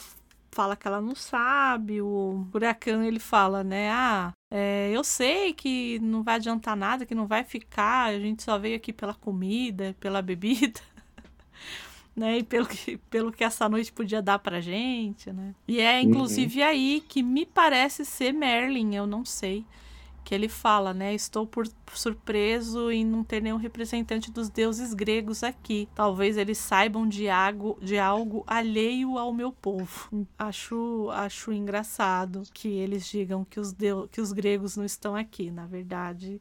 fala que ela não sabe, o Huracan ele fala, né? Ah, é, eu sei que não vai adiantar nada, que não vai ficar, a gente só veio aqui pela comida, pela bebida. Né, e pelo que, pelo que essa noite podia dar pra gente, né? E é inclusive aí que me parece ser Merlin, eu não sei. Que ele fala, né? Estou por surpreso em não ter nenhum representante dos deuses gregos aqui. Talvez eles saibam de algo, de algo alheio ao meu povo. Acho, acho engraçado que eles digam que os, deu, que os gregos não estão aqui. Na verdade,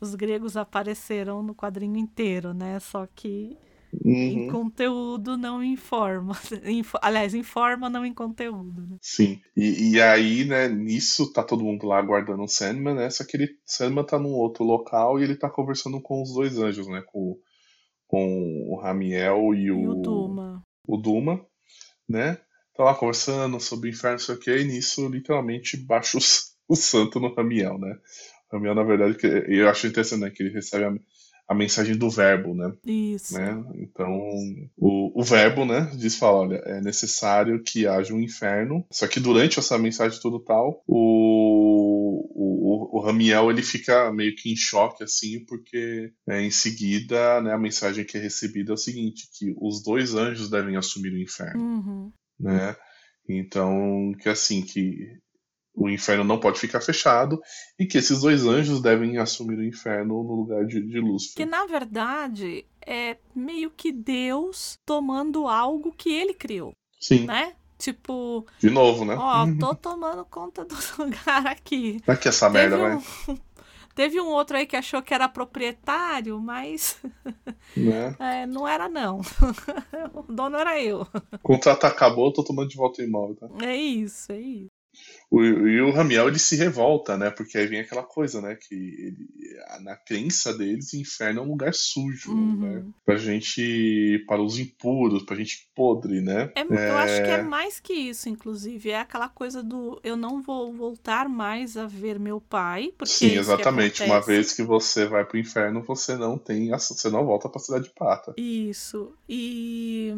os gregos apareceram no quadrinho inteiro, né? Só que em Uhum. conteúdo não informa. Info- aliás, informa não em conteúdo, né? Sim. E, e aí, né, nisso tá todo mundo lá aguardando o Sandman, né? Só que ele, Sandman tá num outro local e ele tá conversando com os dois anjos, né? Com, com o Ramiel e o, E o Duma. o Duma, né? Tá lá conversando sobre o inferno, não sei o que, e nisso literalmente baixa o, o santo no Ramiel, né? O Ramiel, na verdade, que, eu acho interessante, né? Que ele recebe a, a mensagem do verbo, né? Isso. né? Então, o, o verbo, né, diz, fala, olha, é necessário que haja um inferno. Só que durante essa mensagem tudo tal, o, o, o Ramiel, ele fica meio que em choque, assim, porque é, em seguida, né, a mensagem que é recebida é o seguinte, que os dois anjos devem assumir o inferno, Uhum. né? Então, que assim, que o inferno não pode ficar fechado e que esses dois anjos devem assumir o inferno no lugar de, de Que Lúcifer. na verdade é meio que Deus tomando algo que ele criou, Sim. né? Tipo, De novo, né? ó, tô tomando conta do lugar aqui. Pra que essa merda, Teve vai? um, teve um outro aí que achou que era proprietário, mas Né? é, não era não. o dono era eu. O contrato acabou, eu tô tomando de volta o imóvel, tá? É isso, é isso. O, e o Ramiel ele se revolta, né? Porque aí vem aquela coisa, né? Que ele, na crença deles, o inferno é um lugar sujo, Uhum. né? Pra gente, para os impuros, pra gente podre, né? É, Eu acho que é mais que isso, inclusive. É aquela coisa do eu não vou voltar mais a ver meu pai. Porque é Sim, que exatamente. Uma vez que você vai pro inferno, você não tem, você não volta pra cidade de prata. Isso. E,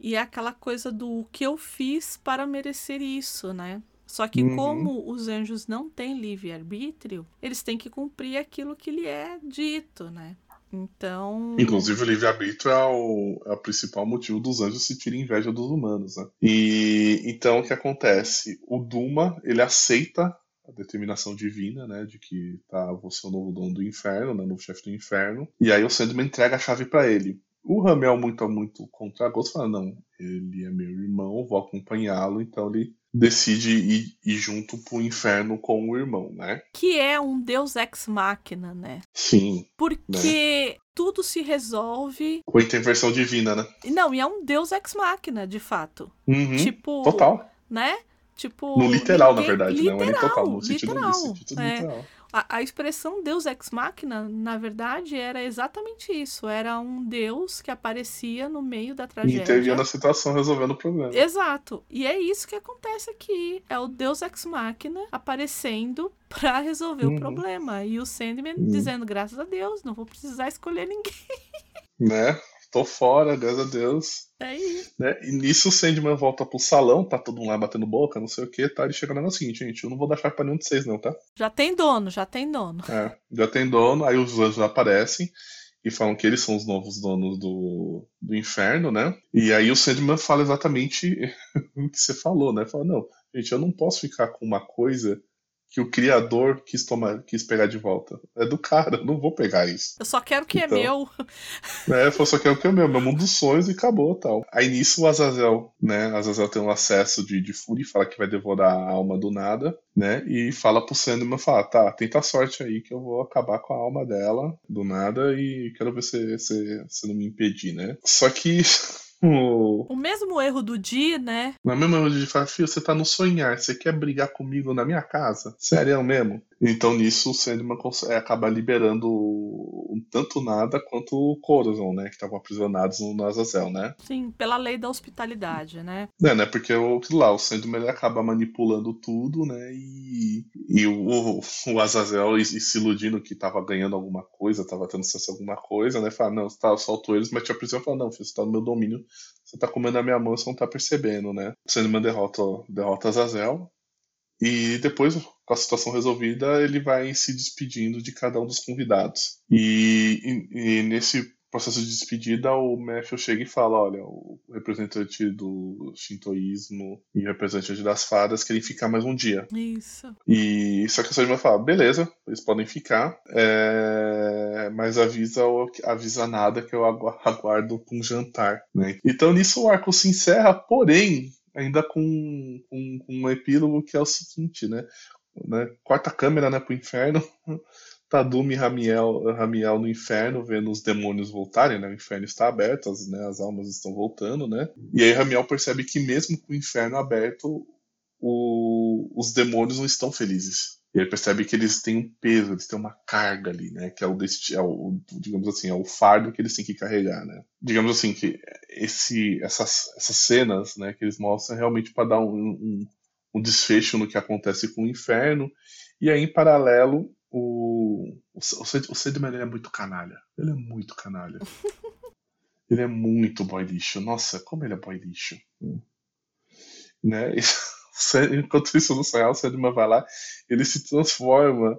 e é aquela coisa do o que eu fiz para merecer isso, né? Só que Uhum. como os anjos não têm livre-arbítrio, eles têm que cumprir aquilo que lhe é dito, né? Então. Inclusive, o livre-arbítrio é o, é o principal motivo dos anjos se tirem inveja dos humanos, né? E então o que acontece? O Duma, ele aceita a determinação divina, né, de que tá você é o novo dono do inferno, né, o novo chefe do inferno. E aí o Sandman entrega a chave pra ele. O Ramel, muito muito contra gosto, fala: não, ele é meu irmão, vou acompanhá-lo, então ele decide ir, ir junto pro inferno com o irmão, né? Que é um deus ex machina, né? Sim, Porque tudo se resolve. com a intervenção divina, né? Não, e é um deus ex machina, de fato. Uhum, Tipo. total. Né? Tipo. No literal, na ninguém- verdade, não é literal, total, no sentido, literal. no sentido é. literal. A, a expressão Deus ex machina, na verdade, era exatamente isso. Era um Deus que aparecia no meio da E tragédia. intervinha na situação, resolvendo o problema. Exato. E é isso que acontece aqui. É o Deus ex machina aparecendo pra resolver Uhum. o problema. E o Sandman Uhum. dizendo, graças a Deus, não vou precisar escolher ninguém. Né? Tô fora, graças a Deus. É isso. Né? E nisso o Sandman volta pro salão, tá todo mundo lá batendo boca, não sei o que, tá? Ele chega no negócio seguinte, gente, eu não vou dar chave pra nenhum de vocês, não, tá? Já tem dono, já tem dono. É, já tem dono, aí os anjos aparecem e falam que eles são os novos donos do, do inferno, né? E aí o Sandman fala exatamente o que você falou, né? Fala, não, gente, eu não posso ficar com uma coisa que o criador quis tomar, quis pegar de volta. É do cara, eu não vou pegar isso. Eu só quero o que Então. é meu. né? Falou, só quero o que é meu, meu mundo dos sonhos e acabou tal. Aí nisso o Azazel, né? Azazel tem um acesso de, de fúria e fala que vai devorar a alma do nada, né? E fala pro Sandman, fala, tá, tenta a sorte aí que eu vou acabar com a alma dela do nada e quero ver se você se não me impedir, né? Só que o- O mesmo erro do Di, né? na mesma hora de falar, filho, você tá no sonhar, você quer brigar comigo na minha casa? Sério mesmo? Então nisso o Sandman é, acaba liberando tanto Nada quanto o Corazon, né? Que estavam aprisionados no, Azazel, né? Sim, pela lei da hospitalidade, né? É, né? Porque lá, o Sandman ele acaba manipulando tudo, né? E, e o, o Azazel e, e se iludindo que tava ganhando alguma coisa, tava tendo acesso a alguma coisa, né? Fala, não, você tá, soltou eles, mas te aprisiona fala, não, filho, você tá no meu domínio, você tá comendo a minha mão, você não tá percebendo, né? O Sandman derrota, derrota Azazel. E depois, com a situação resolvida, ele vai se despedindo de cada um dos convidados. E, e- e nesse processo de despedida, o Matthew chega e fala: olha, o representante do shintoísmo e o representante das fadas querem ficar mais um dia. Isso. E só que a Sandman fala: beleza, eles podem ficar, é, mas avisa, o- avisa nada que eu agu- aguardo um jantar. Né? Então nisso o arco se encerra, porém, ainda com, com, com um epílogo que é o seguinte, né? né? Corta a câmera né, pro inferno. Tadumi e Ramiel, Ramiel no inferno, vendo os demônios voltarem, né? O inferno está aberto, as, né, as almas estão voltando, né? E aí Ramiel percebe que mesmo com o inferno aberto, o- os demônios não estão felizes. E ele percebe que eles têm um peso, eles têm uma carga ali, né? Que é o, é o digamos assim, é o fardo que eles têm que carregar, né? Digamos assim que esse, essas, essas cenas, né, que eles mostram é realmente para dar um, um, um desfecho no que acontece com o inferno. E aí, em paralelo, o, o, o, Sand- o Sandman é muito canalha. Ele é muito canalha. ele é muito boy lixo. Nossa, como ele é boy lixo. Né? Enquanto isso no o Sandman vai lá, ele se transforma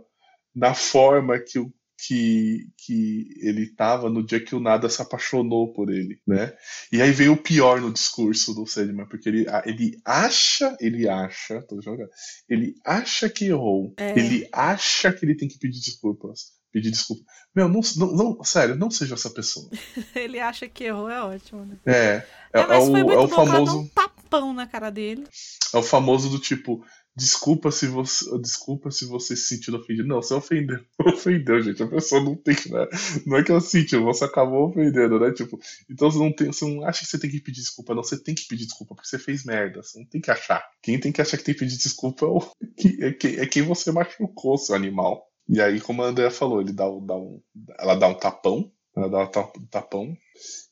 na forma que o que, que ele estava no dia que o Nada se apaixonou por ele, né? E aí vem o pior no discurso do Sandman, porque ele, ele acha, ele acha, tô jogando, ele acha que errou, É. ele acha que ele tem que pedir desculpas, pedir desculpa. Meu, não, não, não- sério, não seja essa pessoa. Ele acha que errou, é ótimo, né? É, é, É, é o, é o famoso. um tapão na cara dele. É o famoso do tipo, desculpa se você. Desculpa se você se sentiu ofendido. Não, você ofendeu. Ofendeu, gente. A pessoa não tem. Né? Não é que ela sentiu, você acabou ofendendo, né? Tipo, então você não tem. Você não acha que você tem que pedir desculpa, não. Você tem que pedir desculpa, porque você fez merda. Você não tem que achar. Quem tem que achar que tem que pedir desculpa é, o, é, quem, é quem você machucou, seu animal. E aí, como a Andrea falou, ele dá, dá um, ela dá um tapão, ela dá um tapão,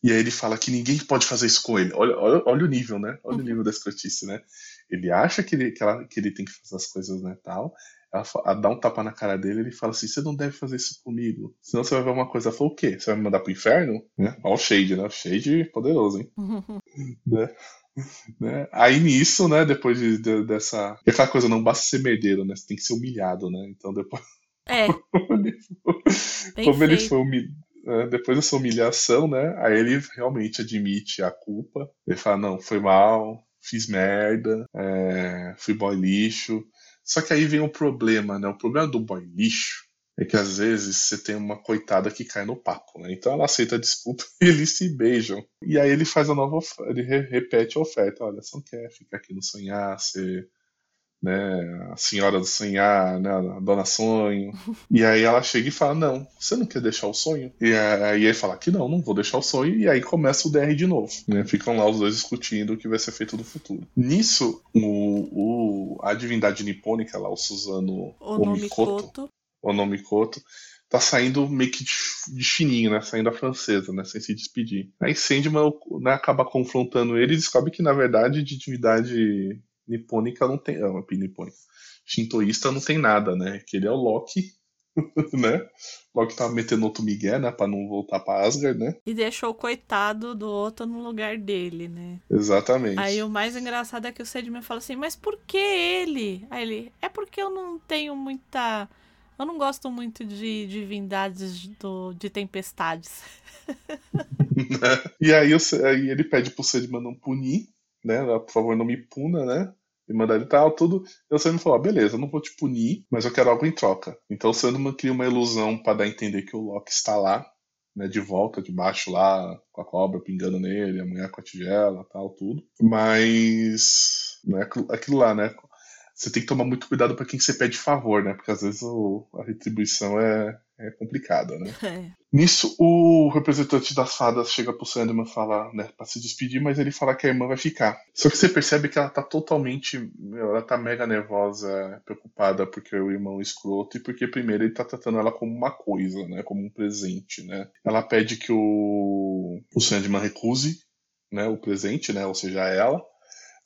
e aí ele fala que ninguém pode fazer isso com ele. Olha, olha, olha o nível, né? Olha o nível da escrotice, né? Ele acha que ele, que, ela, que ele tem que fazer as coisas, né, tal. Ela, ela, dá um tapa na cara dele ele fala assim, você não deve fazer isso comigo. Senão você vai ver uma coisa. Ela falou, o quê? Você vai me mandar pro inferno? Né? Olha o Shade, né? O Shade poderoso, hein? né? Né? Aí nisso, né, depois de, de, dessa. E aquela coisa, não basta ser merdeiro, né? Você tem que ser humilhado, né? Então depois. É. como ele foi, como ele foi humilhado. É, depois dessa humilhação, né? Aí ele realmente admite a culpa. Ele fala, não, foi mal, fiz merda, é, fui boy lixo. Só que aí vem o problema, né? O problema do boy lixo é que às vezes você tem uma coitada que cai no papo, né? Então ela aceita a desculpa e eles se beijam. E aí ele faz a nova oferta, ele repete a oferta. Olha, você não quer ficar aqui no sonhar, você né, a senhora do sonhar, né, a dona sonho. E aí ela chega e fala: Não, você não quer deixar o sonho? E aí ele fala que não, não vou deixar o sonho. E aí começa o DR de novo. Né? Ficam lá os dois discutindo o que vai ser feito no futuro. Nisso, o, o a divindade nipônica lá, o Suzano Omikoto, Onomikoto, tá saindo meio que de, fininho, né? Saindo a francesa, né? Sem se despedir. Aí Sandman né, acaba confrontando ele e descobre que, na verdade, de divindade nipônica não tem. Ah, nipônica. Shintoísta não tem nada, né? Que ele é o Loki, né? Loki tava metendo outro migué, né? Pra não voltar pra Asgard, né? E deixou o coitado do outro no lugar dele, né? Exatamente. Aí o mais engraçado é que o Sedman fala assim, mas por que ele? Aí ele, é porque eu não tenho muita. Eu não gosto muito de divindades do, de tempestades. e aí, aí ele pede pro Sedman não punir, né? Por favor, não me puna, né? e mandar ele tal, tudo. E o Sandman falou: ah, beleza, não vou te punir, mas eu quero algo em troca. Então o Sandman cria uma ilusão para dar a entender que o Loki está lá, né, de volta, debaixo lá, com a cobra pingando nele, a mulher com a tigela, tal, tudo. Mas. Né, aquilo lá, né? Você tem que tomar muito cuidado para quem você pede favor, né? Porque às vezes o, a retribuição é, é complicada, né? É. Nisso, o representante das fadas chega pro Sandman falar, né, pra se despedir, mas ele fala que a irmã vai ficar. Só que você percebe que ela tá totalmente. Ela tá mega nervosa, preocupada porque o irmão é escroto e porque primeiro ele tá tratando ela como uma coisa, né? Como um presente, né? Ela pede que o, o Sandman recuse né, o presente, né? Ou seja, ela.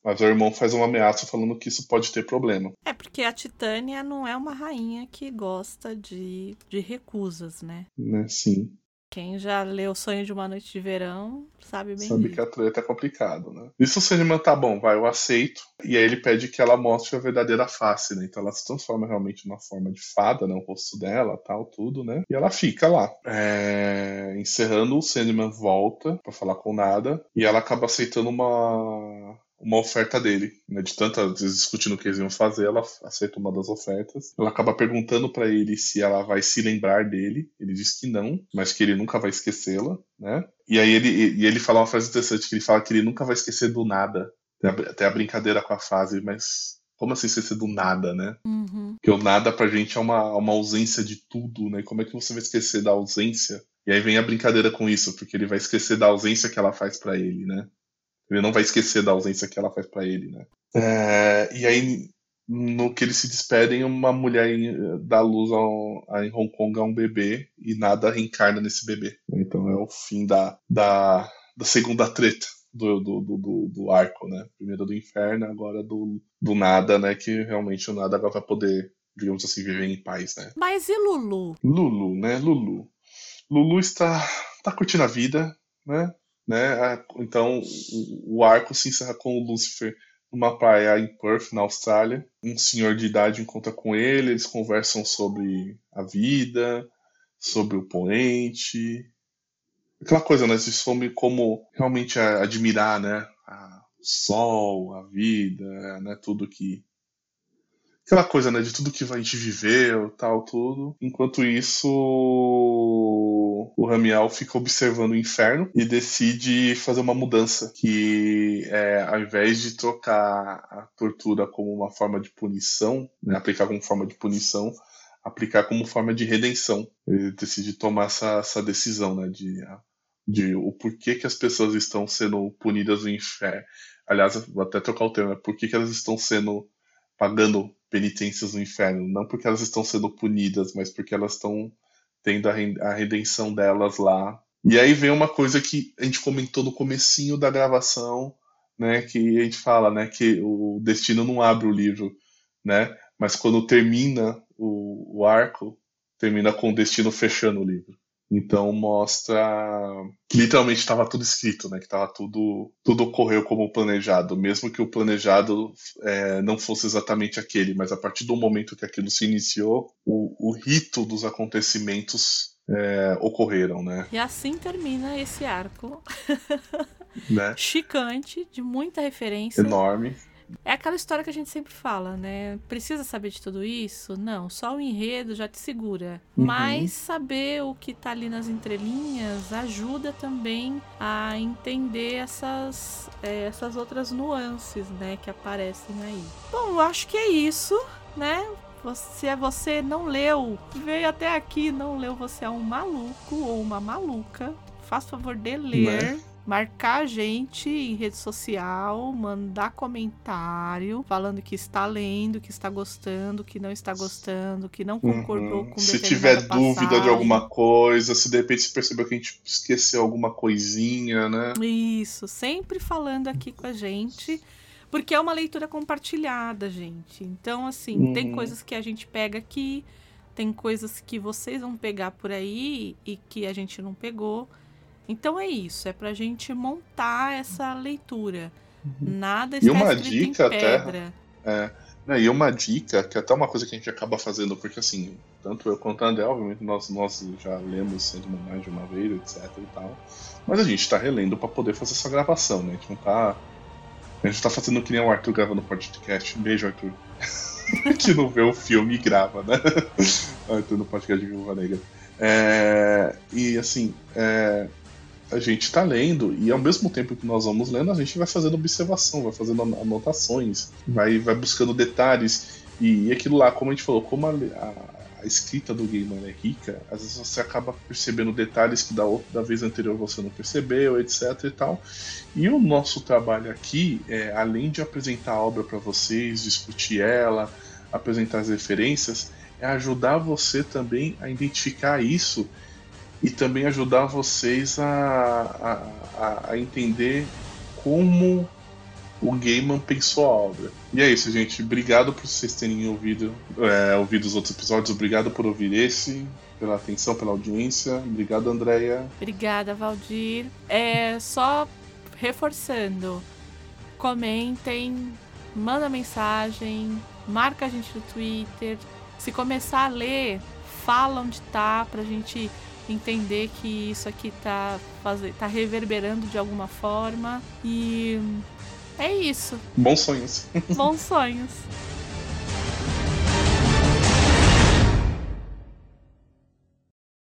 Mas o irmão faz uma ameaça falando que isso pode ter problema. É, porque a Titânia não é uma rainha que gosta de, de recusas, né? Né, sim. Quem já leu Sonho de uma Noite de Verão sabe bem. Sabe que a treta é complicado, né? Isso o Sandman tá bom, vai, eu aceito. E aí ele pede que ela mostre a verdadeira face, né? Então ela se transforma realmente numa forma de fada, né? O rosto dela, tal, tudo, né? E ela fica lá. É... Encerrando, o Sandman volta para falar com nada. E ela acaba aceitando uma uma oferta dele, né? De tantas vezes discutindo o que eles iam fazer, ela aceita uma das ofertas. Ela acaba perguntando para ele se ela vai se lembrar dele. Ele diz que não, mas que ele nunca vai esquecê-la, né? E aí ele, e ele fala uma frase interessante, que ele fala que ele nunca vai esquecer do nada. Tem a, tem a brincadeira com a frase, mas como assim esquecer do nada, né? Uhum. Porque o nada pra gente é uma, uma ausência de tudo, né? Como é que você vai esquecer da ausência? E aí vem a brincadeira com isso, porque ele vai esquecer da ausência que ela faz para ele, né? Ele não vai esquecer da ausência que ela faz para ele, né? É, e aí, no que eles se despedem, uma mulher dá luz ao, a, em Hong Kong a um bebê e nada reencarna nesse bebê. Então é o fim da, da, da segunda treta. Do, do, do, do, arco, né? Primeiro do inferno, agora do, do nada, né? Que realmente o nada agora vai poder, digamos assim, viver em paz, né? Mas e Lulu? Lulu, né? Lulu. Lulu está, está curtindo a vida, né? Né? Então o arco se encerra com o Lucifer numa praia em Perth, na Austrália. Um senhor de idade encontra com ele, eles conversam sobre a vida, sobre o poente. Aquela coisa, né? Sobre como realmente admirar, né? o sol, a vida, né? Tudo que, aquela coisa, né, de tudo que a gente viveu, tal, tudo. Enquanto isso, o Ramiel fica observando o inferno e decide fazer uma mudança, que é, ao invés de trocar a tortura como uma forma de punição, né, aplicar como forma de punição, aplicar como forma de redenção. Ele decide tomar essa, essa decisão, né, de, de o porquê que as pessoas estão sendo punidas no inferno. Aliás, vou até trocar o termo, é por que, que elas estão sendo pagando penitências no inferno, não porque elas estão sendo punidas, mas porque elas estão tendo a redenção delas lá. E aí vem uma coisa que a gente comentou no comecinho da gravação, né, que a gente fala, né, que o destino não abre o livro, né, mas quando termina o, o arco, termina com o destino fechando o livro. Então mostra que literalmente estava tudo escrito, né? Que estava tudo, tudo ocorreu como planejado, mesmo que o planejado é, não fosse exatamente aquele, mas a partir do momento que aquilo se iniciou, o, o rito dos acontecimentos é, ocorreram, né? E assim termina esse arco. né? Chicante, de muita referência. Enorme. É aquela história que a gente sempre fala, né? Precisa saber de tudo isso? Não, só o enredo já te segura. Uhum. Mas saber o que tá ali nas entrelinhas ajuda também a entender essas, é, essas outras nuances, né? Que aparecem aí. Bom, eu acho que é isso, né? Se é você não leu, veio até aqui, não leu, você é um maluco ou uma maluca. Faça favor de ler. Né? Marcar a gente em rede social, mandar comentário falando que está lendo, que está gostando, que não está gostando, que não concordou uhum. com Se tiver dúvida de alguma coisa, se de repente percebeu que a gente esqueceu alguma coisinha, né? Isso, sempre falando aqui com a gente. Porque é uma leitura compartilhada, gente. Então, assim, uhum. tem coisas que a gente pega aqui, tem coisas que vocês vão pegar por aí e que a gente não pegou. Então é isso, é pra gente montar essa leitura. Uhum. Nada está e uma dica até, é, né, e uma dica, que é até uma coisa que a gente acaba fazendo, porque assim, tanto eu quanto a André, obviamente, nós, nós já lemos sendo mais de uma vez, etc e tal. Mas a gente está relendo para poder fazer essa gravação, né? A gente não tá. A gente tá fazendo que nem o Arthur gravando podcast. Beijo, Arthur. que não vê o filme e grava, né? Arthur no podcast de Viúva Negra. É, e assim, é, a gente está lendo e ao mesmo tempo que nós vamos lendo, a gente vai fazendo observação, vai fazendo anotações, vai, vai buscando detalhes. E, aquilo lá, como a gente falou, como a, a, a escrita do gamer é rica, às vezes você acaba percebendo detalhes que da, da vez anterior você não percebeu, etc e tal. E o nosso trabalho aqui, é, além de apresentar a obra para vocês, discutir ela, apresentar as referências, é ajudar você também a identificar isso e também ajudar vocês a, a, a entender como o Gaiman pensou a obra. E é isso, gente. Obrigado por vocês terem ouvido, é, ouvido os outros episódios. Obrigado por ouvir esse, pela atenção, pela audiência. Obrigado, Andréia. Obrigada, Valdir. É só reforçando. Comentem, manda mensagem, marca a gente no Twitter. Se começar a ler, fala onde tá pra gente entender que isso aqui tá, fazer, tá reverberando de alguma forma. E é isso. Bons sonhos. Bons sonhos.